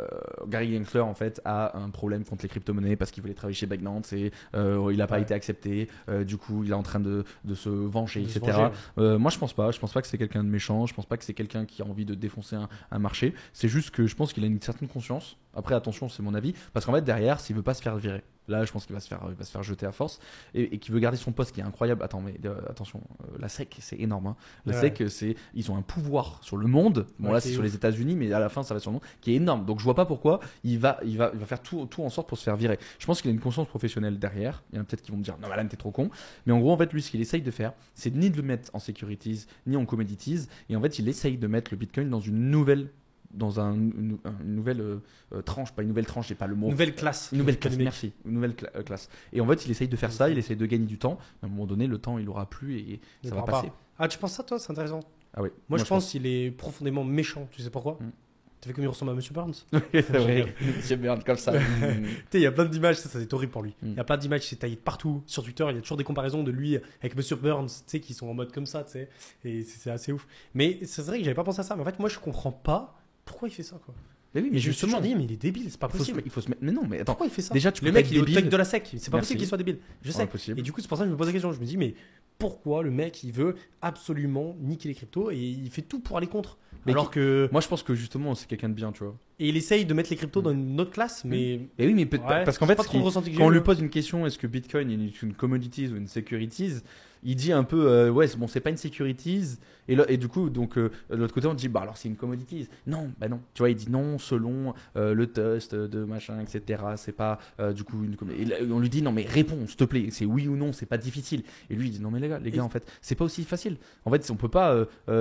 Gary Gensler en fait a un problème contre les crypto-monnaies parce qu'il voulait travailler chez Binance et euh, il n'a pas Ouais. été accepté. Du coup, il est en train de, de se venger, De se etc. venger. Moi, je pense pas. Je pense pas que c'est quelqu'un de méchant. Je pense pas que c'est quelqu'un qui a envie de défoncer un, un marché. C'est juste que je pense qu'il a une certaine conscience. Après, attention, c'est mon avis. Parce qu'en fait, derrière, s'il veut pas se faire virer, là, je pense qu'il va se faire, il va se faire jeter à force et, et qu'il veut garder son poste, qui est incroyable. Attends, mais euh, attention, euh, la SEC, c'est énorme. hein. La Ouais. SEC, c'est, ils ont un pouvoir sur le monde. Bon, Ouais, là, c'est est sur ouf. les États-Unis, mais à la fin, ça va sur le monde, qui est énorme. Donc, je vois pas pourquoi il va, il va, il va faire tout, tout en sorte pour se faire virer. Je pense qu'il a une conscience professionnelle derrière. Il y en a peut-être qui vont me dire, non, Alan, t'es trop con. Mais en gros, en fait, lui, ce qu'il essaye de faire, c'est ni de le mettre en securities, ni en commodities. Et en fait, il essaye de mettre le Bitcoin dans une nouvelle, dans un, une, une nouvelle euh, euh, tranche, pas une nouvelle tranche, j'ai pas le mot. Nouvelle classe. Une nouvelle classe, merci. Une nouvelle cla- euh, classe. Et en fait, il essaye de faire ça, il essaye de gagner du temps. À un moment donné, le temps, il aura plus et Il ça va passer. Ah, tu penses ça, toi? C'est intéressant. Ah oui. Moi, je pense qu'il est profondément méchant. Tu sais pourquoi? Mm. Tu sais comme il ressemble à Monsieur Burns c'est vrai. Monsieur Burns comme ça. Il y a plein d'images, ça, ça c'est horrible pour lui. Mm. Il y a plein d'images, c'est taillé de partout. Sur Twitter, il y a toujours des comparaisons de lui avec Monsieur Burns, tu sais, qui sont en mode comme ça, tu sais. Et c'est c'est assez ouf. Mais c'est vrai que j'avais pas pensé à ça. Mais en fait, moi, je comprends pas pourquoi il fait ça, quoi. Mais oui, Mais mais je me justement, dit, mais il est débile, c'est pas possible. il faut se mettre. Mais non, mais attends. Pourquoi il fait ça Déjà, tu Le mec, il est au débile. tech de la sec. C'est pas Merci. possible qu'il soit débile. Je sais. Impossible. Et du coup, c'est pour ça que je me pose la question. Je me dis, mais pourquoi le mec, il veut absolument niquer les cryptos et il fait tout pour aller contre Mais Alors que. Moi, je pense que justement, c'est quelqu'un de bien, tu vois. Et il essaye de mettre les cryptos dans une autre classe, mais. Et oui, mais peut- Ouais, parce qu'en fait, quand on lui pose une question, est-ce que Bitcoin est une commodities ou une securities Il dit un peu, euh, ouais, bon, c'est pas une securities. Et, là- et du coup, donc euh, de l'autre côté, on dit, bah alors c'est une commodities. Non, bah non. Tu vois, il dit non selon euh, le test de machin, etc. C'est pas du coup une. Et là, on lui dit, non mais réponds, s'il te plaît. C'est oui ou non, c'est pas difficile. Et lui, il dit, non mais les gars, les gars, en fait, c'est pas aussi facile. En fait, on peut pas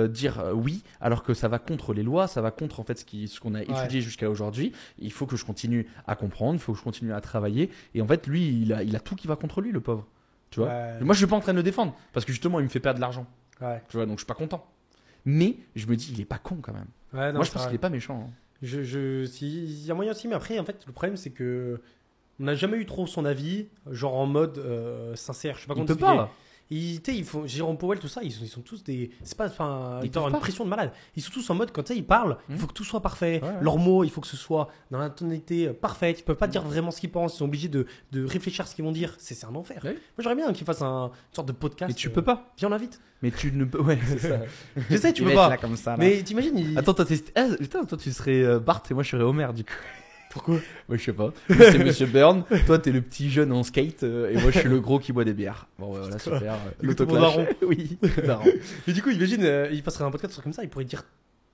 dire oui alors que ça va contre les lois, ça va contre en fait ce qui, ce qu'on a étudié jusqu'à aujourd'hui. Il faut que je continue à comprendre, il faut que je continue à travailler. Et en fait, lui, il a, il a tout qui va contre lui, le pauvre. Tu vois Ouais. Moi, je suis pas en train de le défendre parce que justement, il me fait perdre de l'argent. Ouais. Tu vois, donc je suis pas content. Mais je me dis, il est pas con quand même. Ouais, non, Moi, je pense qu'il est pas méchant. hein. Je, je, si, il y a moyen aussi, mais après, en fait, le problème, c'est que on n'a jamais eu trop son avis, genre en mode euh, sincère. Je sais pas comment peut t'expliquer. pas. Ils, ils font Jérôme Powell, tout ça, ils sont, ils sont tous des. C'est pas, enfin, Ils ils ont une pression de malade. Ils sont tous en mode, quand ils parlent, il faut que tout soit parfait. Ouais, ouais. Leurs mots, il faut que ce soit dans la tonalité euh, parfaite. Ils peuvent pas dire vraiment ce qu'ils pensent. Ils sont obligés de, de réfléchir à ce qu'ils vont dire. C'est un enfer. Ouais. Moi, j'aimerais bien qu'ils fassent un, une sorte de podcast. Mais tu euh, peux pas. Viens, on l'invite. Mais tu ne peux. Ouais, c'est ça. Je sais, tu Il peux pas. là comme ça. là. Mais t'imagines, il... Attends, toi, ah, putain, toi, tu serais euh, Bart et moi, je serais Homer, du coup. Pourquoi? Ouais, je sais pas. Moi, c'est Monsieur Burn. Toi, t'es le petit jeune en skate. euh, et moi, je suis le gros qui boit des bières. Bon, ouais, voilà, super. euh, Du coup, L'autoclash. daron. Oui, daron. Mais du coup, imagine, euh, il passerait un podcast sur comme ça, il pourrait dire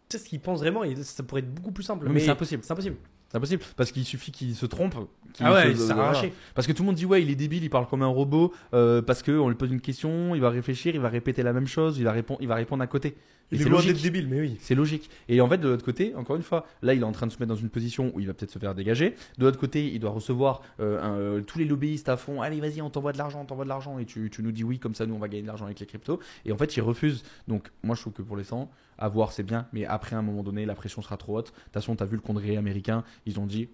tu sais, ce qu'il pense vraiment et ça pourrait être beaucoup plus simple. Mais c'est impossible. C'est impossible. C'est impossible. Parce qu'il suffit qu'il se trompe. qu'il Ah ouais, se- ça a voilà. arraché. Parce que tout le monde dit, ouais, il est débile, il parle comme un robot. euh, parce qu'on lui pose une question, il va réfléchir, il va répéter la même chose, il va répondre, il va répondre à côté. Et Il est loin d'être débile, mais oui. C'est logique. Et en fait, de l'autre côté, encore une fois, là, il est en train de se mettre dans une position où il va peut-être se faire dégager. De l'autre côté, il doit recevoir euh, un- euh, tous les lobbyistes à fond. Allez, vas-y, on t'envoie de l'argent, on t'envoie de l'argent. Et tu, tu nous dis oui, comme ça, nous, on va gagner de l'argent avec les cryptos. Et en fait, il refuse. Donc, moi, je trouve que pour l'instant, à voir, c'est bien. Mais après, à un moment donné, la pression sera trop haute. De toute façon, tu as vu le congrès américain. Ils ont dit.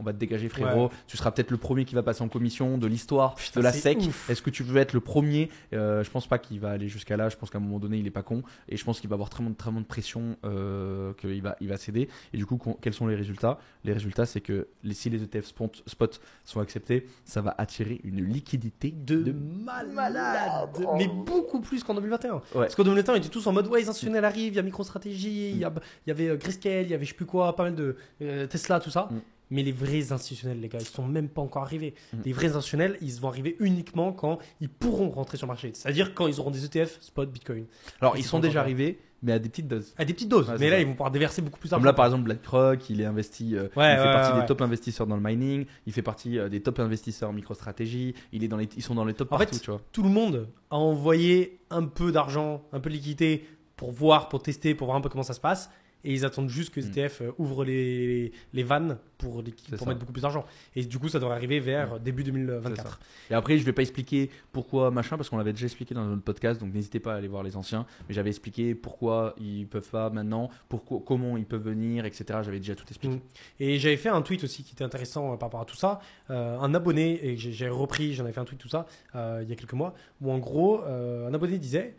On va te dégager, frérot. Tu seras peut-être le premier qui va passer en commission de l'histoire de la SEC. Est-ce que tu veux être le premier? Euh, Je pense pas qu'il va aller jusqu'à là. Je pense qu'à un moment donné, il est pas con. Et je pense qu'il va avoir très, très de pression euh, qu'il va, il va céder. Et du coup, quels sont les résultats? Les résultats, c'est que les, si les ETF spot, spot sont acceptés, ça va attirer une liquidité De, malade. Mais beaucoup plus qu'en 2021. Ouais. Parce qu'en 2021, ils étaient tous en mode ouais, les institutionnels arrivent, il y a MicroStratégie, il y, a- il y avait euh, Grayscale, il y avait je sais plus quoi, pas mal de euh, Tesla, tout ça. Mm. Mais les vrais institutionnels, les gars, ils sont même pas encore arrivés. Mm. Les vrais institutionnels, ils vont arriver uniquement quand ils pourront rentrer sur le marché. C'est-à-dire quand ils auront des ETF, spot, Bitcoin. Alors, Ils ils sont déjà arrivés, mais à des petites doses. À des petites doses. Ouais, mais là, vrai. ils vont pouvoir déverser beaucoup plus Comme d'argent. là, par exemple, BlackRock, il est investi, euh, Ouais, il fait partie des top investisseurs dans le mining, il fait partie euh, des top investisseurs en microstratégie, il est dans les, ils sont dans les top En fait, partout, tu vois. tout le monde a envoyé un peu d'argent, un peu de liquidité pour voir, pour tester, pour voir un peu comment ça se passe. Et ils attendent juste que Mm. ZTF euh, ouvre les, les vannes pour, les- pour ça. mettre beaucoup plus d'argent. Et du coup, ça devrait arriver vers euh, début 2024. Et après, je vais pas expliquer pourquoi machin, parce qu'on l'avait déjà expliqué dans notre podcast, donc n'hésitez pas à aller voir les anciens. Mais j'avais expliqué pourquoi ils peuvent pas maintenant, pourquoi, comment ils peuvent venir, etc. J'avais déjà tout expliqué. Mm. Et j'avais fait un tweet aussi qui était intéressant euh, par rapport à tout ça. Euh, un abonné, et j'ai j'ai repris, j'en avais fait un tweet, tout ça, euh, il y a quelques mois, où en gros, euh, un abonné disait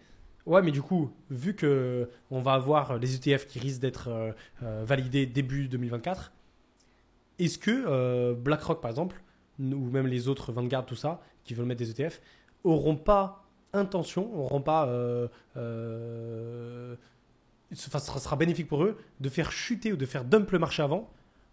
Ouais, mais du coup, vu que on va avoir les ETF qui risquent d'être euh, euh, validés début 2024, est-ce que euh, BlackRock, par exemple, ou même les autres Vanguard, tout ça, qui veulent mettre des ETF, auront pas intention, auront pas. enfin, ce sera bénéfique pour eux de faire chuter ou de faire dump le marché avant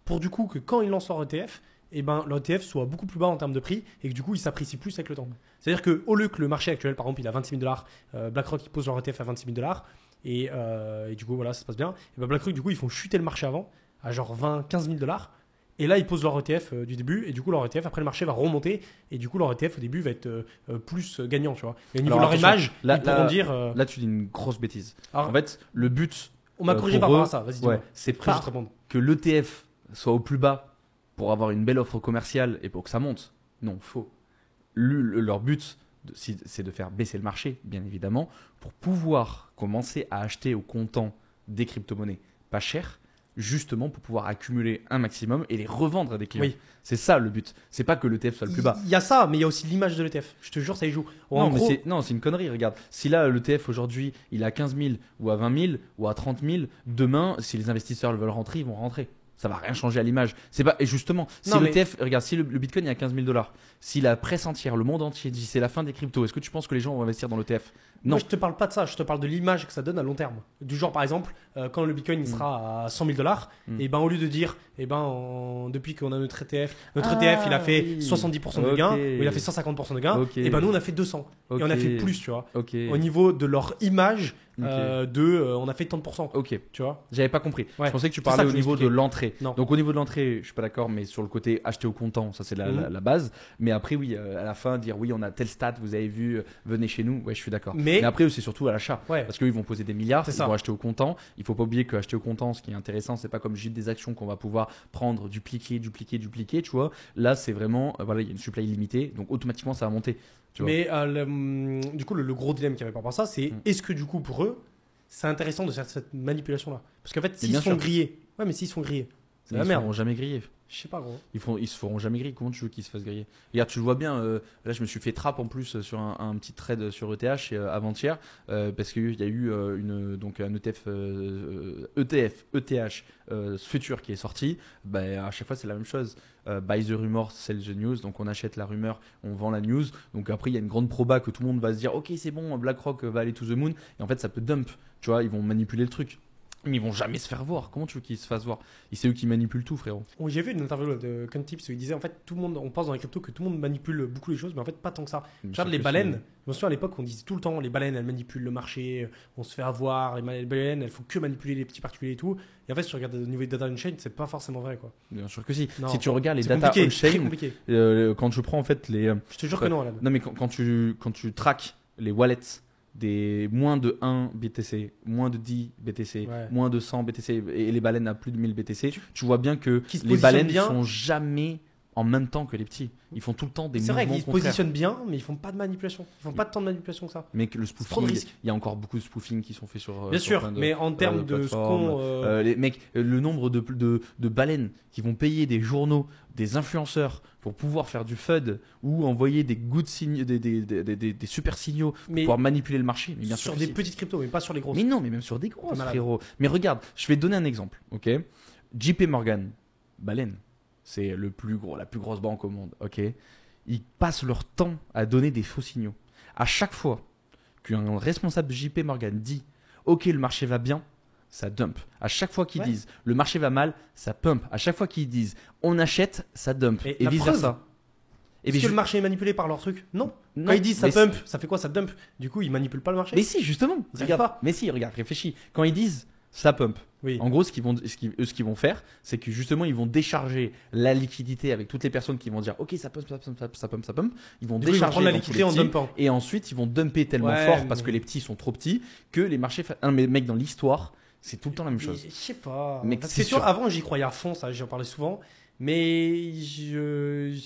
pour du coup que quand ils lancent leur ETF, eh ben, leur ETF soit beaucoup plus bas en termes de prix et que du coup ils s'apprécient plus avec le temps. C'est-à-dire qu'au lieu que le marché actuel, par exemple, il a 26 000 dollars, euh, BlackRock ils posent leur ETF à 26 000 dollars et, euh, et du coup voilà, ça se passe bien. Et ben, BlackRock du coup ils font chuter le marché avant à genre 20, 15 000 dollars. Et là, ils posent leur ETF euh, du début, et du coup, leur ETF, après le marché va remonter, et du coup, leur ETF au début va être euh, plus gagnant, tu vois. Et au niveau Alors, de leur image, là- ils pourront là- dire. euh, Là, tu dis une grosse bêtise. alors, En fait, le but, on m'a corrigé par rapport à ça, vas-y, ouais, c'est pas que l'ETF soit au plus bas pour avoir une belle offre commerciale et pour que ça monte. Non, faux. Le- le- leur but, c'est de faire baisser le marché, bien évidemment, pour pouvoir commencer à acheter au comptant des crypto-monnaies pas chères, justement pour pouvoir accumuler un maximum et les revendre à des clients. Oui. C'est ça le but. C'est pas que l'ETF soit le plus bas. Il y a ça, mais il y a aussi l'image de l'ETF. Je te jure, ça y joue. Gros, non, c'est une connerie, regarde. Si là, l'ETF aujourd'hui, il est à 15 000 ou à 20 000 ou à 30 000, demain, si les investisseurs le veulent rentrer, ils vont rentrer. Ça va rien changer à l'image. C'est pas, et justement, si Non, mais- l'ETF, regarde, si le, le bitcoin est à 15 000 dollars, si la presse entière, le monde entier dit c'est la fin des cryptos, est-ce que tu penses que les gens vont investir dans l'ETF Non. Moi, je te parle pas de ça, je te parle de l'image que ça donne à long terme. Du genre, par exemple, euh, quand le Bitcoin il Mm. sera à 100 000 dollars, Mm. et ben au lieu de dire, et ben en- depuis qu'on a notre ETF, notre Ah, ETF il a fait oui. 70% de Ok. gains, ou il a fait 150% de gains, Ok. et ben nous on a fait 200 et on a fait plus, tu vois. Au niveau de leur image. Euh, de, euh, on a fait tant de pourcents, Ok. tu vois. J'avais pas compris. Ouais. Je pensais que tu parlais que au niveau de l'entrée. Non. Donc au niveau de l'entrée, je suis pas d'accord, mais sur le côté acheter au comptant, ça c'est la, Mhm. la- la base. Mais après, oui, euh, à la fin, dire oui, on a tel stat, vous avez vu, euh, venez chez nous. Ouais, je suis d'accord. Mais- Mais après, c'est surtout à l'achat. Ouais. Parce qu'eux, ils vont poser des milliards, C'est ils ça. vont acheter au comptant. Il faut pas oublier que acheter au comptant, ce qui est intéressant, c'est pas comme juste des actions qu'on va pouvoir prendre, dupliquer, dupliquer, dupliquer, tu vois. Là, c'est vraiment, voilà, il y a une supply illimitée, donc automatiquement, ça va monter. Tu vois. Mais euh, le, hum, du coup, le, le gros dilemme qu'il y avait par rapport à ça, c'est Mm. est-ce que du coup, pour eux, c'est intéressant de faire cette manipulation-là? Parce qu'en fait, s'ils sont sûr. grillés, ouais, mais s'ils sont grillés, c'est la ils merde. seront jamais grillés. Je sais pas, gros. Ils, se feront jamais griller. Comment tu veux qu'ils se fassent griller? Regarde, tu le vois bien. euh, là, je me suis fait trap en plus euh, sur un, petit trade sur ETH euh, avant-hier parce qu'il y a eu donc un ETF, ETF, ETH euh, futur qui est sorti. Bah, à chaque fois, c'est la même chose. Buy the rumor, sell the news. Donc, on achète la rumeur, on vend la news. Donc, après, il y a une grande proba que tout le monde va se dire Ok, c'est bon, BlackRock va aller to the moon. Et en fait, ça peut dump. Tu vois, ils vont manipuler le truc. Mais ils vont jamais se faire voir. Comment tu veux qu'ils se fassent voir? Et c'est eux qui manipulent tout, frérot. Oh, J'ai vu une interview de Contips où il disait en fait tout le monde, on pense dans les cryptos que tout le monde manipule beaucoup les choses, mais en fait pas tant que ça. Bien Regarde les baleines. si. Je me souviens à l'époque on disait tout le temps les baleines elles manipulent le marché, on se fait avoir, les baleines elles font que manipuler les petits particuliers et tout. Et en fait si tu regardes au niveau des data on-chain c'est pas forcément vrai quoi. Bien sûr que si. Non. Si tu regardes les data on-chain, compliqué. euh, quand je prends en fait les. euh, Je te jure que non Alan. non, mais quand, quand tu, quand tu traques les wallets des moins de 1 BTC, moins de 10 BTC, Ouais. moins de 100 BTC et les baleines à plus de 1000 BTC, tu vois bien que les baleines bien. sont jamais en même temps que les petits. Ils font tout le temps des C'est vrai mouvements qu'ils se positionnent bien mais ils font pas de manipulation. Ils font pas tant de manipulation que ça. Mais que le spoofing, il y a encore beaucoup de spoofing qui sont faits sur. euh, Bien sur sûr, plein de- mais en termes de ce plateformes. qu'on. euh, Euh, les mecs, le nombre de, de, de baleines qui vont payer des journaux, des influenceurs pour pouvoir faire du FUD ou envoyer des good signaux, des, des, des, des- des super signaux pour mais pouvoir manipuler le marché. Mais bien sûr sur des petites cryptos mais pas sur les grosses. Mais non, mais même sur des grosses, Malade. frérot. Mais regarde, je vais donner un exemple, ok? JP Morgan, baleine, c'est le plus gros, la plus grosse banque au monde, ok? Ils passent leur temps à donner des faux signaux. À chaque fois qu'un responsable JP Morgan dit, ok, le marché va bien, ça dump. À chaque fois qu'ils Ouais. disent, le marché va mal, ça pump. À chaque fois qu'ils disent, on achète, ça dump. Et Et, vice versa. Est-ce que je- le marché est manipulé par leur truc? Non. non, Quand ils disent ça pump, ça fait quoi ça dump? Du coup ils manipulent pas le marché? Mais si, justement. Regarde, pas. mais si, regarde, réfléchis. Quand ils disent ça pump, Oui. En gros, ce qu'ils vont, ce eux, ce qu'ils vont faire, c'est que justement, ils vont décharger la liquidité avec toutes les personnes qui vont dire, ok, ça pump, ça pump, ça pump, ça pump, ça pump. Ils vont Du coup, ils vont décharger la liquidité en dumpant. et ensuite ils vont dumper tellement Ouais, fort parce que les petits sont trop petits que les marchés. non, mais mec, dans l'histoire, c'est tout le temps la même chose. Je sais pas. Mais c'est sûr, sûr. avant j'y croyais à fond, ça j'en parlais souvent. Mais je.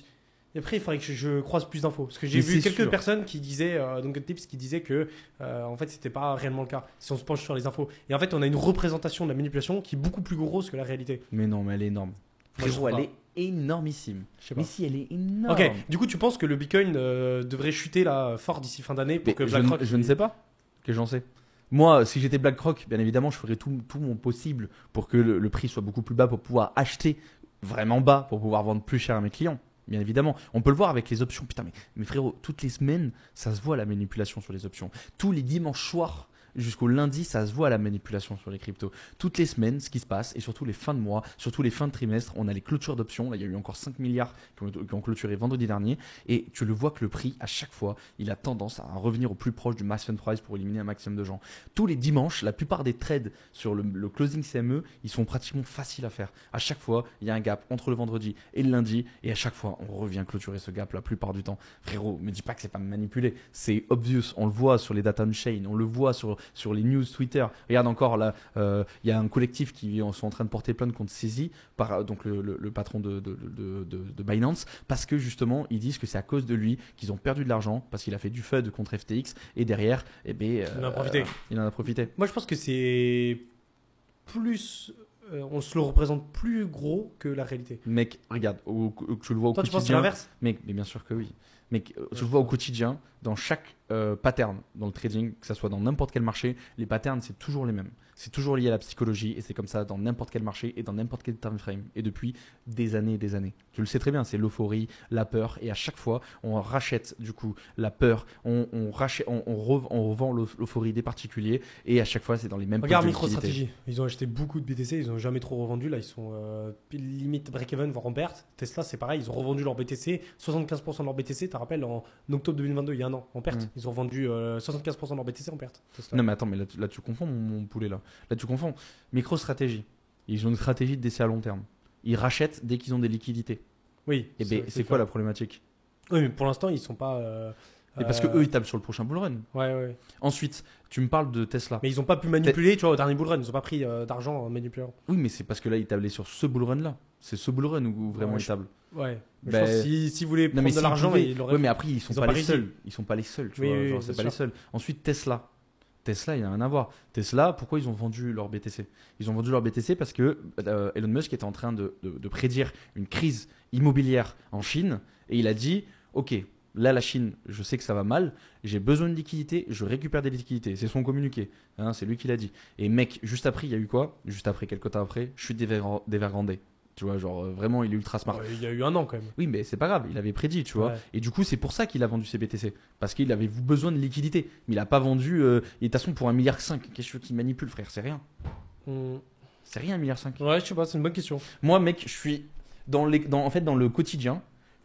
Et après, il faudrait que je, je croise plus d'infos. Parce que j'ai vu quelques sûr. personnes qui disaient, euh, donc tips qui disaient que, euh, en fait, c'était pas réellement le cas. Si on se penche sur les infos. Et en fait, on a une représentation de la manipulation qui est beaucoup plus grosse que la réalité. Mais non, mais elle est énorme. Moi, Frérot, elle est énormissime. Je sais pas. Mais si, elle est énorme. Ok, du coup, tu penses que le Bitcoin euh, devrait chuter là fort d'ici fin d'année pour Mais que je, ne- BlackRock. je ne sais pas. Que j'en sais. Moi, si j'étais BlackRock, bien évidemment, je ferais tout, tout mon possible pour que le, le prix soit beaucoup plus bas pour pouvoir acheter vraiment bas pour pouvoir vendre plus cher à mes clients. Bien évidemment, on peut le voir avec les options. Putain, mais, mais frérot, toutes les semaines, ça se voit la manipulation sur les options. Tous les dimanches soirs jusqu'au lundi, ça se voit la manipulation sur les cryptos. Toutes les semaines, ce qui se passe, et surtout les fins de mois, surtout les fins de trimestre, on a les clôtures d'options. Là, il y a eu encore 5 milliards qui ont, clôturé vendredi dernier. Et tu le vois que le prix, à chaque fois, il a tendance à revenir au plus proche du maximum price pour éliminer un maximum de gens. Tous les dimanches, la plupart des trades sur le, le closing CME, ils sont pratiquement faciles à faire. À chaque fois, il y a un gap entre le vendredi et le lundi. Et à chaque fois, on revient clôturer ce gap la plupart du temps. Frérot, me dis pas que c'est pas manipulé. C'est obvious. On le voit sur les data on-chain. On le voit sur, sur les news Twitter. Regarde encore là, euh, il y a un collectif qui sont en train de porter plainte contre CZ, par, donc le, le- le patron de, de, de, de- Binance, parce que justement, ils disent que c'est à cause de lui qu'ils ont perdu de l'argent, parce qu'il a fait du FUD contre FTX, et derrière, eh ben, Il en a profité. il en a profité. Moi, je pense que c'est plus. euh, on se le représente plus gros que la réalité. Mec, regarde, au- au- tu le vois au Toi, tu penses quotidien. l'inverse? Mec, mais bien sûr que oui. Mec, euh, je le vois au quotidien, dans chaque euh, pattern dans le trading, que ce soit dans n'importe quel marché, les patterns, c'est toujours les mêmes. C'est toujours lié à la psychologie et c'est comme ça dans n'importe quel marché et dans n'importe quel time frame. Et depuis des années et des années. Tu le sais très bien, c'est l'euphorie, la peur. Et à chaque fois, on rachète du coup la peur, on, on, rachète, on, on rev- on revend l'euph- l'euphorie des particuliers et à chaque fois, c'est dans les mêmes Regarde. MicroStrategy. Ils ont acheté beaucoup de BTC, ils ont jamais trop revendu. Là, ils sont euh, limite break-even, voire en perte. Tesla, c'est pareil, ils ont revendu leur BTC. 75% de leur BTC, tu te rappelles, en octobre 2022, il y a un an, en perte. Mm. Ils ont vendu euh, 75% de leur BTC en perte. Tesla. Non mais attends, mais là, tu- là tu confonds mon, mon poulet là. Là tu confonds. Micro-stratégie. Ils ont une stratégie de décès à long terme. Ils rachètent dès qu'ils ont des liquidités. Oui. Et ben c'est quoi la problématique? Oui, mais pour l'instant, ils sont pas. euh, Et parce que euh, eux ils tapent sur le prochain bull run. Ouais, ouais. Ensuite, tu me parles de Tesla. Mais ils ont pas pu manipuler, tu vois, au dernier bull run. Ils ont pas pris euh, d'argent en manipulant. Oui, mais c'est parce que là ils tablaient sur ce bull run là. C'est ce bull run où, vraiment Ouais, ils tablent. Ouais. Mais Ben, je pense que si, si vous voulez Non prendre mais de l'argent, ils l'auraient Ouais, mais après ils sont Ils pas, les réussi. seuls. Ils sont pas les seuls. Tu Oui, vois, oui, genre, oui, c'est bien pas les seuls. Ensuite Tesla. Tesla, il n'y a rien à voir. Tesla, pourquoi ils ont vendu leur BTC Ils ont vendu leur BTC parce que euh, Elon Musk était en train de, prédire une crise immobilière en Chine et il a dit Ok, là, la Chine, je sais que ça va mal, j'ai besoin de liquidités, je récupère des liquidités. C'est son communiqué, hein, c'est lui qui l'a dit. Et mec, juste après, il y a eu quoi? Juste après, quelques temps après, chute d'Ever- d'Evergrande. Tu vois, genre euh, vraiment, il est ultra smart. Ouais, Il y a eu un an quand même. Oui, mais c'est pas grave, il avait prédit, tu vois. Ouais. Et du coup, c'est pour ça qu'il a vendu ses BTC. Parce qu'il avait besoin de liquidité. Mais il a pas vendu. euh, et de toute façon, pour un milliard 5, qu'est-ce que tu veux qu'il manipule, frère? C'est rien. Hmm. C'est rien, un milliard 5. Ouais, je sais pas, c'est une bonne question. Moi, mec, je suis. Dans les, dans, en fait, dans le quotidien,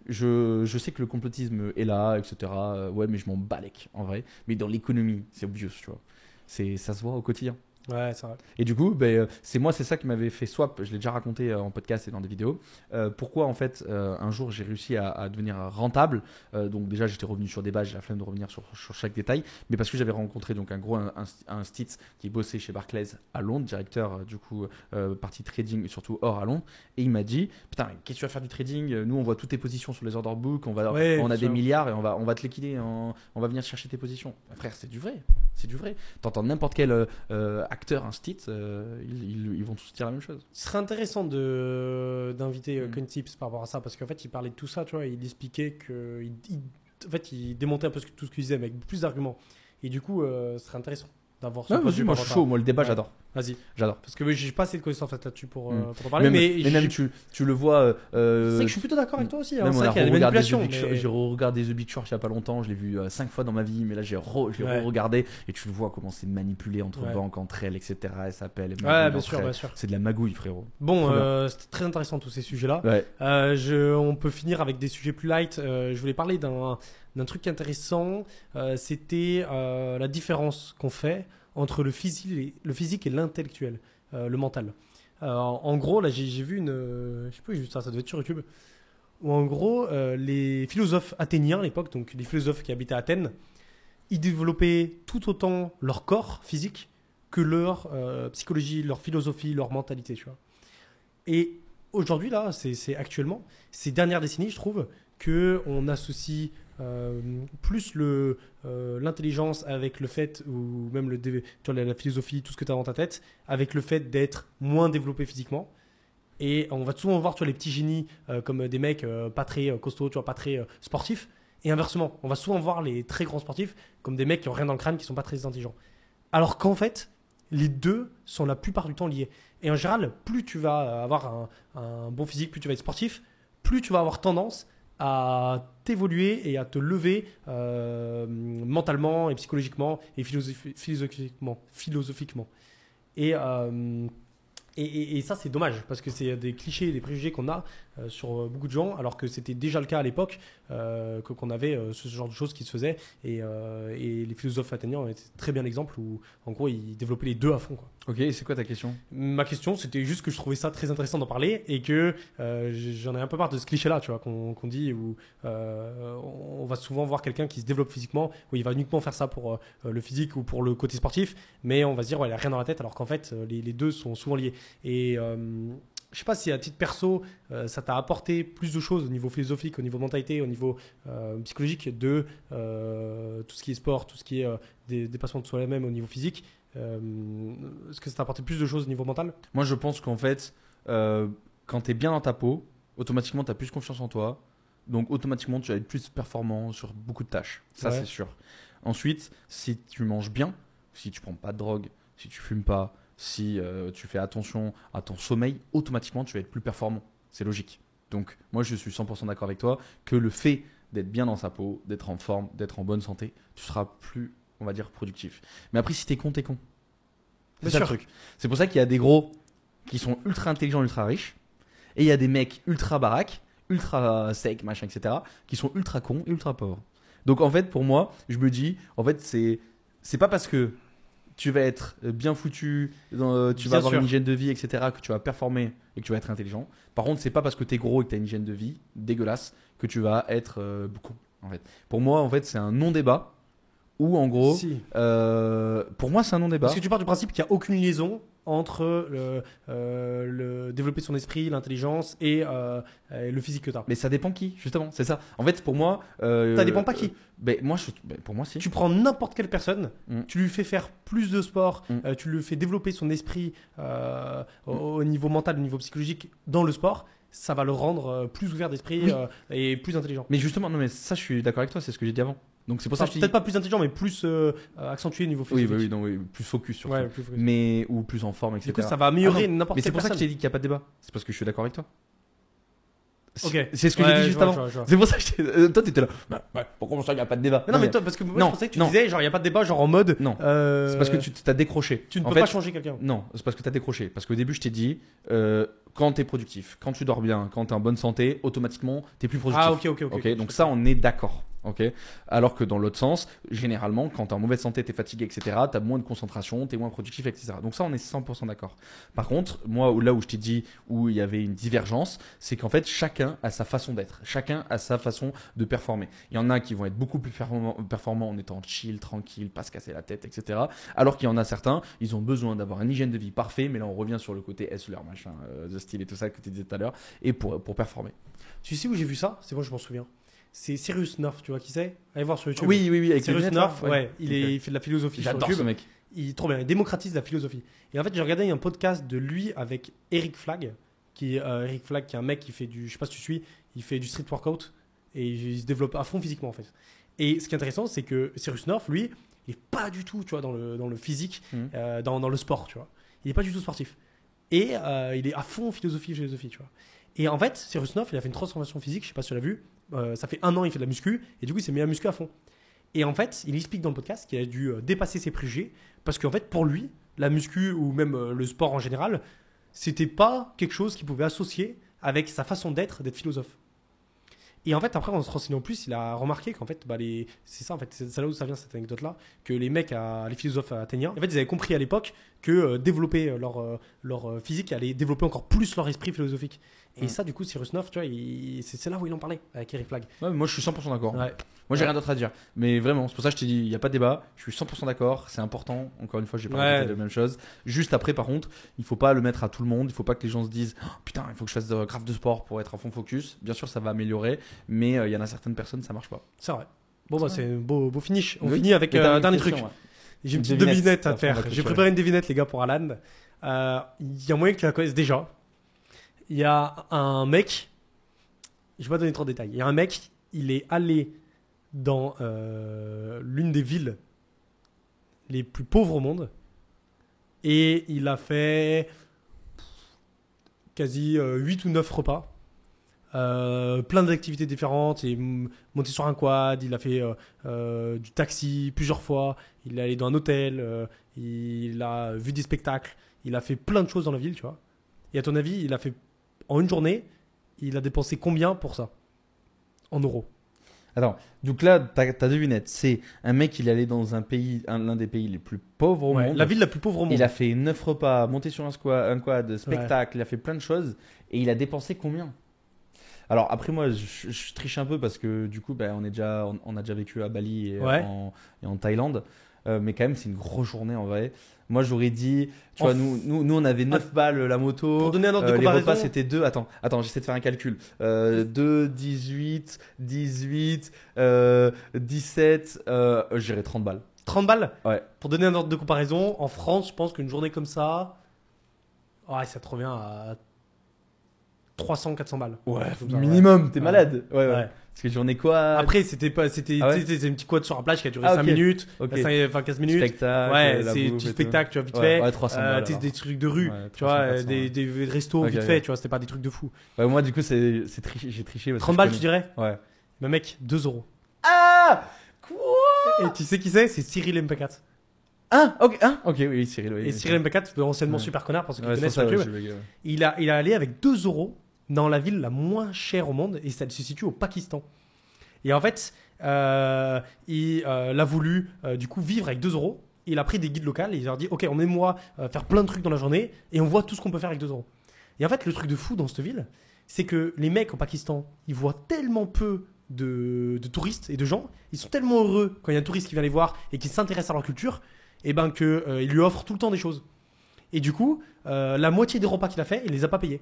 je, je sais que le complotisme est là, etc. Euh, ouais, mais je m'en balèque, en vrai. Mais dans l'économie, c'est obvious, tu vois. C'est, ça se voit au quotidien. Ouais, c'est vrai. Et du coup, ben, euh, c'est moi, c'est ça qui m'avait fait swap. Je l'ai déjà raconté euh, en podcast et dans des vidéos. Euh, pourquoi en fait, euh, un jour, j'ai réussi à, à devenir rentable? Euh, donc déjà, j'étais revenu sur des bases. J'ai la flemme de revenir sur, sur chaque détail, mais parce que j'avais rencontré donc un gros un, un, Stitz qui bossait chez Barclays à Londres, directeur du coup partie trading et surtout or à Londres. Et il m'a dit, putain, qu'est-ce que tu vas faire du trading? Nous, on voit toutes tes positions sur les order books. On va, Ouais, on a des sûr. milliards et on va, on va te liquider. en- on va venir chercher tes positions. Frère, c'est du vrai. C'est du vrai. T'entends n'importe quel acteur, un Stitz, euh, ils, ils- ils vont tous dire la même chose. Ce serait intéressant de d'inviter Mm. mm. Tips par rapport à ça parce qu'en fait il parlait de tout ça, tu vois, il expliquait que il, il- en fait il démontait un peu tout ce qu'il disait mais avec plus d'arguments. Et du coup, euh, ce serait intéressant d'avoir ce vue moi je suis chaud. Moi, le débat, Ouais. j'adore. Vas-y, J'adore. parce que j'ai pas assez de connaissances en fait, là-dessus pour, euh, Mm. pour en parler. Même, mais mais même tu, tu le vois. euh, c'est vrai que je suis plutôt d'accord avec toi aussi. Hein, Même c'est on vrai a qu'il y a des manipulations. Mais- J'ai regardé The Big Short il y a pas longtemps, je l'ai vu 5 fois dans ma vie, mais là j'ai re, Ouais. regardé et tu le vois comment c'est manipulé entre Ouais. banques, entre elles, etc. Elles s'appellent. Ouais, bien sûr, bien sûr. C'est de la magouille, frérot. Bon, euh, c'était très intéressant tous ces sujets-là. Ouais. Euh, je, on peut finir avec des sujets plus light. Euh, je voulais parler d'un d'un truc intéressant. Euh, C'était euh, la différence qu'on fait entre le physique et, le l'intellectuel, euh, le mental. Euh, en gros, là, j'ai vu une. euh, je sais pas, vu ça, ça devait être sur YouTube. Où en gros, euh, les philosophes athéniens à l'époque, donc les philosophes qui habitaient à Athènes, ils développaient tout autant leur corps physique que leur euh, psychologie, leur philosophie, leur mentalité. Et aujourd'hui, là, c'est actuellement, ces dernières décennies, je trouve, que on associe euh, plus euh, l'intelligence avec le fait, ou même le, tu vois, la, philosophie, tout ce que tu as dans ta tête, avec le fait d'être moins développé physiquement. Et on va souvent voir tu vois, les petits génies euh, comme des mecs pas très costauds, tu vois, pas très sportifs. Et inversement, on va souvent voir les très grands sportifs comme des mecs qui ont rien dans le crâne, qui sont pas très intelligents. Alors qu'en fait, les deux sont la plupart du temps liés. Et en général, plus tu vas avoir un bon physique, plus tu vas être sportif, plus tu vas avoir tendance à t'évoluer et à te lever euh, mentalement et psychologiquement et philosophi- philosophiquement. philosophiquement. Et, euh, et, et- et ça, c'est dommage parce que c'est des clichés et des préjugés qu'on a sur euh, beaucoup de gens, alors que c'était déjà le cas à l'époque, euh, que- qu'on avait euh, ce genre de choses qui se faisaient. Et, euh, et les philosophes athéniens étaient très bien l'exemple où, en gros, ils développaient les deux à fond. Quoi. Ok, c'est quoi ta question? Ma question, c'était juste que je trouvais ça très intéressant d'en parler et que euh, j'en ai un peu marre de ce cliché-là, tu vois, qu'on dit où euh, on va souvent voir quelqu'un qui se développe physiquement, où il va uniquement faire ça pour euh, le physique ou pour le côté sportif, mais on va se dire, ouais, il a rien dans la tête, alors qu'en fait, euh, les, les deux sont souvent liés. Et euh, je sais pas si à titre perso, euh, ça t'a apporté plus de choses au niveau philosophique, au niveau mentalité, au niveau euh, psychologique de euh, tout ce qui est sport, tout ce qui est des dépassements de soi-même au niveau physique. Est-ce que ça t'a apporté plus de choses au niveau mental? Moi, je pense qu'en fait, quand tu es bien dans ta peau, automatiquement, tu as plus confiance en toi. Donc, automatiquement, tu vas être plus performant sur beaucoup de tâches. Ça, Ouais. c'est sûr. Ensuite, si tu manges bien, si tu prends pas de drogue, si tu fumes pas, si euh, tu fais attention à ton sommeil, automatiquement, tu vas être plus performant. C'est logique. Donc, moi, je suis 100% d'accord avec toi que le fait d'être bien dans sa peau, d'être en forme, d'être en bonne santé, tu seras plus, on va dire, productif. Mais après, si t'es con, t'es con. C'est ça le sûr. truc. C'est pour ça qu'il y a des gros qui sont ultra intelligents, ultra riches. Et il y a des mecs ultra baraques, ultra secs, machin, etc. qui sont ultra cons et ultra pauvres. Donc en fait, pour moi, je me dis, en fait, c'est c'est pas parce que tu vas être bien foutu, dans- euh, tu Bien vas avoir sûr. une hygiène de vie, etc., que tu vas performer et que tu vas être intelligent. Par contre, c'est pas parce que tu es gros et que tu as une hygiène de vie dégueulasse que tu vas être euh, con. En fait. Pour moi, en fait, c'est un non-débat où en gros, Si. euh, pour moi c'est un non-débat. Parce que tu pars du principe qu'il n'y a aucune liaison entre le, euh, le développer son esprit, l'intelligence et euh, le physique que tu as. Mais ça dépend qui, justement, c'est ça. En fait, pour moi. Euh, Ça dépend pas qui. ben, moi, je, ben, pour moi, si. Tu prends n'importe quelle personne, Mm. tu lui fais faire plus de sport, Mm. euh, tu lui fais développer son esprit euh, au, au niveau mental, au niveau psychologique dans le sport, ça va le rendre euh, plus ouvert d'esprit Oui. euh, et plus intelligent. Mais justement, non, mais ça, je suis d'accord avec toi, c'est ce que j'ai dit avant. Donc c'est pour ça que. Peut-être pas plus intelligent, mais plus euh, euh, accentué au niveau Oui, physique. bah oui, non, oui, plus focus sur Ouais, plus focus. Mais, ou plus en forme, etc. Du coup, ça va améliorer Ah n'importe Mais c'est pour ça que t'ai dit qu'il n'y a pas de débat. C'est parce que je suis d'accord avec toi. Ok. C'est- ce que Ouais, j'ai dit juste vois, avant. C'est pour ça que je euh, toi, t'étais là. Bah, ouais, pourquoi ça, il n'y a pas de débat Mais non, mais toi, parce que moi, Non, je pensais que tu non. disais, genre, il n'y a pas de débat, genre en mode. Non. euh, C'est parce que tu t'as décroché. tu ne En peux fait, pas changer quelqu'un. Non, c'est parce que tu as décroché. Parce qu'au début, je t'ai dit, euh, quand tu es productif, quand tu dors bien, quand tu es en bonne santé, automatiquement, tu es plus productif. Ah, ok, ok, ok. Ok, donc ça, on est d'accord. Alors que dans l'autre sens, généralement, quand tu es en mauvaise santé, tu es fatigué, etc., tu as moins de concentration, tu es moins productif, etc. Donc ça, on est 100% d'accord. Par contre, moi, là où je t'ai dit où il y avait une divergence, c'est qu'en fait, chacun a sa façon d'être. Chacun a sa façon de performer. Il y en a qui vont être beaucoup plus performants, en étant chill, tranquille, pas se casser la tête, etc. Alors qu'il y en a certains, ils ont besoin d'avoir une hygiène de vie parfait, mais là, on revient sur le côté hustler, machin, euh, the style et tout ça que tu disais tout à l'heure, et pour, pour performer. Tu sais où j'ai vu ça? C'est moi, je m'en souviens. C'est Cyrus North, tu vois qui c'est? Allez voir sur YouTube. Oui, oui, oui, avec Cyrus North, ouais, il, est, il fait de la philosophie J'adore ce mec. Il est trop bien, il démocratise la philosophie. Et en fait, j'ai regardé un podcast de lui avec Eric Flagg, qui est euh, Eric Flagg, qui est un mec qui fait du, je sais pas si tu suis, il fait du street workout et il se développe à fond physiquement en fait. Et ce qui est intéressant, c'est que Cyrus North, lui, il est pas du tout, tu vois, dans le, dans le physique, Mhm. euh, dans, dans le sport, tu vois. Il est pas du tout sportif. Et euh, il est à fond philosophie, philosophie, tu vois. Et en fait, Cyrus North, il a fait une transformation physique, je sais pas si tu l'as vu. Euh, ça fait un an, il fait de la muscu, et du coup, il s'est mis à muscu à fond. Et en fait, il explique dans le podcast qu'il a dû euh, dépasser ses préjugés, parce qu'en fait, pour lui, la muscu ou même euh, le sport en général, c'était pas quelque chose qu'il pouvait associer avec sa façon d'être, d'être philosophe. Et en fait, après, en se renseignant plus, il a remarqué qu'en fait, bah, les... c'est ça, en fait, c'est là où ça vient cette anecdote-là, que les mecs, les philosophes athéniens, en fait, ils avaient compris à l'époque que développer leur, physique allait développer encore plus leur esprit philosophique. Et Mm. ça, du coup, Cyrus North, tu vois, c'est là où il en parlait avec Eric Flagg. Ouais, moi, je suis 100% d'accord. Ouais. Moi, j'ai Ouais. rien d'autre à dire. Mais vraiment, c'est pour ça que je t'ai dit, il n'y a pas de débat. Je suis 100% d'accord. C'est important. Encore une fois, j'ai pas Ouais. la même chose. Juste après, par contre, il faut pas le mettre à tout le monde. Il faut pas que les gens se disent, Oh, putain, il faut que je fasse de grave de sport pour être à fond focus. Bien sûr, ça va améliorer. Mais euh, il y en a certaines personnes, ça marche pas. C'est vrai. Bon, bah, C'est un beau, beau finish. On Oui. finit avec euh, un dernier truc. J'ai une petite devinette. devinette à te faire. J'ai préparé une devinette, les gars, pour Alan. Euh, Il y a moyen que tu la connaisses déjà. Il y a un mec. Je vais pas donner trop de détails. Il y a un mec, il est allé dans euh, l'une des villes les plus pauvres au monde. Et il a fait quasi 8 ou 9 repas. Euh, plein d'activités différentes. Il est monté sur un quad, il a fait euh, euh, du taxi plusieurs fois, il est allé dans un hôtel, euh, il a vu des spectacles, il a fait plein de choses dans la ville, tu vois. Et à ton avis, il a fait en une journée, il a dépensé combien pour ça En euros. Attends, donc là, ta, ta devinette, c'est un mec, il est allé dans un pays, un- l'un des pays les plus pauvres au Ouais, monde. la ville la plus pauvre au monde. Il a fait 9 repas, monté sur un squad, un quad, spectacle, il a fait plein de choses. Et il a dépensé combien? Alors après moi, je, je triche un peu parce que du coup, ben, on, est déjà, on, on a déjà vécu à Bali et, Ouais. en, et en Thaïlande. Euh, mais quand même, c'est une grosse journée en vrai. Moi, j'aurais dit, tu vois, nous, nous, nous, on avait 9 balles la moto. Pour donner un ordre de Euh, les comparaison, repas, c'était 2. Attends, attends j'essaie de faire un calcul. Euh, 2, 18, 18, euh, 17, euh, j'irai 30 balles. 30 balles Ouais. Pour donner un ordre de comparaison, en France, je pense qu'une journée comme ça, ouais, ça te revient à 300-400 balles. Ouais, minimum, t'es malade. Ouais, ouais. Ouais. Parce que j'en ai quoi Après, c'était pas, c'était, Ah ouais tu sais, c'était un petit quad sur la plage qui a duré Ah, 5 ok. minutes, Ok. cinq- enfin 15 minutes. Spectacle, ouais, c'est du spectacle, tu vois, vite Ouais, fait. ouais, 300 Euh, balles, des trucs de rue, tu vois, 300, euh, 400, des, des restos Ok, vite fait, tu vois, c'était pas des trucs de fou. Ouais, moi, du coup, c'est c'est triché, j'ai triché. parce que 30 je balles, tu dirais Ouais. Mais mec, 2 euros. Ah Quoi? Et tu sais qui c'est? C'est Cyril MP4. Ah, ok, ah, ok, oui, Cyril. Oui, Et. Cyril MP4, anciennement super connard, pour ceux qui Ouais, connaissent c'est sur ça, YouTube. Il a, il a allé avec 2 euros dans la ville la moins chère au monde et ça se situe au Pakistan. Et en fait, euh, il euh, a voulu euh, du coup vivre avec 2 euros. Il a pris des guides locaux et il leur dit Ok, emmenez-moi faire plein de trucs dans la journée et on voit tout ce qu'on peut faire avec 2 euros. Et en fait, le truc de fou dans cette ville, c'est que les mecs au Pakistan, ils voient tellement peu de, touristes et de gens, ils sont tellement heureux quand il y a un touriste qui vient les voir et qui s'intéresse à leur culture, et ben que euh, ils lui offrent tout le temps des choses. Et du coup, la moitié des repas qu'il a fait, il les a pas payés.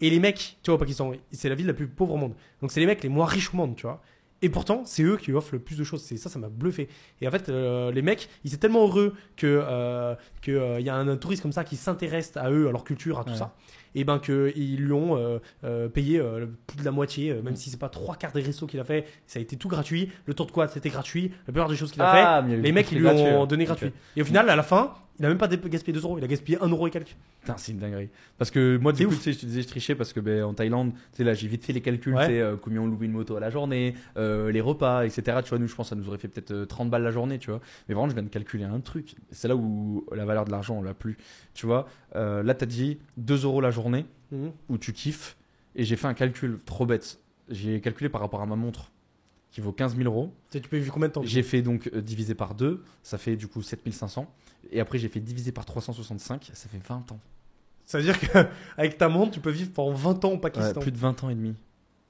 Et les mecs, tu vois, au Pakistan, c'est la ville la plus pauvre au monde. Donc c'est les mecs les moins riches au monde, tu vois. Et pourtant, c'est eux qui offrent le plus de choses. C'est ça, ça m'a bluffé. Et en fait, euh, les mecs, ils étaient tellement heureux que euh, que euh, y a un, un touriste comme ça qui s'intéresse à eux, à leur culture, à tout Ouais. ça. Et ben que ils lui ont payé plus de la moitié, même si c'est pas trois quarts des restos qu'il a fait, ça a été tout gratuit. Le tour de quad, c'était gratuit. La plupart des choses qu'il a fait, Ah, eu les mecs, ils lui ont donné gratuit. Et au final, à la fin, il a même pas gaspillé 2 euros, il a gaspillé 1 euro et quelques. Putain, c'est une dinguerie. Parce que moi, du coup, tu sais, je te disais, je trichais parce que ben, en Thaïlande, tu sais, là, j'ai vite fait les calculs, Ouais. tu sais, euh, combien on loue une moto à la journée, euh, les repas, etc. Tu vois, nous, je pense, ça nous aurait fait peut-être euh, 30 balles la journée, tu vois. Mais vraiment, je viens de calculer un truc. C'est là où la valeur de l'argent, on l'a plus. Tu vois, euh, là, t'as dit 2 euros la journée Mhm. où tu kiffes. Et j'ai fait un calcul trop bête. J'ai calculé par rapport à ma montre qui vaut 15 000 euros. Tu sais, Tu peux vivre combien de temps J'ai fait donc euh, divisé par 2, ça fait du coup 7500. Et après, j'ai fait divisé par 365, ça fait 20 ans. Ça veut dire qu'avec ta montre, tu peux vivre pendant 20 ans au Ouais, Pakistan. plus de 20 ans et demi.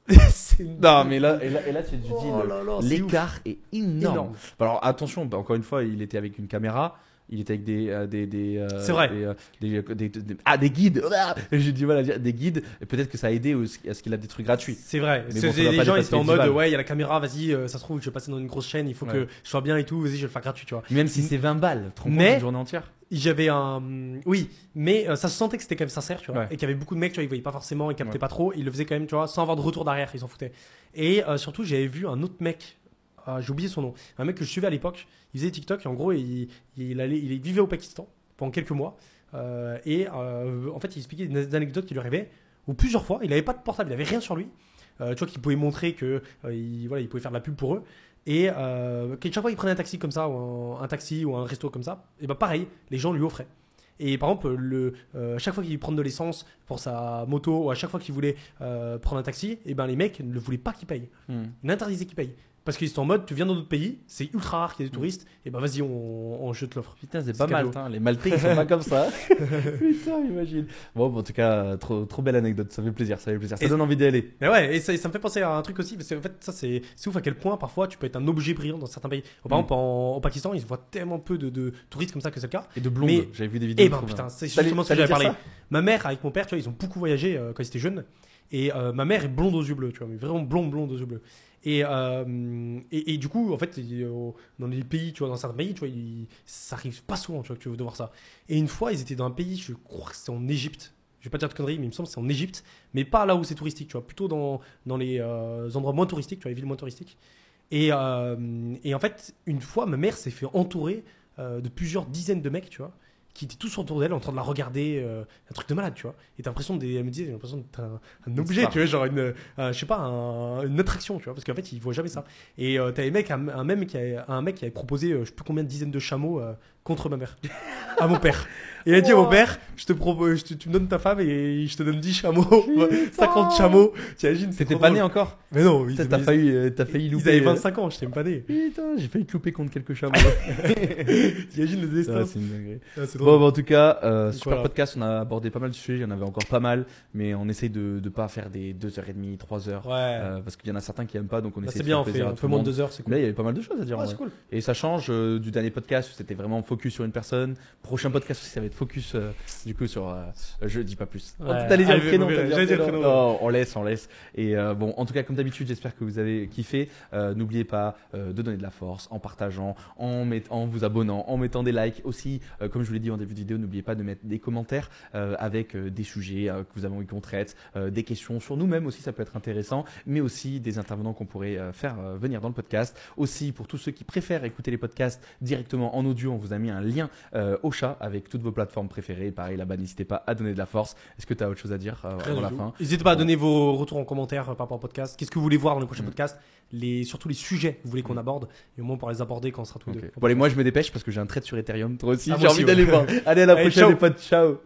Une- Non, mais là, et là, et là tu te dis, Oh l'écart est énorme. Énorme. Alors attention, bah, encore une fois, il était avec une caméra. Il était avec des euh, des des, euh, C'est vrai. des, euh, des- des- des- ah des guides j'ai du mal à dire des guides peut-être que ça a aidé à ce qu'il a des trucs gratuits C'est vrai. Mais bon, les gens ils étaient en mode 10 balles. ouais, il y a la caméra, vas-y, ça se trouve, je vais passer dans une grosse chaîne, il faut que je sois bien et tout, vas-y, je vais le faire gratuit, tu vois. même si c'est 20 balles Mais- une journée entière J'avais un. Oui, mais ça se sentait que c'était quand même sincère, tu vois. Et qu'il y avait beaucoup de mecs, tu vois, ils voyaient pas forcément, ils captaient pas trop, ils le faisaient quand même, tu vois, sans avoir de retour derrière, ils s'en foutaient. Et surtout, j'avais vu un autre mec, euh, j'ai oublié son nom, un mec que je suivais à l'époque, il faisait TikTok et en gros, il, il, allait, il vivait au Pakistan pendant quelques mois. euh, et euh, en fait, il expliquait des anecdotes qui lui arrivaient, où plusieurs fois, il avait pas de portable, il avait rien sur lui. Euh, tu vois, qu'il pouvait montrer que euh, il, voilà, il pouvait faire de la pub pour eux. Et que chaque fois qu'il prenait un taxi comme ça, ou un, un taxi ou un resto comme ça, et bah pareil, les gens lui offraient. Et par exemple, le, euh, à chaque fois qu'il prend de l'essence pour sa moto, ou à chaque fois qu'il voulait euh, prendre un taxi, et ben les mecs ne voulaient pas qu'il paye. Hmm. Ils n'interdisaient qu'il paye. Parce qu'ils sont en mode, tu viens dans d'autres pays, c'est ultra rare qu'il y ait des touristes, et ben vas-y, on, on, je te l'offre. Putain, c'est pas mal. hein. Les Maltais, ils sont pas comme ça. Putain, imagine. Bon, bah, en tout cas, trop, trop belle anecdote. Ça fait plaisir, ça fait plaisir. Ça Et- donne envie d'y aller. Mais ouais, et ça, et ça me fait penser à un truc aussi, parce qu'en fait, ça c'est ouf à quel point parfois tu peux être un objet brillant dans certains pays. Par Mm. exemple, en, au Pakistan, ils voient tellement peu de, de touristes comme ça que c'est le cas. Et de blonde. Mais- J'avais vu des vidéos. Eh ben putain, c'est justement ce que j'avais parlé. Ma mère avec mon père, tu vois, ils ont beaucoup voyagé euh, quand ils étaient jeunes. Et euh, ma mère est blonde aux yeux bleus, tu vois, mais vraiment blonde, blonde aux yeux bleus. Et, euh, et, et du coup, en fait, euh, dans les pays, tu vois, dans certains pays, tu vois, il- ça arrive pas souvent, tu vois, que tu veux de voir ça. Et une fois, ils étaient dans un pays, je crois que c'est en Égypte. Je vais pas dire de conneries, mais il me semble que c'est en Égypte, mais pas là où c'est touristique, tu vois, plutôt dans, dans les euh, endroits moins touristiques, tu vois, les villes moins touristiques. Et, et en fait, une fois, ma mère s'est fait entourer de plusieurs dizaines de mecs, tu vois, qui étaient tous autour d'elle en train de la regarder, euh, un truc de malade, tu vois. Et t'as l'impression, des, elle me disait, j'ai l'impression d'être un, un objet, tu vois, genre une, euh, je sais pas, un- une attraction, tu vois, parce qu'en fait, ils voient jamais ça. Et euh, t'as les mecs, un, un même qui avait, un mec qui avait proposé, je sais plus combien de dizaines de chameaux contre ma mère, à mon père. Et il a dit à mon père, je te propose, je te- tu me donnes ta femme et je te donne 10 chameaux, 50 chameaux. T'imagines, T'étais pas drôle. né encore Mais non, ils, T'as ils- failli, euh, t'as failli ils louper. avaient euh, 25 ans, je t'aime pas né. Putain, j'ai failli te louper contre quelques chameaux. T'imagines le destin. Ah, c'est une dinguerie. Ah, c'est Bon, bah, en tout cas, euh, super Voilà. podcast. On a abordé pas mal de sujets. Il y en avait encore pas mal. Mais on essaye de ne pas faire des 2h30, 3h. Ouais. euh, parce qu'il y en a certains qui aiment pas. Donc on Bah, essaie c'est de bien, faire on fait plaisir à un tout peu le moins de monde. 2 heures, c'est cool. Là, il y avait pas mal de choses à dire. Ouais, cool. Et ça change euh, du dernier podcast où c'était vraiment focus sur une personne. Prochain podcast aussi, ça va être focus euh, du coup sur. euh, je dis pas plus. Ouais. Oh, T'allais dire Ah, le prénom. j'allais t'allais dire le prénom. prénom. Non, on laisse, on laisse. Et euh, bon, en tout cas, comme d'habitude, j'espère que vous avez kiffé. Euh, N'oubliez pas euh, de donner de la force en partageant, en, met- en vous abonnant, en mettant des likes. Aussi, euh, comme je vous l'ai dit en début de vidéo, n'oubliez pas de mettre des commentaires euh, avec euh, des sujets euh, que vous avez envie qu'on traite, euh, des questions sur nous-mêmes aussi, ça peut être intéressant, mais aussi des intervenants qu'on pourrait euh, faire euh, venir dans le podcast. Aussi, pour tous ceux qui préfèrent écouter les podcasts directement en audio, on vous a mis un lien euh, au chat avec toutes vos plateformes préférées. Pareil, là-bas, n'hésitez pas à donner de la force. Est-ce que tu as autre chose à dire euh, avant la fin? N'hésitez pas à donner vos retours en commentaire euh, par rapport au podcast. Qu'est-ce que vous voulez voir dans les prochains Mm. podcasts les, Surtout les sujets que vous voulez qu'on Mm. aborde. Et au moins, on pourra les aborder quand on sera tous les deux. Bon, allez, moi je me dépêche parce que j'ai un trait sur Ethereum. Toi aussi, Ah, j'ai envie d'aller voir. Allez, à la Allez, prochaine, les potes. Ciao.